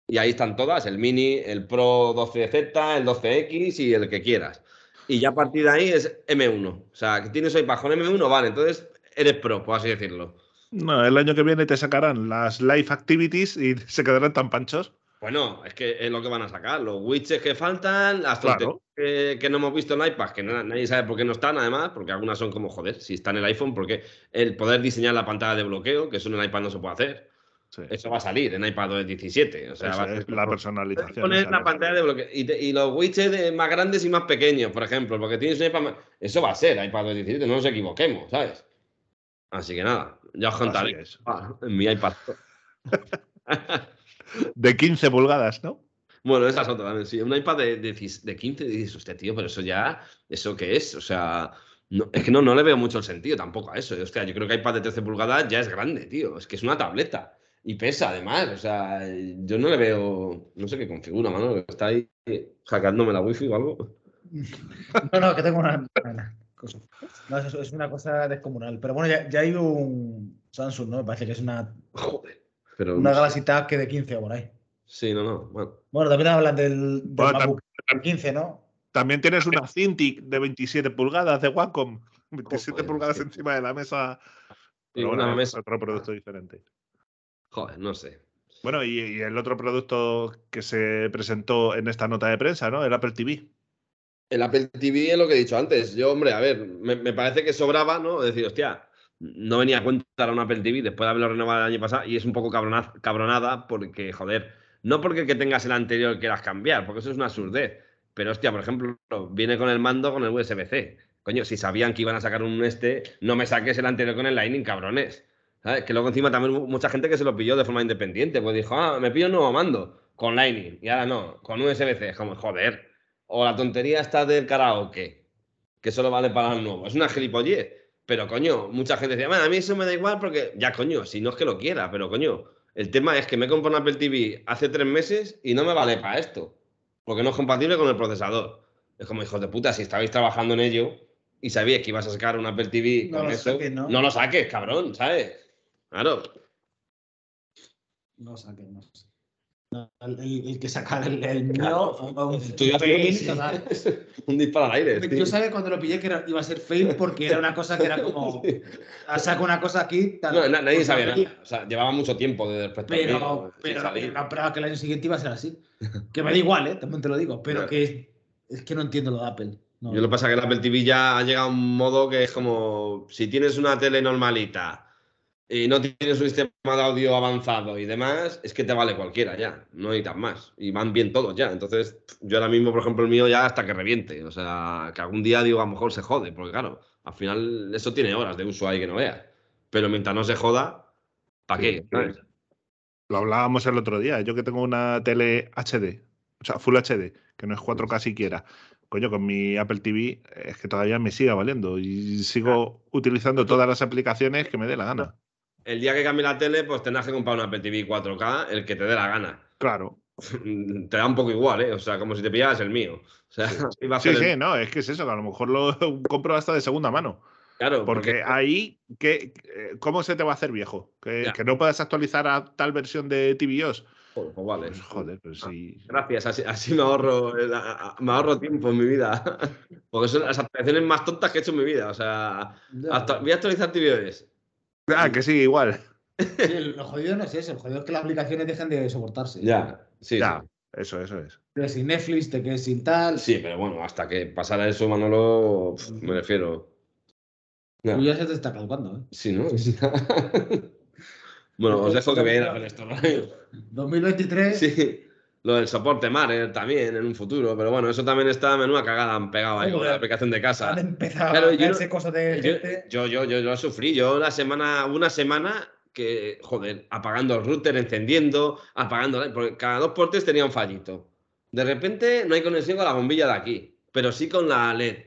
y ahí están todas, el Mini, el Pro 12Z, el 12X y el que quieras. Y ya a partir de ahí es M1, o sea, que tienes hoy bajo M1, vale, entonces eres Pro, por así decirlo. No, el año que viene te sacarán las live activities y se quedarán tan panchos. Bueno, es que es lo que van a sacar. Los widgets que faltan, las que, no hemos visto en iPad, que nadie sabe por qué no están, además, porque algunas son como, joder, si está en el iPhone, porque el poder diseñar la pantalla de bloqueo, que eso en el iPad no se puede hacer. Eso va a salir en iPad 17. O sea, va a la personalización. Poner la pantalla de bloqueo. Y, los widgets más grandes y más pequeños, por ejemplo, porque tienes un iPad. Eso va a ser iPad 17, no nos equivoquemos, ¿sabes? Así que nada, ya os contaré. Ah, en mi iPad. de 15 pulgadas, ¿no? Bueno, esa es otra también, sí. Un iPad de, de, de 15, dices, usted, tío, pero eso ya, ¿eso qué es? O sea, es que no, no le veo mucho el sentido tampoco a eso. Hostia, yo creo que iPad de 13 pulgadas ya es grande, tío. Es que es una tableta. Y pesa, además. O sea, yo no le veo, no sé qué configura, mano. Está ahí hackeándome la wifi o algo. No, no, que tengo una. No, es, es una cosa descomunal. Pero bueno, ya, hay un Samsung, ¿no? Me parece que es una. Joder. Pero una Galaxy Tab que de 15 o por ahí. Sí, no, no. Bueno, bueno también hablan del, del 15, ¿no? También tienes una Cintiq de 27 pulgadas de Wacom. 27 pulgadas encima de la mesa. Pero una mesa. Otro producto diferente. Joder, no sé. Bueno, y, y, el otro producto que se presentó en esta nota de prensa, ¿no? El Apple TV. El Apple TV es lo que he dicho antes. Yo, hombre, a ver, me, parece que sobraba, ¿no? Decir, hostia, no venía a cuenta un Apple TV después de haberlo renovado el año pasado y es un poco cabronada porque, joder, no porque que tengas el anterior quieras cambiar, porque eso es una absurdez. Pero, hostia, por ejemplo, viene con el mando con el USB-C. Coño, si sabían que iban a sacar un este, no me saques el anterior con el Lightning, cabrones. ¿Sabes? Que luego encima también mucha gente que se lo pilló de forma independiente, pues dijo, ah, me pillo un nuevo mando con Lightning y ahora no, con USB-C. Como, joder, o la tontería está del karaoke, que solo vale para el nuevo. Es una gilipollez. Pero coño, mucha gente decía, a mí eso me da igual porque, ya coño, si no es que lo quiera, pero coño, el tema es que me compré un Apple TV hace tres meses y no me vale para esto, porque no es compatible con el procesador. Es como, hijos de puta, si estabais trabajando en ello y sabíais que ibas a sacar un Apple TV con eso, ¿no? lo saques, cabrón, ¿sabes? Claro. No saques, no saques. El, que saca el, el mío un, un disparo al aire. Yo sabía cuando lo pillé que iba a ser fail porque era una cosa que era como. Saco una cosa aquí. no, nadie sabía nada. O sea, llevaba mucho tiempo de respecto Pero, pero no que el año siguiente iba a ser así. Que me da igual, ¿eh? también te lo digo. Pero que es que no entiendo lo de Apple. Yo lo que pasa es que el Apple TV ya ha llegado a un modo que es como. Si tienes una tele normalita y no tienes un sistema de audio avanzado y demás, es que te vale cualquiera ya, no necesitas más. Y van bien todos ya. Entonces, yo ahora mismo, por ejemplo, el mío ya hasta que reviente. O sea, que algún día digo, a lo mejor se jode, porque claro, al final eso tiene horas de uso ahí que no veas. Pero mientras no se joda, ¿para qué? Lo hablábamos el otro día. Yo que tengo una tele HD, o sea, Full HD, que no es 4K siquiera. Coño, con mi Apple TV es que todavía me siga valiendo y sigo utilizando todas las aplicaciones que me dé la gana el día que cambie la tele, pues tendrás que comprar una Apple TV 4K, el que te dé la gana. Claro. te da un poco igual, ¿eh? O sea, como si te pillaras el mío. O sea, sí, sí, no, es que es eso, que a lo mejor lo compro hasta de segunda mano. Claro. Porque, ahí, ¿qué, ¿cómo se te va a hacer viejo? ¿Que, no puedas actualizar a tal versión de TVOS. Pues, vale. Pues joder, pues sí. Gracias, así, me ahorro me ahorro tiempo en mi vida. Porque son las aplicaciones más tontas que he hecho en mi vida. O sea, voy a actualizar TVOS. Ah, que sigue igual. Sí, lo jodido no es eso, lo jodido es que las aplicaciones dejen de soportarse. Ya, sí. Ya, eso, eso es. Te sin Netflix, te quedes sin tal. Sí, pero bueno, hasta que pasara eso, Manolo, me refiero. Ya. ya se te está calcando, ¿eh? Sí, ¿no? bueno, os dejo que veáis a hacer esto. 2023. Sí. Lo del soporte Mare también en un futuro, pero bueno, eso también está menuda cagada han pegado ahí con la aplicación de casa. Han empezado a hacerse cosas de yo, Yo, yo, yo, lo sufrí. Yo la semana, una semana que, joder, apagando el router, encendiendo, apagando, porque cada dos portes tenía un fallito. De repente no hay conexión con la bombilla de aquí, pero sí con la LED.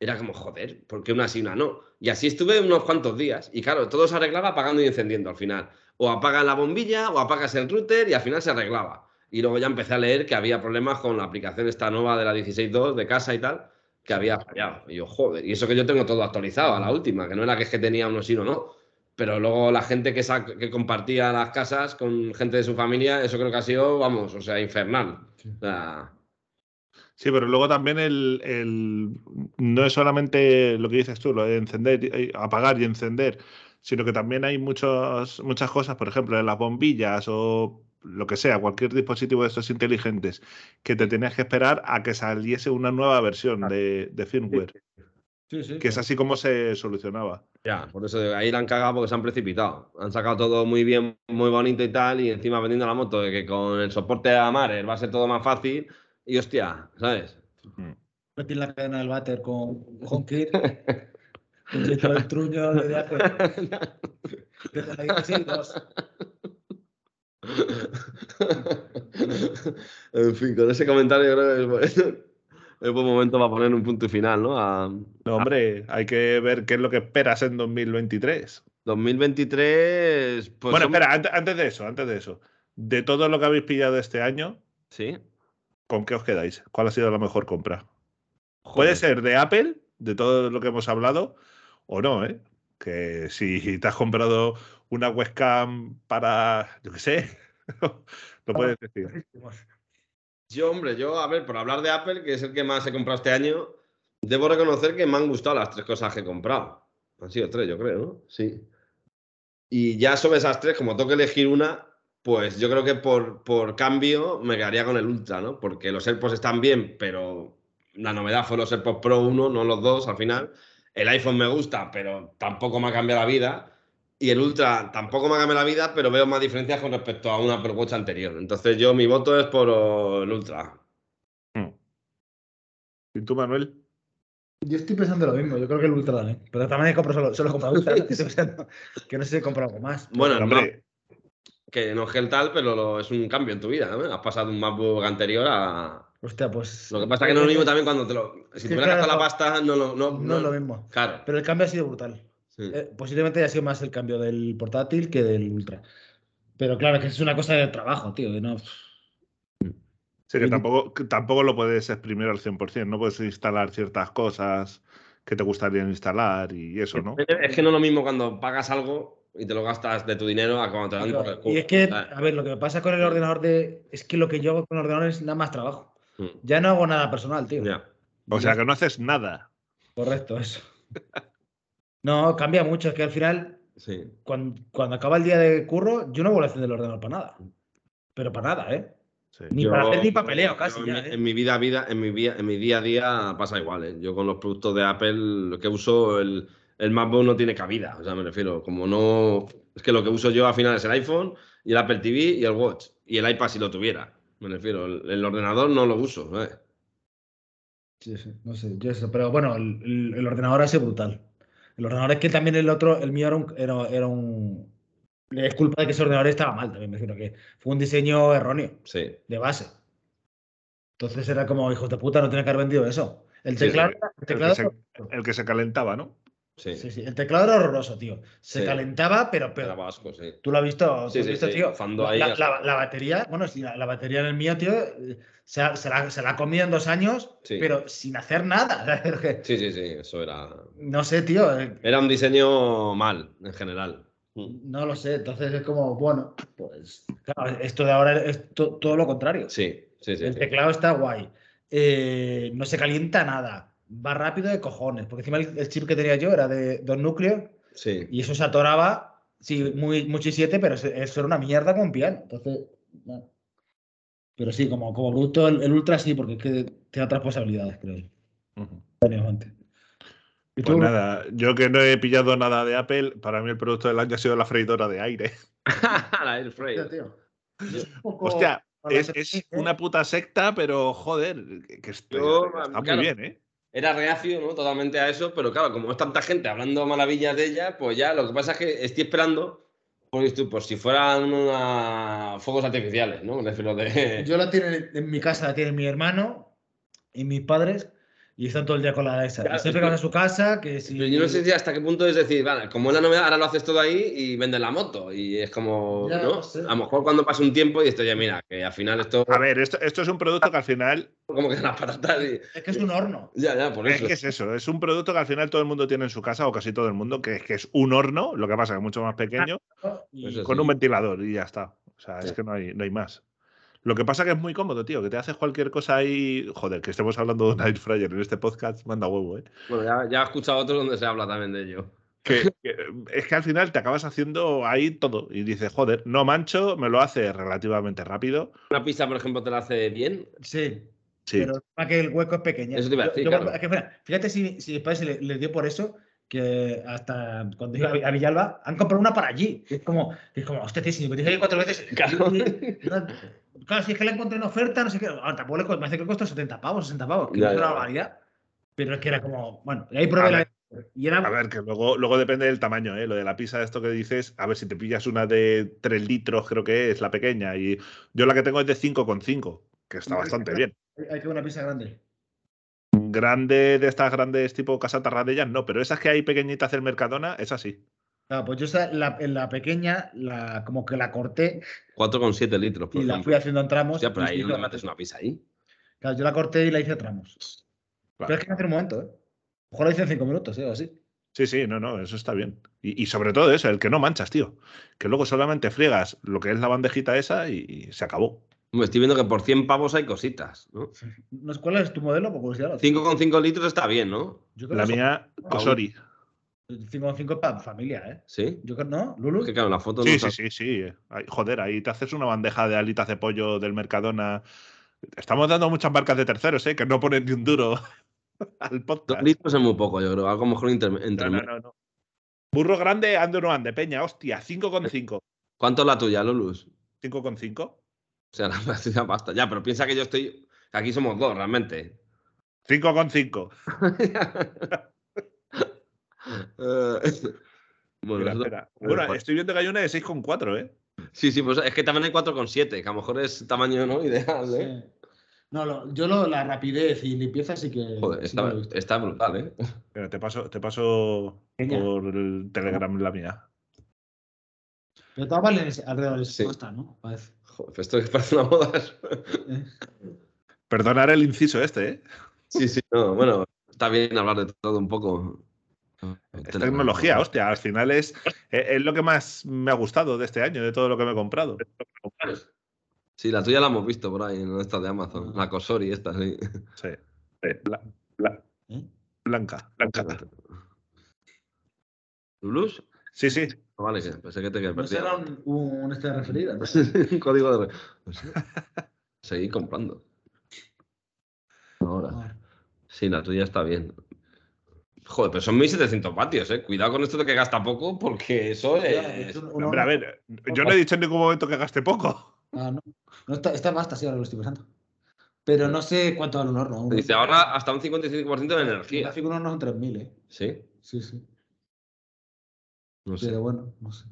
Era como, joder, ¿por qué una sí, una no? Y así estuve unos cuantos días. Y claro, todo se arreglaba apagando y encendiendo al final. O apagas la bombilla o apagas el router y al final se arreglaba. Y luego ya empecé a leer que había problemas con la aplicación esta nueva de la 16.2 de casa y tal, que había fallado. Y yo, joder, y eso que yo tengo todo actualizado a la última, que no era que, es que tenía uno sí o no. Pero luego la gente que, que compartía las casas con gente de su familia, eso creo que ha sido, vamos, o sea, infernal. O sea, Sí, pero luego también el, no es solamente lo que dices tú, lo de encender, apagar y encender, sino que también hay muchos, muchas cosas, por ejemplo, en las bombillas o lo que sea, cualquier dispositivo de estos inteligentes, que te tenías que esperar a que saliese una nueva versión de, firmware. Sí, sí, que es así como se solucionaba. Ya, por eso ahí la han cagado porque se han precipitado. Han sacado todo muy bien, muy bonito y tal, y encima vendiendo la moto de que con el soporte a Marer va a ser todo más fácil y hostia, ¿sabes? Metir la cadena del váter con Honkir. el truño de. en fin, con ese comentario creo que es, es buen momento para poner un punto final, ¿no? no, hombre, hay que ver qué es lo que esperas en 2023. 2023. Pues bueno, espera, antes, antes, de eso, antes de eso. De todo lo que habéis pillado este año, ¿Sí? ¿con qué os quedáis? ¿Cuál ha sido la mejor compra? Puede ser de Apple, de todo lo que hemos hablado, o no, ¿eh? Que si te has comprado una webcam para, yo qué sé, lo puedes decir. Yo, hombre, yo, a ver, por hablar de Apple, que es el que más he comprado este año, debo reconocer que me han gustado las tres cosas que he comprado. Han sido tres, yo creo, ¿no? Sí. Y ya sobre esas tres, como tengo que elegir una, pues yo creo que por, por cambio me quedaría con el Ultra, ¿no? Porque los AirPods están bien, pero la novedad fue los AirPods Pro 1, no los dos al final. El iPhone me gusta, pero tampoco me ha cambiado la vida. Y el Ultra tampoco me ha cambiado la vida, pero veo más diferencias con respecto a una Watch anterior. Entonces yo mi voto es por el Ultra. Hmm. ¿Y tú, Manuel? Yo estoy pensando lo mismo, yo creo que el Ultra también. Pero también he comprado solo, solo he comprado Ultra, que no sé si he comprado algo más. Bueno, hombre, que no es el tal, pero es un cambio en tu vida. ¿no? Has pasado un MacBook anterior a. Hostia, pues. Lo que pasa es que no es lo mismo también cuando te lo. Si te hubieras gastado la pasta, no, no, no, no, es lo mismo. Claro. Pero el cambio ha sido brutal. Eh, posiblemente haya sido más el cambio del portátil que del Ultra. Pero claro, que es una cosa de trabajo, tío. no... Sí, que tampoco, tampoco lo puedes exprimir al 100%. No puedes instalar ciertas cosas que te gustaría instalar y eso, ¿no? Es que no es lo mismo cuando pagas algo y te lo gastas de tu dinero a cuando te dan por el culo. Y es que, a ver, lo que me pasa con el ordenador de. Es que lo que yo hago con el ordenador es nada más trabajo. Mm. Ya no hago nada personal, tío. O sea que no haces nada. Correcto, eso. no, cambia mucho. Es que al final, cuando, cuando, acaba el día de curro, yo no vuelvo a hacer el ordenador para nada. Pero para nada, ¿eh? Ni para hacer ni papeleo casi. en, ¿eh? en, mi vida, vida, en mi vida, en mi día a día pasa igual. ¿eh? Yo con los productos de Apple lo que uso el el MacBook no tiene cabida. O sea, me refiero, como no. Es que lo que uso yo al final es el iPhone y el Apple TV y el Watch. Y el iPad si lo tuviera. Me refiero, el, ordenador no lo uso. Sí, sí, no sé, yo eso. Pero bueno, el, ordenador ha sido brutal. El ordenador es que también el otro, el mío era un, era, un. Es culpa de que ese ordenador estaba mal también, me refiero que fue un diseño erróneo. Sí. De base. Entonces era como, hijos de puta, no tiene que haber vendido eso. El teclado. el que se calentaba, ¿no? Sí. sí, El teclado era horroroso, tío. Se calentaba, pero. pero vasco, sí. Tú lo has visto, sí, visto tío. La, la, batería, bueno, sí, la, batería en el mío, tío, se, se, la, se la ha comido en dos años, pero sin hacer nada. sí, sí, sí, eso era. No sé, tío. Eh. Era un diseño mal, en general. Mm. No lo sé, entonces es como, bueno, pues claro, esto de ahora es todo lo contrario. Sí, sí, sí. El teclado está guay. Eh, no se calienta nada. Va rápido de cojones. Porque encima el, chip que tenía yo era de dos núcleos. Sí. Y eso se atoraba, sí, muy, mucho i7, pero eso era una mierda con piano. Entonces, Pero sí, como, como producto el, Ultra sí, porque es que tiene otras posibilidades, creo. Pues nada, yo que no he pillado nada de Apple, para mí el producto del año ha sido la freidora de aire. la Air Hostia, es, ¿eh? una puta secta, pero joder, que está muy bien, ¿eh? Era reacio, ¿no? Totalmente a eso, pero claro, como es tanta gente hablando maravillas de ella, pues ya lo que pasa es que estoy esperando por, por si fueran una... fuegos artificiales, ¿no? De... Yo la tengo en mi casa, la tiene mi hermano y mis padres, y están todo el día con la esa. Claro, siempre a su casa, que si... Pero yo no sé si hasta qué punto es decir, vale, como es la novedad, ahora lo haces todo ahí y vendes la moto. Y es como, ¿no? A lo mejor cuando pasa un tiempo y esto ya, mira, que al final esto... A ver, esto, esto es un producto que al final... Como que las patatas y... Es que es un horno. Ya, ya, por eso. Es que es eso, es un producto que al final todo el mundo tiene en su casa, o casi todo el mundo, que es que es un horno, lo que pasa es que es mucho más pequeño, y con un ventilador y ya está. O sea, es que no hay, no hay más. Lo que pasa que es muy cómodo, tío, que te haces cualquier cosa ahí. Joder, que estemos hablando de un air fryer en este podcast, manda huevo, ¿eh? Bueno, ya, ya he escuchado otros donde se habla también de ello. es que al final te acabas haciendo ahí todo y dices, joder, no mancho, me lo hace relativamente rápido. ¿Una pizza, por ejemplo, te la hace bien? Sí. Sí. Pero para que el hueco es pequeño. Eso te iba a decir. fíjate si, si después le, dio por eso que hasta cuando iba a Villalba han comprado una para allí. Es como, es como, hostia, si me dije cuatro veces. Claro, si es que la encontré en oferta, no sé qué. Ahora tampoco le, me hace que costó 70 pavos, 60 pavos, que es una barbaridad. Pero es que era como, bueno, y ahí probé la. Y era... A ver, que luego, luego depende del tamaño, ¿eh? Lo de la pizza, esto que dices, a ver si te pillas una de 3 litros, creo que es la pequeña. Y yo la que tengo es de 5,5, que está bastante bien. Hay que una pizza grande. Grande de estas grandes tipo Casa Tarradellas, no, pero esas que hay pequeñitas del Mercadona, es así. Claro, pues yo la, en la pequeña, la, como que la corté. 4,7 litros. Por y la fui haciendo en tramos. Ya, pero ahí no metes una pizza ahí. Claro, yo la corté y la hice a tramos. Pero es que hace un momento, ¿eh? Mejor la hice en 5 minutos, ¿eh? O así. Sí, sí, no, no, eso está bien. Y, sobre todo eso, el que no manchas, tío. Que luego solamente friegas lo que es la bandejita esa y, se acabó. Me estoy viendo que por 100 pavos hay cositas, ¿no? ¿Cuál es tu modelo? 5,5 litros está bien, ¿no? la mía, Cosori. 5 para familia, ¿eh? Sí. Yo ¿no? Lulu. que claro, la foto sí, sí, sí, sí. Joder, ahí te haces una bandeja de alitas de pollo del Mercadona. Estamos dando muchas marcas de terceros, ¿eh? Que no ponen ni un duro al podcast. Dos litros es muy poco, yo creo. Algo mejor entre, entre... No, no, no, Burro grande, ande o no ande, peña, hostia, 5,5. ¿Cuánto es la tuya, Lulus? 5,5. O sea, la tuya basta. Ya, pero piensa que yo estoy. Aquí somos dos, realmente. 5,5. Eh, bueno, bueno estoy viendo que hay una de 6,4, ¿eh? Sí, sí, pues es que también hay 4,7, que a lo mejor es tamaño ¿no? ideal, ¿eh? No, yo lo, la rapidez y limpieza sí que. Joder, está, brutal, ¿eh? Pero te paso, te paso por el Telegram la mía. Pero todo vale alrededor de sí. ¿no? Parece. Joder, esto parece una moda. Perdonar el inciso este, ¿eh? Sí, sí, no, bueno, está bien hablar de todo un poco. Es tecnología, hostia, al final es, es, lo que más me ha gustado de este año, de todo lo que me he comprado. Sí, la tuya la hemos visto por ahí, en esta de Amazon, la Cosori esta, sí. Sí, ¿Eh? blanca, blanca. ¿Lulus? Sí, sí. Ah, vale, que pensé que te quedé ¿No será un, un este referida? un código de... Seguí comprando. Ahora. Sí, la tuya está bien. Joder, pero son 1700 vatios, ¿eh? Cuidado con esto de que gasta poco, porque eso es. Hombre, a ver, yo no he dicho en ningún momento que gaste poco. Ah, no. no está, está basta, sí, ahora lo estoy pensando. Pero no sé cuánto vale un horno. Dice ahora hasta un 55% de energía. Hace un horno son 3.000, ¿eh? Sí. Sí, sí. No sé. Pero bueno, no sé.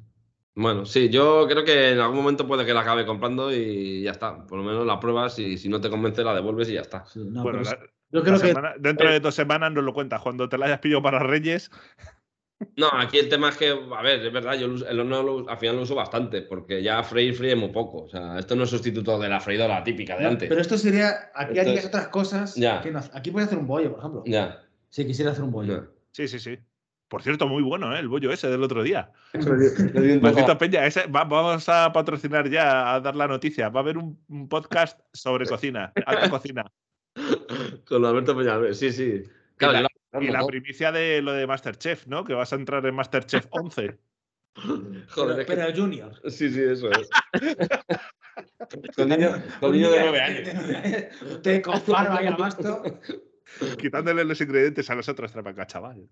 Bueno, sí, yo creo que en algún momento puede que la acabe comprando y ya está. Por lo menos la pruebas y si no te convence la devuelves y ya está. bueno, yo creo que dentro de dos semanas nos lo cuentas. Cuando te la hayas pillado para Reyes. No, aquí el tema es que, a ver, es verdad, yo el horno al final lo uso bastante, porque ya freír fríe muy poco. O sea, esto no es sustituto de la freidora típica de antes. Pero esto sería, aquí harías otras cosas. Ya. aquí puedes hacer un bollo, por ejemplo. Ya. Si quisiera hacer un bollo. Sí, sí, sí. Por cierto, muy bueno, ¿eh? El bollo ese del otro día. Peña, vamos a patrocinar ya, a dar la noticia. Va a haber un, podcast sobre cocina, alta cocina. Con Alberto Peña, sí, sí. y, la, primicia de lo de Masterchef, ¿no? Que vas a entrar en Masterchef 11. Joder, pero, Junior. Sí, sí, eso es. con niño, con niño de nueve años. Te con barba y abasto. Quitándole los ingredientes a los otros trapaca, chaval.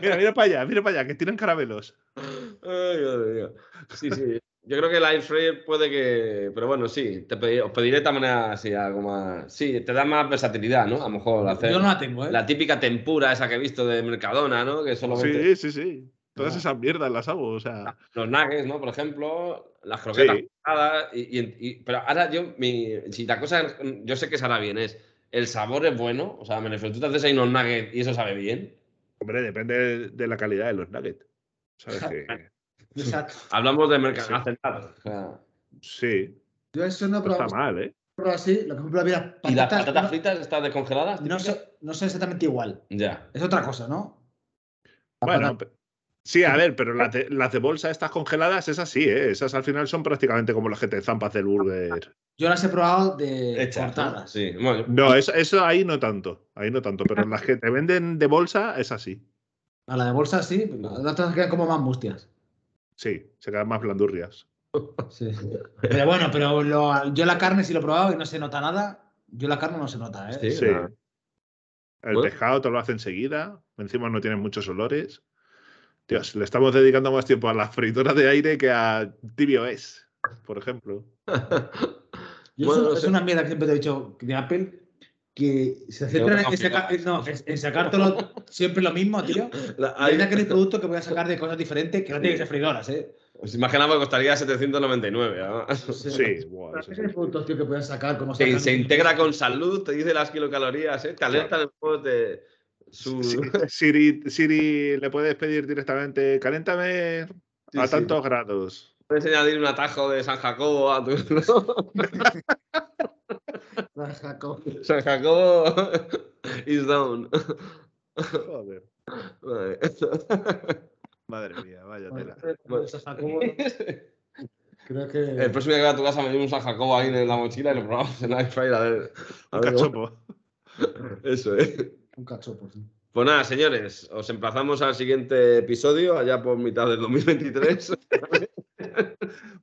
Mira, mira para allá, mira para allá, que tiran caramelos. Ay, Dios mío. Sí, sí. Yo creo que el air fryer puede que. Pero bueno, sí, te os pediré de esta manera así, algo más. Sí, te da más versatilidad, ¿no? A lo mejor hacer. Yo no la tengo, ¿eh? La típica tempura esa que he visto de Mercadona, ¿no? Que solo Sí, sí, sí. Todas esas mierdas las hago, o sea. Los nuggets, ¿no? Por ejemplo, las croquetas. Y, y, pero ahora yo, mi, si la cosa, yo sé que se hará bien, es el sabor es bueno. O sea, me refiero, tú te haces ahí unos nuggets y eso sabe bien. Hombre, depende de la calidad de los nuggets. ¿Sabes Hablamos de mercado o Sí. Yo eso no, no está mal, ¿eh? Así, lo que patatas, ¿Y las patatas fritas están descongeladas? No, no son exactamente igual. Ya. Es otra cosa, ¿no? bueno, Sí, a ver, pero las de, bolsa estas congeladas, esas sí, ¿eh? esas al final son prácticamente como las que te zampas del burger. Yo las he probado de cortadas. Sí. no, eso, ahí no tanto, ahí no tanto, pero las que te venden de bolsa es así. A la de bolsa sí, las otras quedan como más mustias. Sí, se quedan más blandurrias. Sí, Pero bueno, pero yo la carne sí lo he probado y no se nota nada. Yo la carne no se nota, ¿eh? Sí. El pescado te lo hace enseguida, encima no tiene muchos olores. Dios, le estamos dedicando más tiempo a las frituras de aire que a TVOS, por ejemplo. es una mierda que siempre te he dicho de Apple, que se centra en, sacar, no, en, sacártelo siempre lo mismo, tío. hay que el producto que voy a sacar de cosas diferentes que no tiene que ser freidoras, ¿eh? Pues imagina costaría 799. ¿no? Sí, sí wow, sí, productos tío, que puedes sacar como se, se integra con salud, te dice las kilocalorías, ¿eh? te alerta después de Siri, Siri, le puedes pedir directamente, caléntame a tantos grados. Puedes añadir un atajo de San Jacobo a tu. San Jacobo. San Jacobo is down. Joder. Madre mía, vaya tela. Creo que. El próximo día que a tu casa me llevo un San Jacobo ahí en la mochila y lo probamos en iFire. A ver. un cachopo. Eso, ¿eh? Un cachopo, sí. Pues nada, señores, os emplazamos al siguiente episodio, allá por mitad del 2023.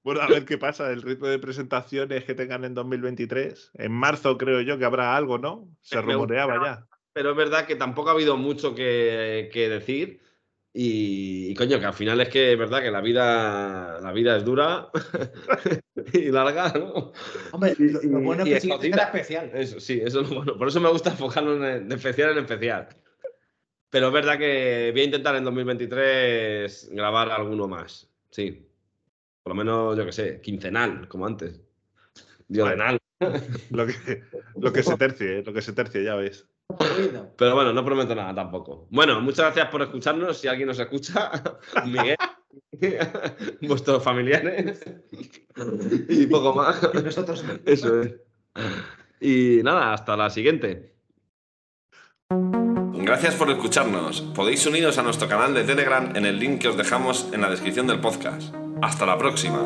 bueno, a ver qué pasa, el ritmo de presentaciones que tengan en 2023. En marzo creo yo que habrá algo, ¿no? Se rumoreaba ya. Pero es verdad que tampoco ha habido mucho que, decir. Y, coño, que al final es que es verdad que la vida, la vida es dura y larga, ¿no? Hombre, lo, bueno es que sí, especial. Eso, sí, eso es lo bueno. Por eso me gusta enfocarlo en, especial en especial. Pero es verdad que voy a intentar en 2023 grabar alguno más. Sí. Por lo menos, yo qué sé, quincenal, como antes. Diagonal. lo, que, lo que se tercie, lo que se tercie, ya ves. Pero bueno, no prometo nada tampoco. Bueno, muchas gracias por escucharnos. Si alguien nos escucha, Miguel, vuestros familiares y poco más. Y nosotros. Eso es. Y nada, hasta la siguiente. Gracias por escucharnos. Podéis uniros a nuestro canal de Telegram en el link que os dejamos en la descripción del podcast. Hasta la próxima.